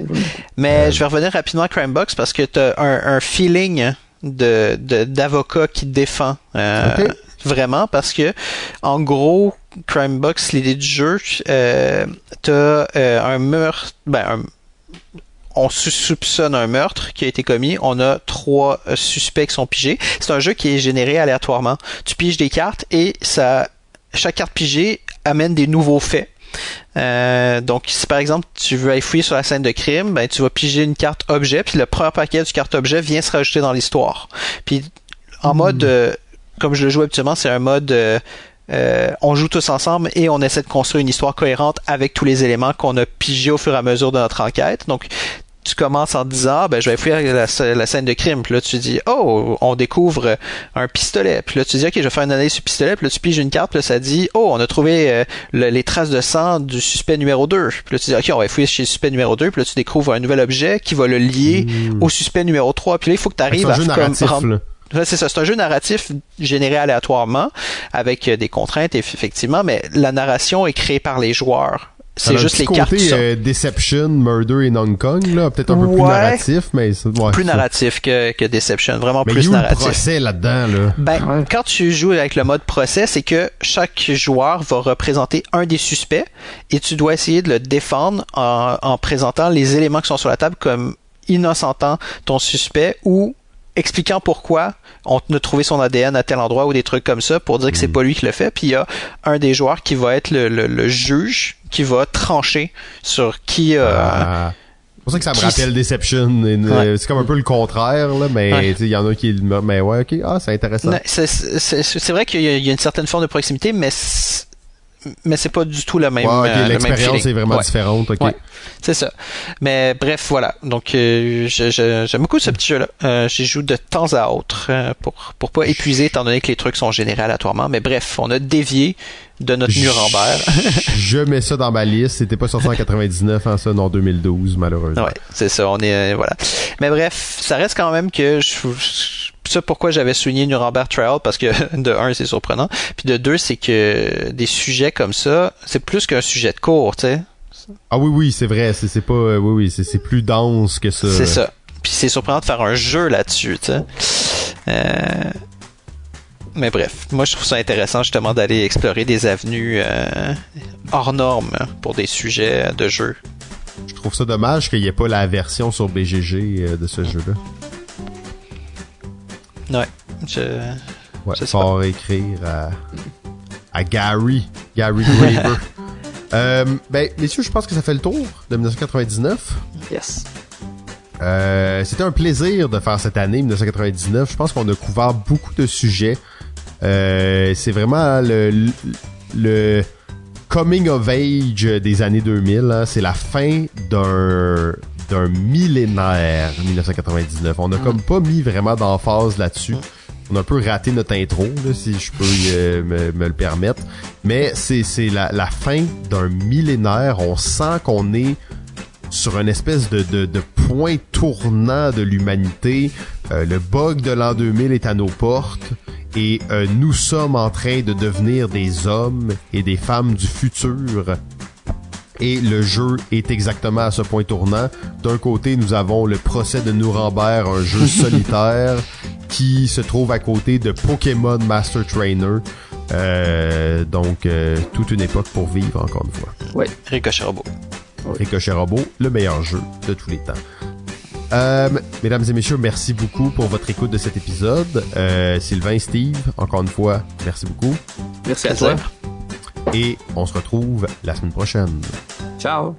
Mais je vais revenir rapidement à Crime Box parce que tu as un, un feeling de de- d'avocat qui défend euh. Vraiment parce que en gros Crime Box l'idée du jeu euh, t'as euh, un meurtre ben un- on sou- soupçonne un meurtre qui a été commis. On a trois euh, suspects qui sont pigés. C'est un jeu qui est généré aléatoirement. Tu piges des cartes et ça, chaque carte pigée amène des nouveaux faits. Euh, donc, si par exemple tu veux aller fouiller sur la scène de crime, ben tu vas piger une carte objet, puis le premier paquet du carte objet vient se rajouter dans l'histoire. Puis en mode, euh, comme je le joue habituellement, c'est un mode euh, euh, on joue tous ensemble et on essaie de construire une histoire cohérente avec tous les éléments qu'on a pigés au fur et à mesure de notre enquête. Donc tu commences en disant ben je vais fouiller la, la scène de crime. Puis là tu dis oh on découvre un pistolet. Puis là tu dis ok je vais faire une analyse sur le pistolet. Puis là tu piges une carte. Puis là ça dit oh on a trouvé euh, le- les traces de sang du suspect numéro 2 puis là tu dis ok on va fouiller chez le suspect numéro 2 puis là tu découvres un nouvel objet qui va le lier au suspect numéro 3 puis là il faut que tu arrives à jeu comme narratif, rendre- là. Ouais, c'est ça, c'est un jeu narratif généré aléatoirement avec euh, des contraintes eff- effectivement, mais la narration est créée par les joueurs. C'est juste les cartes côté qui sont euh, Deception, Murder in Hong Kong, là, peut-être un peu plus narratif, mais c'est ouais, plus narratif que, que Deception, vraiment Mais il plus y a eu le narratif. procès là-dedans, là. Ben, Ouais. quand tu joues avec le mode procès, c'est que chaque joueur va représenter un des suspects et tu dois essayer de le défendre en, en présentant les éléments qui sont sur la table comme innocentant ton suspect ou expliquant pourquoi on a trouvé son ADN à tel endroit ou des trucs comme ça pour dire que c'est pas lui qui le fait. Puis il y a un des joueurs qui va être le, le- le juge qui va trancher sur qui a Ah, pour ça que ça me Qui- rappelle Deception. euh, Ouais. C'est comme un peu le contraire, là, mais Ouais. tu sais, il y en a qui... Mais ouais, ok, ah, c'est intéressant. C'est- C'est c'est vrai qu'il y, a- il y a une certaine forme de proximité, mais c'est- mais c'est pas du tout le même. Ouais, euh, l'expérience est vraiment Ouais. différente, ok. Ouais. C'est ça. Mais bref, voilà. Donc, euh, j'aime beaucoup ce petit jeu-là. Euh, J'y joue de temps à autre euh, pour pour pas épuiser, étant donné que les trucs sont générés aléatoirement. Mais bref, on a dévié de notre Nuremberg. Je mets ça dans ma liste. C'était pas sorti en 99, hein, ça, non, 2012, malheureusement. ouais, c'est ça. On est voilà. Mais bref, ça reste quand même que je, je- ça pourquoi j'avais souligné Nuremberg Trial parce que de un c'est surprenant, puis de deux c'est que des sujets comme ça, c'est plus qu'un sujet de cours, tu sais. Ah oui, oui, c'est vrai. C'est pas... euh, oui, oui, c'est- plus dense que ça. C'est ça. Puis c'est surprenant de faire un jeu là-dessus, tu sais. Euh, Mais bref, moi je trouve ça intéressant justement d'aller explorer des avenues euh, hors normes pour des sujets de jeu. Je trouve ça dommage qu'il n'y ait pas la version sur BGG de ce jeu-là. Ouais. Je... Ouais, Je écrire à, à Gary, Gary Graver. euh, ben, messieurs, je pense que ça fait le tour de 1999. Yes. Euh, C'était un plaisir de faire cette année 1999. Je pense qu'on a couvert beaucoup de sujets. Euh, C'est vraiment le, le, le coming of age des années 2000. hein. C'est la fin d'un d'un millénaire 1999. On a comme pas mis vraiment d'emphase là-dessus. On a un peu raté notre intro, là, si je peux euh, me, me le permettre. Mais c'est c'est la, la fin d'un millénaire. On sent qu'on est sur une espèce de, de, de point tournant de l'humanité. Euh, le bug de l'an 2000 est à nos portes et euh, nous sommes en train de devenir des hommes et des femmes du futur. Et le jeu est exactement à ce point tournant. D'un côté, nous avons le procès de Nuremberg, un jeu solitaire qui se trouve à côté de Pokémon Master Trainer. Euh, donc, euh, toute une époque pour vivre, encore une fois. Ouais. Ricochet Robot. Ricochet Robot, le meilleur jeu de tous les temps. Euh, mesdames et messieurs, merci beaucoup pour votre écoute de cet épisode. Euh, Sylvain, Steve, encore une fois, merci beaucoup. Merci à toi. Et on se retrouve la semaine prochaine. Ciao.